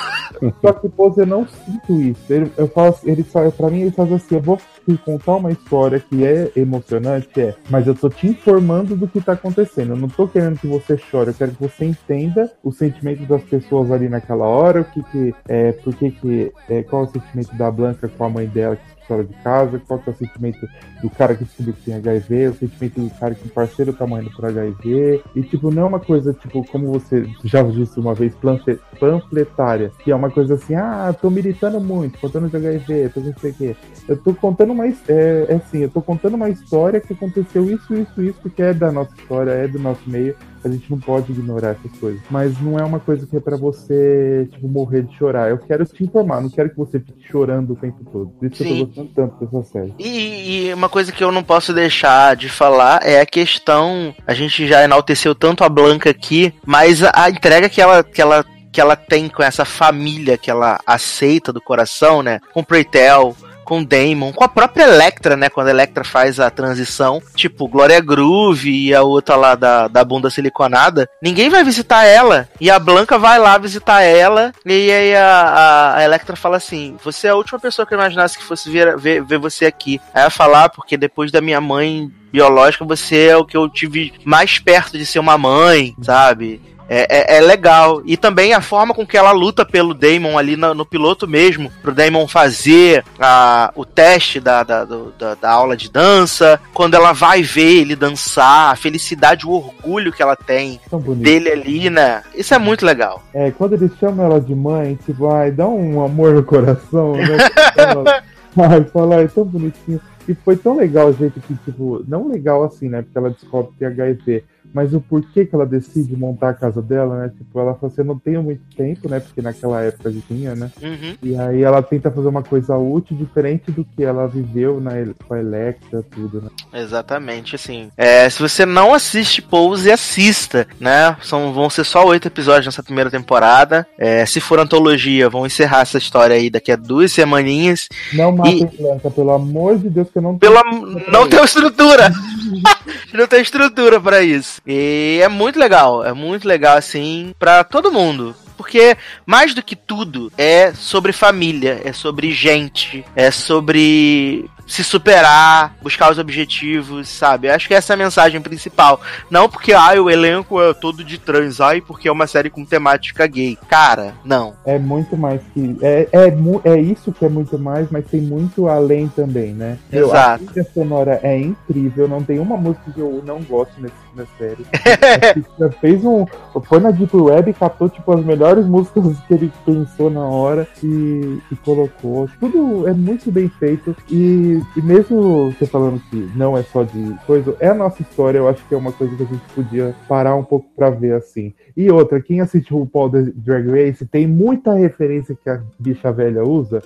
só que, pô, eu não sinto isso. Ele, eu falo assim, ele fala, pra mim, ele faz assim, eu vou te contar uma história que é emocionante, é, mas eu tô te informando do que tá acontecendo. Eu não tô querendo que você chore, eu quero que você entenda o sentimento das pessoas ali naquela hora, o que que, é, por que que, é, qual é o sentimento da Blanca com a mãe dela que fora de casa, qual que é o sentimento do cara que descobriu que tem HIV, o sentimento do cara que o parceiro tá morrendo por HIV, e tipo, não é uma coisa, tipo, como você já disse uma vez, panfletária, que é uma coisa assim, ah, tô militando muito, contando de HIV, tô não sei o quê. Eu tô contando uma, é, é assim, eu tô contando uma história que aconteceu isso, isso, isso, que é da nossa história, é do nosso meio, a gente não pode ignorar essas coisas. Mas não é uma coisa que é pra você, tipo, morrer de chorar. Eu quero te informar, não quero que você fique chorando o tempo todo. Por isso que eu Sim. tô gostando tanto dessa série. E, e uma coisa que eu não posso deixar de falar é a questão. A gente já enalteceu tanto a Blanca aqui, mas a, a entrega que ela, que ela que ela tem com essa família que ela aceita do coração, né? Com o Preytel, com Damon, com a própria Electra, né? Quando a Electra faz a transição, tipo, Glória Groove e a outra lá da, da bunda siliconada, ninguém vai visitar ela. E a Blanca vai lá visitar ela, e aí a, a, a Electra fala assim: Você é a última pessoa que eu imaginasse que fosse ver, ver, ver você aqui. Aí ela fala, ah, porque depois da minha mãe biológica, você é o que eu tive mais perto de ser uma mãe, sabe? É, é, é legal. E também a forma com que ela luta pelo Damon ali no, no piloto mesmo, pro Damon fazer a, o teste da, da, do- da, da aula de dança, quando ela vai ver ele dançar, a felicidade, o orgulho que ela tem dele ali, né? Isso é muito legal. É, quando eles chamam ela de mãe, tipo, ai, dá um amor no coração, né? Ela- ai, fala, é tão bonitinho. E foi tão legal o jeito que, tipo, não legal assim, né? Porque ela descobre que tem HIV. Mas o porquê que ela decide montar a casa dela, né? Tipo, ela fala assim, eu não tenho muito tempo, né? Porque naquela época a gente tinha, né? Uhum. E aí ela tenta fazer uma coisa útil, diferente do que ela viveu na, com a Electra, tudo, né? Exatamente, assim. É, se você não assiste Pose, assista, né? São, vão ser só oito episódios nessa primeira temporada. É, se for antologia, vão encerrar essa história aí daqui a duas semaninhas. Não matem Blanca, pelo amor de Deus, que eu não Pela, não tem estrutura! não tem estrutura pra isso. E é muito legal, é muito legal, assim, pra todo mundo. Porque, mais do que tudo, é sobre família, é sobre gente, é sobre se superar, buscar os objetivos, sabe? Eu acho que essa é a mensagem principal. Não porque, ai, o elenco é todo de trans, ai, porque é uma série com temática gay. Cara, não. É muito mais que. É, é, é isso que é muito mais, mas tem muito além também, né? Exato. A trilha sonora é incrível, não tem uma música que eu não gosto nesse, na série. A fez um. Foi na Deep Web e catou tipo, as melhores músicas que ele pensou na hora e, e colocou. Tudo é muito bem feito. E e, mesmo você falando que não é só de coisa, é a nossa história, eu acho que é uma coisa que a gente podia parar um pouco pra ver assim. E outra, quem assiste o Paul Drag Race tem muita referência que a bicha velha usa.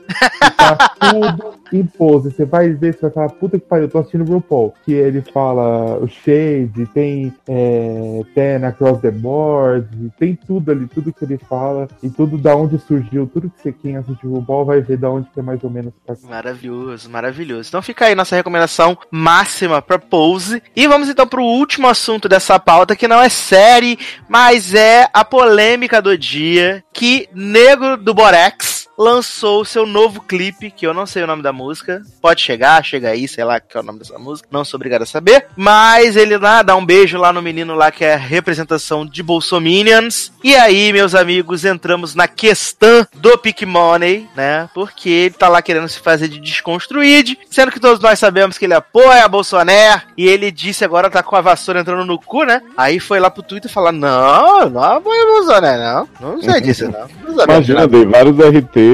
tá tudo em pose. Você vai ver, você vai falar, puta que pariu, eu tô assistindo o RuPaul. Que ele fala o Shade, tem é, Ten Across the Board, tem tudo ali, tudo que ele fala, e tudo da onde surgiu, tudo que você quem assiste o RuPaul vai ver da onde que é mais ou menos Maravilhoso, maravilhoso. Então fica aí nossa recomendação máxima pra Pose. E vamos então pro último assunto dessa pauta, que não é série, mas é a polêmica do dia, que Negro do Borex lançou seu novo clipe, que eu não sei o nome da música. Pode chegar, chega aí, sei lá que é o nome dessa música. Não sou obrigado a saber. Mas ele lá dá um beijo lá no menino lá que é representação de Bolsominions. E aí, meus amigos, entramos na questão do Pick Money, né? Porque ele tá lá querendo se fazer de desconstruído, sendo que todos nós sabemos que ele apoia a Bolsonaro. E ele disse agora tá com a vassoura entrando no cu, né? Aí foi lá pro Twitter falar: Não, não apoia o Bolsonaro, não. Não sei disso, não. não Imagina, nada." dei vários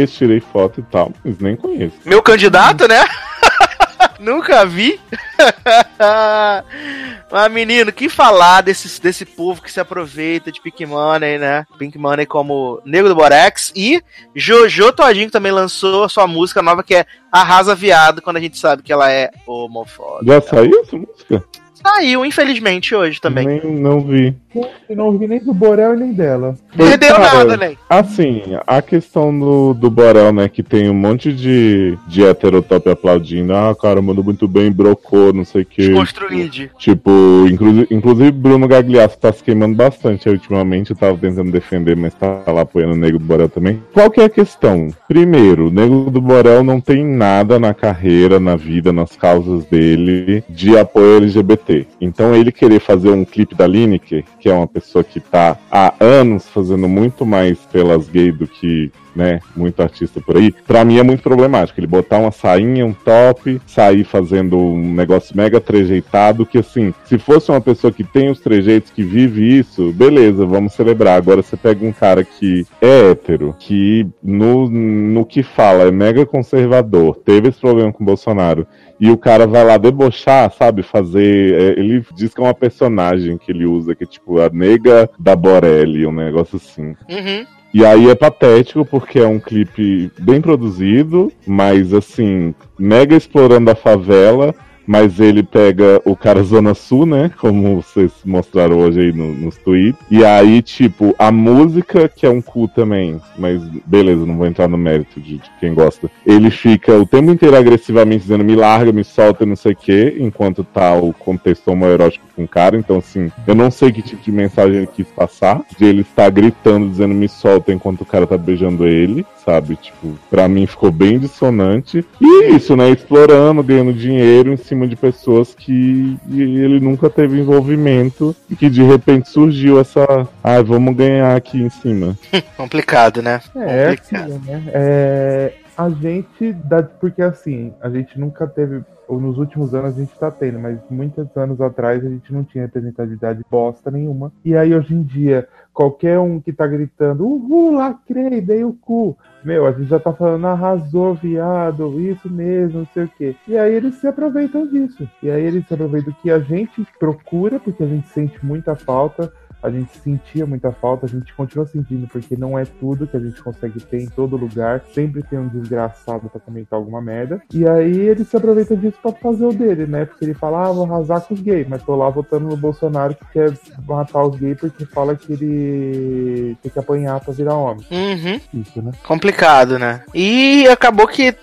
Tirei foto e tal, mas nem conheço. Meu candidato, né? Nunca vi. Mas, menino, que falar desse, desse povo que se aproveita de Pink Money, né? Pink Money como Nego do Borex. E Jojo Todinho que também lançou a sua música nova que é Arrasa Viado, quando a gente sabe que ela é homofóbica. Já saiu essa música? Saiu, infelizmente, hoje também. Nem, não vi. Eu não ouvi nem do Borel nem dela. Perdeu nada, né? Assim, a questão do, do Borel, né, que tem um monte de, de heterotop aplaudindo. Ah, cara, mandou muito bem, brocou, não sei o que. Desconstruíde. Tipo, inclusive, inclusive Bruno Gagliasso tá se queimando bastante ultimamente. Eu tava tentando defender, mas tá lá apoiando o Nego do Borel também. Qual que é a questão? Primeiro, o Nego do Borel não tem nada na carreira, na vida, nas causas dele de apoio LGBT. Então ele querer fazer um clipe da Lineker, que é uma pessoa que tá há anos fazendo muito mais pelas gays do que né, muito artista por aí, pra mim é muito problemático. Ele botar uma sainha, um top, sair fazendo um negócio mega trejeitado, que assim, se fosse uma pessoa que tem os trejeitos, que vive isso, beleza, vamos celebrar. Agora você pega um cara que é hétero, que no, no que fala é mega conservador, teve esse problema com o Bolsonaro, e o cara vai lá debochar, sabe? Fazer. é, ele diz que é uma personagem que ele usa, que é tipo a nega da Borelli, um negócio assim. Uhum. E aí é patético porque é um clipe bem produzido, mas assim, mega explorando a favela, mas ele pega o cara Zona Sul, né? Como vocês mostraram hoje aí no- nos tweets. E aí, tipo, a música, que é um cu também, mas beleza, não vou entrar no mérito de, de quem gosta. Ele fica o tempo inteiro agressivamente dizendo me larga, me solta, não sei o quê, enquanto tá o contexto homoerótico com o cara. Então, assim, eu não sei que tipo de mensagem ele quis passar. De ele estar gritando, dizendo me solta enquanto o cara tá beijando ele, sabe? Tipo, pra mim ficou bem dissonante. E isso, né? Explorando, ganhando dinheiro em cima de pessoas que ele nunca teve envolvimento e que de repente surgiu essa. Ah, vamos ganhar aqui em cima. Complicado, né? É, Complicado. aquilo, né? É, a gente dá. Porque assim, a gente nunca teve. Ou nos últimos anos a gente tá tendo, mas muitos anos atrás a gente não tinha representatividade bosta nenhuma. E aí hoje em dia, qualquer um que tá gritando, uhul, lacrei, dei o cu. Meu, a gente já tá falando, arrasou, viado, isso mesmo, não sei o quê. E aí eles se aproveitam disso. E aí eles se aproveitam que a gente procura, porque a gente sente muita falta, a gente sentia muita falta, a gente continua sentindo, porque não é tudo que a gente consegue ter em todo lugar. Sempre tem um desgraçado pra comentar alguma merda. E aí ele se aproveita disso pra fazer o dele, né? Porque ele fala, ah, vou arrasar com os gays, mas tô lá votando no Bolsonaro que quer matar os gays porque fala que ele tem que apanhar pra virar homem. Uhum. Isso, né? complicado, né? E acabou que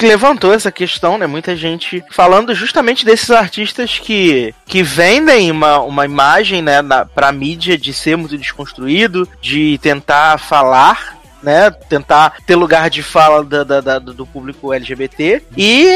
levantou essa questão, né? Muita gente falando justamente desses artistas que, que vendem uma, uma imagem, né, na, pra mídia de ser muito desconstruído, de tentar falar. Né, tentar ter lugar de fala da- da- da- do público LGBT e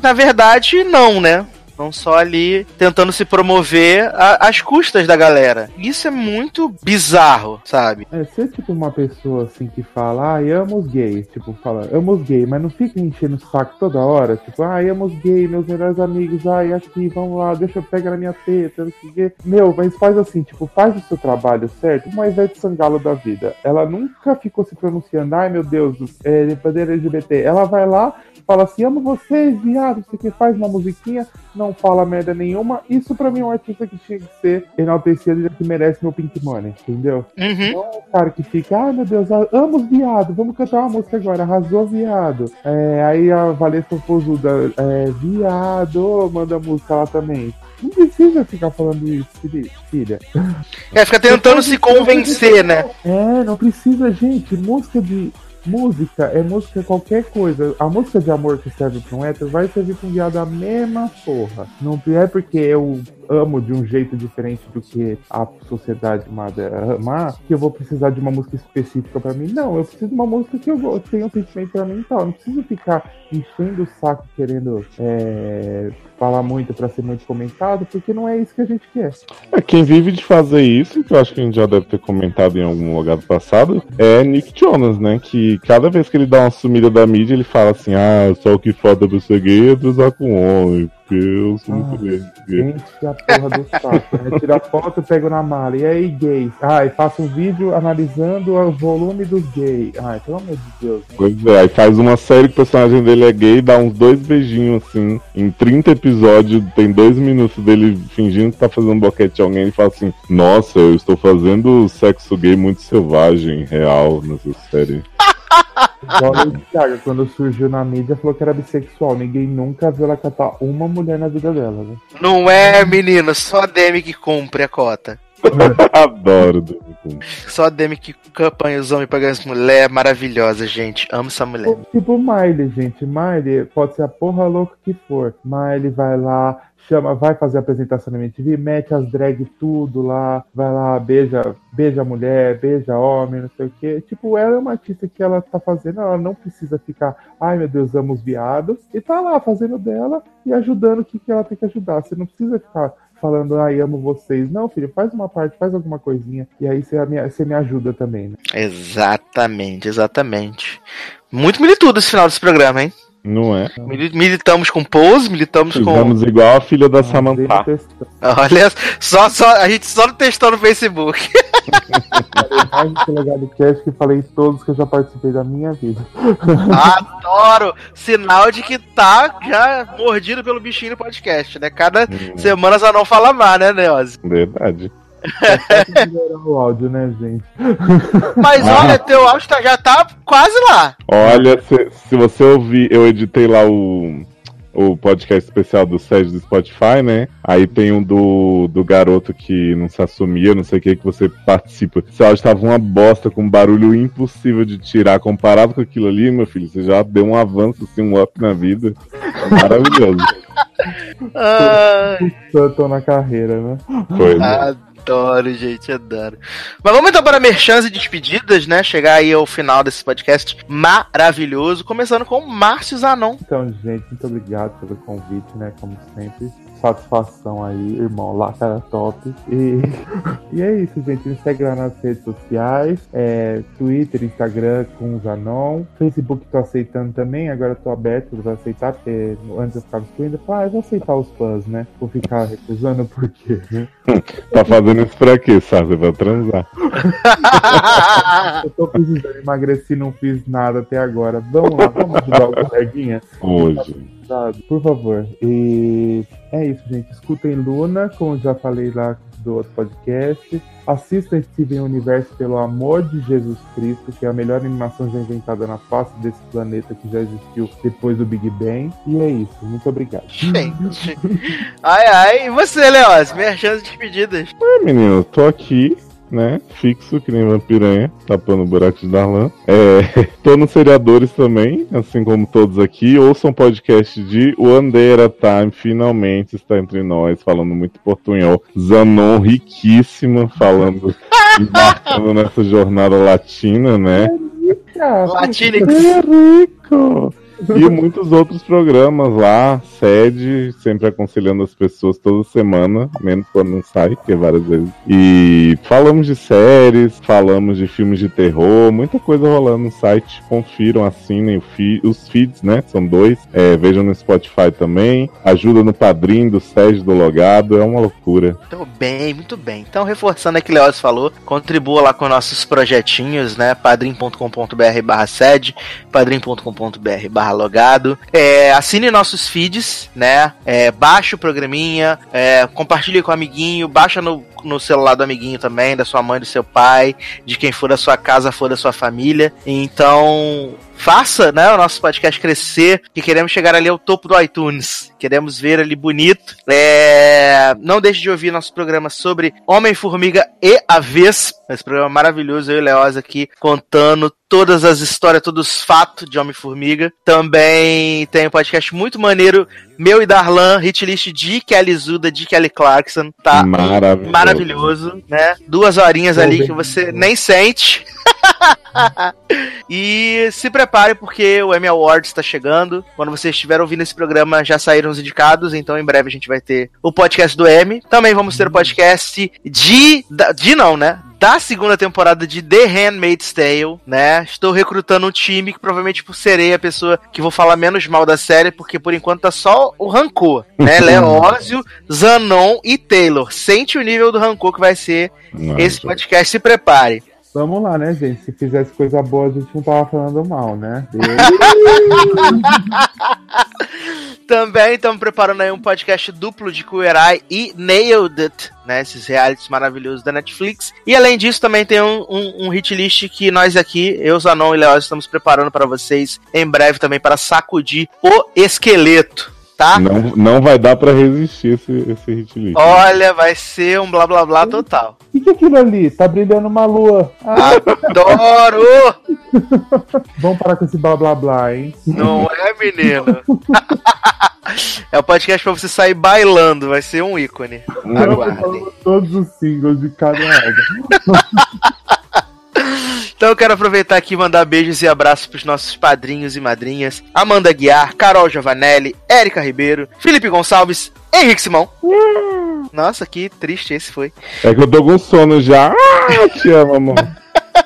na verdade não, né? Estão só ali tentando se promover a- às custas da galera. Isso é muito bizarro, sabe? É, ser tipo uma pessoa assim que fala, ai, amo os gays, tipo, fala, amo os gays, mas não fica enchendo o saco toda hora, tipo, ai, amo os gays, meus melhores amigos, ai, aqui, vamos lá, deixa eu pegar na minha teta, não sei o quê. Meu, mas faz assim, tipo, faz o seu trabalho certo, uma Ivete Sangalo da vida. Ela nunca ficou se pronunciando, ai meu Deus, é, bandeira LGBT. Ela vai lá, fala assim, amo vocês, viado, você que faz uma musiquinha, não fala merda nenhuma. Isso pra mim é um artista que tinha que ser enaltecido e que merece meu Pink Money, entendeu? Uhum. Não o cara que fica, ai meu Deus, eu amo os viados, vamos cantar uma música agora, arrasou viado. É, aí a Valesca Pozuda, é, viado, manda música lá também. Não precisa ficar falando isso, filha. É, fica tentando se convencer, né? É, não precisa, gente. Música de. Música é música qualquer coisa. A música de amor que serve pra um hétero vai servir pra um viado a mesma porra. Não é porque eu amo de um jeito diferente do que a sociedade manda amar que eu vou precisar de uma música específica pra mim. Não, eu preciso de uma música que eu tenha um sentimento pra mim e tal. Não preciso ficar enchendo o saco querendo é, falar muito pra ser muito comentado, porque não é isso que a gente quer. É, quem vive de fazer isso, que eu acho que a gente já deve ter comentado em algum lugar do passado, é Nick Jonas, né? Que cada vez que ele dá uma sumida da mídia, ele fala assim: ah, só o que pra ser gay é transar com homem, eu sou muito Ah, gay. Gente, a porra do saco, né? Tira foto, pego na mala. E aí, gays? Ai, faço um vídeo analisando o volume dos gays. Ai, pelo amor de Deus. Pois é, aí faz uma série que o personagem dele é gay, dá uns dois beijinhos assim, em 30 episódios, tem dois minutos dele fingindo que tá fazendo boquete de alguém e fala assim: Nossa, eu estou fazendo sexo gay muito selvagem, real nessa série. Igual a Lady Gaga, quando surgiu na mídia, falou que era bissexual. Ninguém nunca viu ela catar uma mulher na vida dela, né? Não é, menino, só a Demi que cumpre a cota. Adoro David Kuhn. Só a Demi que campanha os homens pra ganhar essa mulher é maravilhosa, gente. Amo essa mulher. Tipo Miley, gente. Miley pode ser a porra louca que for. Miley vai lá, chama, vai fazer a apresentação na MTV, mete as drag tudo lá, vai lá, beija, beija mulher, beija homem, não sei o quê. Tipo, ela é uma artista que ela tá fazendo, ela não precisa ficar, ai meu Deus, amo os viados, e tá lá fazendo dela e ajudando o que, que ela tem que ajudar. Você não precisa ficar falando, ai, amo vocês. Não, filho, faz uma parte, faz alguma coisinha, e aí você me, você me ajuda também, né? Exatamente, exatamente. Muito militudo esse final desse programa, hein? Não é? Mili- Militamos com Pose, militamos com. Fizemos igual a filha da Ah, Samantha. Olha, só, só, a gente só não testou no Facebook. mais do legado cast que falei todos que eu já participei da minha vida. Adoro! Sinal de que tá já mordido pelo bichinho no podcast, né? Cada semana só não fala mais, né, Neose? Verdade. Pode melhorar o áudio, né, gente? Mas Ah. olha, teu áudio tá- já tá quase lá. Olha, se, se você ouvir, eu editei lá o, o podcast especial do Sérgio do Spotify, né? Aí tem um do, do garoto que não se assumia, não sei o que, que você participa. Esse áudio tava uma bosta, com um barulho impossível de tirar. Comparado com aquilo ali, meu filho, você já deu um avanço, assim, um up na vida. Maravilhoso. Ai, Eu tô na carreira, né? Foi, né? Adoro, gente, adoro. Mas vamos então para merchans e despedidas, né? Chegar aí ao final desse podcast maravilhoso. Começando com Márcio Zanon. Então, gente, muito obrigado pelo convite, né? Como sempre. Satisfação aí, irmão. Lá, cara top. E, e é isso, gente. Me segue lá nas redes sociais. É, Twitter, Instagram com o Zanon. Facebook tô aceitando também. Agora tô aberto pra aceitar, porque antes eu ficava excluindo. Eu falava, ah, eu vou aceitar os fãs, né? Vou ficar recusando por quê, né? Tá fazendo isso pra quê, sabe? Pra transar. Eu tô precisando emagrecer, não fiz nada até agora. Vamos lá, vamos ajudar o coleguinha. Hoje. Cuidado, Por favor. E é isso, gente. Escutem Luna, como já falei lá do outro podcast. Assistam Steven Universo pelo amor de Jesus Cristo, que é a melhor animação já inventada na face desse planeta que já existiu depois do Big Bang. E é isso. Muito obrigado. gente. Ai, ai. E você, Leoz? Merchans e despedidas. É, menino, tô aqui, né? Fixo, que nem vampiranha, tapando o buraco de Darlan. É, tô nos seriadores também, assim como todos aqui. Ouçam um podcast de One Day at a Time, finalmente está entre nós, falando muito portunhol. Zanon, riquíssima, falando, embarcando nessa jornada latina, né? Latinix. É rico! E muitos outros programas lá, sede, sempre aconselhando as pessoas toda semana, menos quando não sai, que é várias vezes. E falamos de séries, falamos de filmes de terror, muita coisa rolando no site. Confiram, assinem feed, os feeds, né? São dois. É, vejam no Spotify também. Ajuda no padrinho do Sérgio do Logado, é uma loucura. Muito bem, muito bem. Então, reforçando aquilo que o Leoz falou, contribua lá com nossos projetinhos, né? padrim.com.br barra sede, padrim.com.br logado. É, assine nossos feeds, né? É, baixe o programinha, é, compartilhe com o amiguinho, baixa no, no celular do amiguinho também, da sua mãe, do seu pai, de quem for da sua casa, for da sua família. Então, faça né, o nosso podcast crescer, que queremos chegar ali ao topo do iTunes. Queremos ver ali bonito. É, Não deixe de ouvir nosso programa sobre Homem-Formiga e a Vespa. Esse programa maravilhoso, eu e o Leoz aqui contando todas as histórias, todos os fatos de Homem-Formiga. Também tem um podcast muito maneiro, meu e Darlan, hitlist de Kelly Zuda, de Kelly Clarkson. Tá Maravilhoso. maravilhoso, né? Duas horinhas ali que você nem sente. e se prepare porque o Emmy Awards está chegando. Quando você estiver ouvindo esse programa, já saíram os indicados, então em breve a gente vai ter o podcast do Emmy. Também vamos ter o podcast de. De não, né? Da segunda temporada de The Handmaid's Tale, né? Estou recrutando um time que provavelmente tipo, serei a pessoa que vou falar menos mal da série, porque por enquanto tá só o rancor, né? Leózio, Zanon e Taylor. Sente o nível do rancor que vai ser Nossa. esse podcast. Se prepare. Vamos lá, né, gente? Se fizesse coisa boa, a gente não tava falando mal, né? Também estamos preparando aí um podcast duplo de Queer Eye e Nailed It, né? Esses realities maravilhosos da Netflix. E além disso, também tem um, um, um hit list que nós aqui, eu, Zanon e Léo, estamos preparando para vocês em breve também para sacudir o esqueleto, tá? Não, não vai dar pra resistir esse, esse hit list. Olha, vai ser um blá blá blá total. O que, que é aquilo ali? Tá brilhando uma lua. Adoro! vamos parar com esse blá blá blá, hein? Não é, menino? É o podcast pra você sair bailando, vai ser um ícone. Aguardem. Todos os singles de cada álbum. Então eu quero aproveitar aqui e mandar beijos e abraços pros nossos padrinhos e madrinhas: Amanda Guiar, Carol Giovanelli, Érica Ribeiro, Felipe Gonçalves, Henrique Simão. Nossa, que triste esse foi. É que eu tô com sono já. Ah, te amo, amor.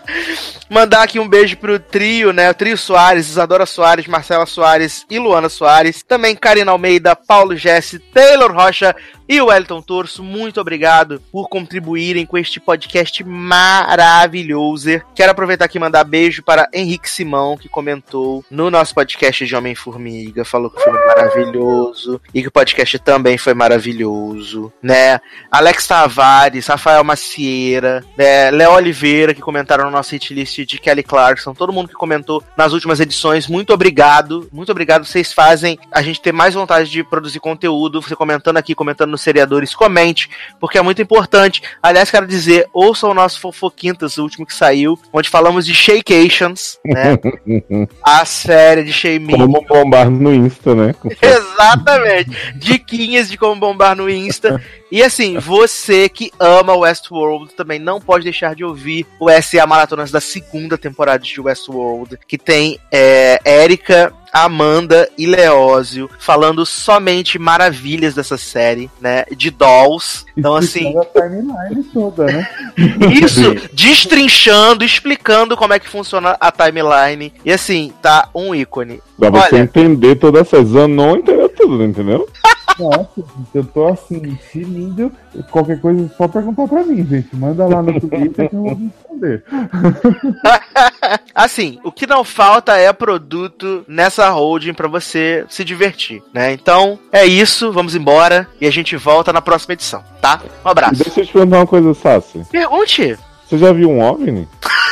Mandar aqui um beijo pro trio, né? O trio Soares, Isadora Soares, Marcela Soares e Luana Soares. Também Karina Almeida, Paulo Jesse, Taylor Rocha e o Wellington Torso. Muito obrigado por contribuírem com este podcast maravilhoso. Quero aproveitar aqui e mandar beijo para Henrique Simão, que comentou no nosso podcast de Homem-Formiga. Falou que foi maravilhoso e que o podcast também foi maravilhoso, né? Alex Tavares, Rafael Macieira, né? Léo Oliveira, que comentaram no nosso hit de Kelly Clarkson, todo mundo que comentou nas últimas edições, muito obrigado, muito obrigado, vocês fazem a gente ter mais vontade de produzir conteúdo, você comentando aqui, comentando nos seriadores, comente, porque é muito importante. Aliás, quero dizer, ouçam o nosso Fofoquintas, o último que saiu, onde falamos de Shaycations, né? a série de Shay Como bombar no Insta, né? Exatamente. Diquinhas de como bombar no Insta. E assim, você que ama Westworld também não pode deixar de ouvir o SA Maratonas da segunda temporada de Westworld, que tem é, Érica, Amanda e Leózio falando somente maravilhas dessa série, né? De dolls. Então, assim, timeline toda, né? isso, destrinchando, explicando como é que funciona a timeline. E assim, tá um ícone. Pra você Olha, entender toda essa. Zanon entendeu tudo, entendeu? Nossa, gente, eu tô assim, tinindo. Qualquer coisa é só perguntar pra mim, gente. Manda lá no Twitter que eu vou responder. assim, o que não falta é produto nessa holding pra você se divertir, né? Então, é isso, vamos embora e a gente volta na próxima edição, tá? Um E abraço. deixa eu te perguntar uma coisa, Sassi. Pergunte. Você já viu um OVNI?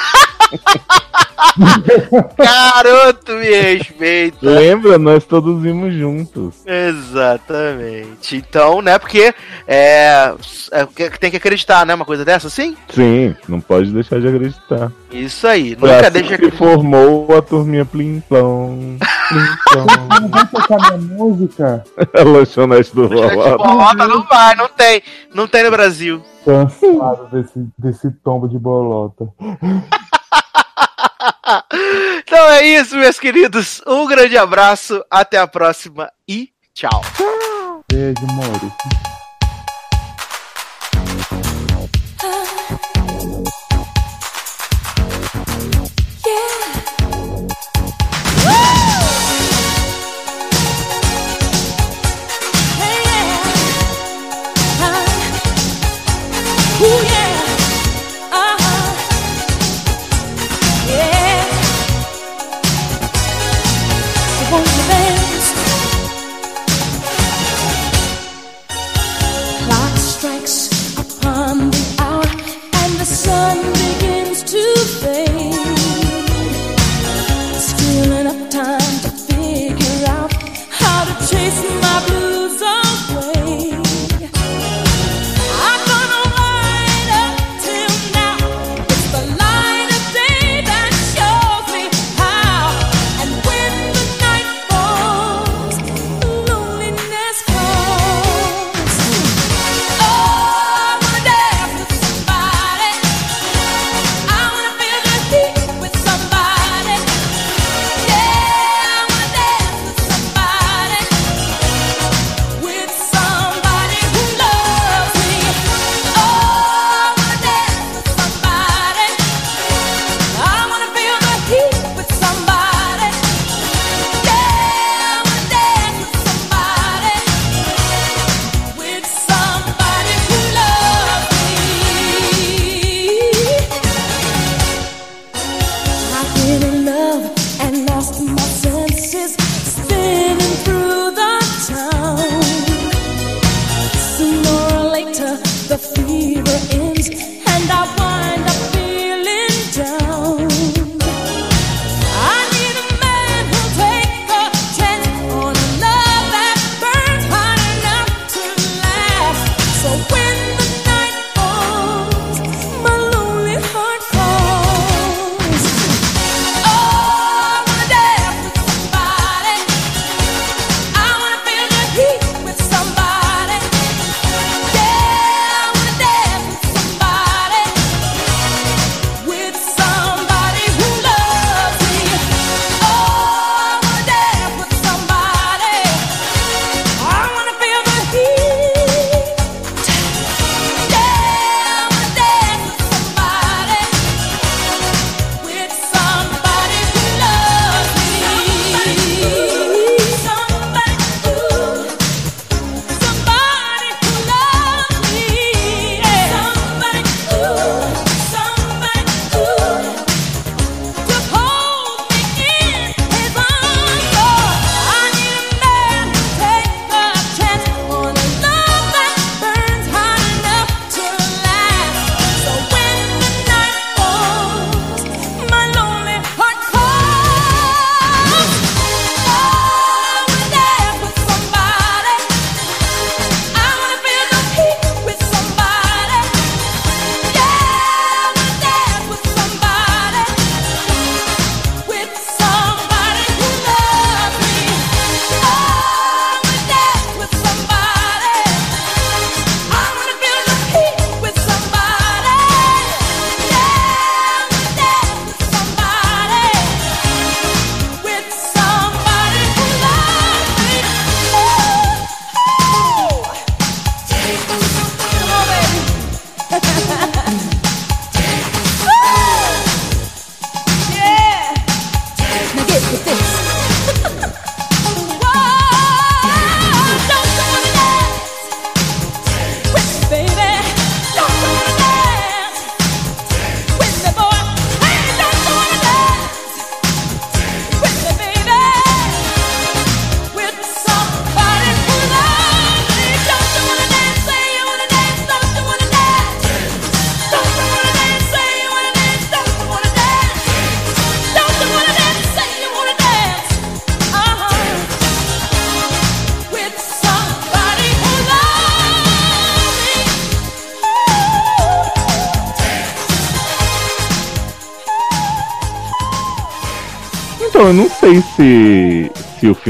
Garoto, me respeita. Lembra? Nós todos vimos juntos. Exatamente. Então, né, porque é, é que- tem que acreditar, né, uma coisa dessa, sim? Sim, não pode deixar de acreditar. Isso aí, Foi nunca assim deixa que formou a turminha. Plim-Plom. Não vai tocar minha música? a lanchonete do Rolado. Bolota não vai, não tem. Não tem no Brasil. Cansado desse, desse tombo de bolota. então é isso, meus queridos. Um grande abraço, até a próxima e tchau. Beijo, Moro.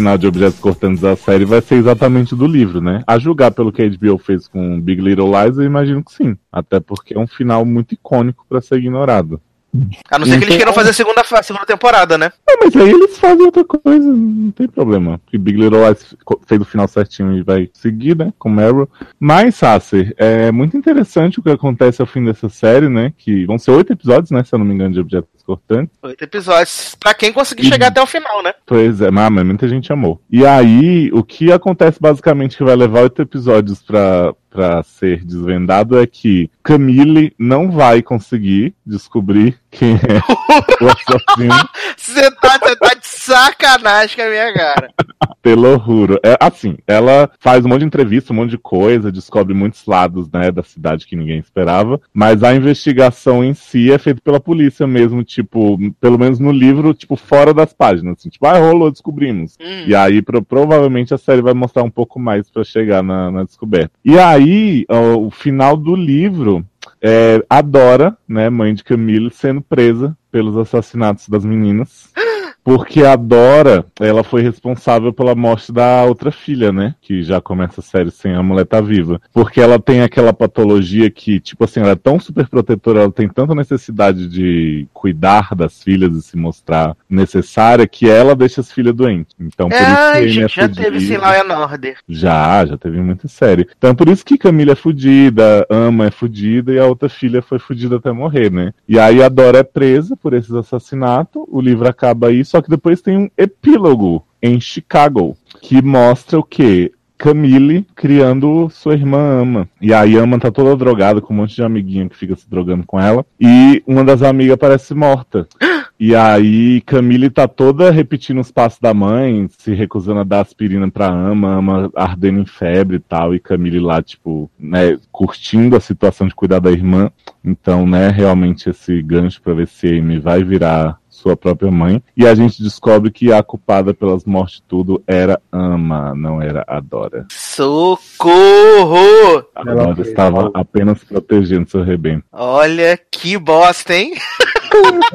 final de Objetos Cortantes da série vai ser exatamente do livro, né? A julgar pelo que a HBO fez com Big Little Lies, eu imagino que sim. Até porque é um final muito icônico para ser ignorado não ser que eles Então- queiram fazer a segunda, fa- segunda temporada, né? Não, mas aí eles fazem outra coisa, não tem problema. Porque Big Little Lies fez o final certinho e vai seguir, né? Com Meryl. Mas, Sasser, é muito interessante o que acontece ao fim dessa série, né? Que vão ser oito episódios, né? Se eu não me engano, de objetos cortantes. Oito episódios. Pra quem conseguir Uhum. chegar até o final, né? Pois é, mas muita gente amou. E aí, o que acontece basicamente que vai levar oito episódios pra, pra ser desvendado é que Camille não vai conseguir descobrir quem é o assassino Você tá, tá de sacanagem com a minha cara. pelo ruro. É assim, ela faz um monte de entrevista, um monte de coisa, descobre muitos lados, né, da cidade que ninguém esperava, mas a investigação em si é feita pela polícia mesmo, tipo, pelo menos no livro, tipo, fora das páginas, assim, tipo, ah, rolou, descobrimos. Hum. E aí, pro- provavelmente, a série vai mostrar um pouco mais pra chegar na, na descoberta. E aí, ó, o final do livro é a Dora, né, mãe de Camille, sendo presa pelos assassinatos das meninas. Porque a Dora, ela foi responsável pela morte da outra filha, né? Que já começa a série sem a mulher tá viva. Porque ela tem aquela patologia que, tipo assim, ela é tão super protetora, ela tem tanta necessidade de cuidar das filhas e se mostrar necessária, que ela deixa as filhas doentes. Então, por isso que É, gente, é já teve Law and Order. Já, já teve muita série. Então por isso que Camila é fudida, Ama é fudida e a outra filha foi fudida até morrer, né? E aí a Dora é presa por esses assassinatos, o livro acaba aí, só que depois tem um epílogo em Chicago, que mostra o quê? Camille criando sua irmã Ama. E aí Ama tá toda drogada com um monte de amiguinho que fica se drogando com ela. E uma das amigas parece morta. E aí Camille tá toda repetindo os passos da mãe, se recusando a dar aspirina pra Ama, Ama ardendo em febre e tal, e Camille lá, tipo, né, curtindo a situação de cuidar da irmã. Então, né, realmente esse gancho pra ver se a Amy vai virar sua própria mãe. E a gente descobre que a culpada pelas mortes tudo era Ama, não era a Dora. Socorro! A Ela Dora foi estava apenas protegendo seu rebento. Olha que bosta, hein?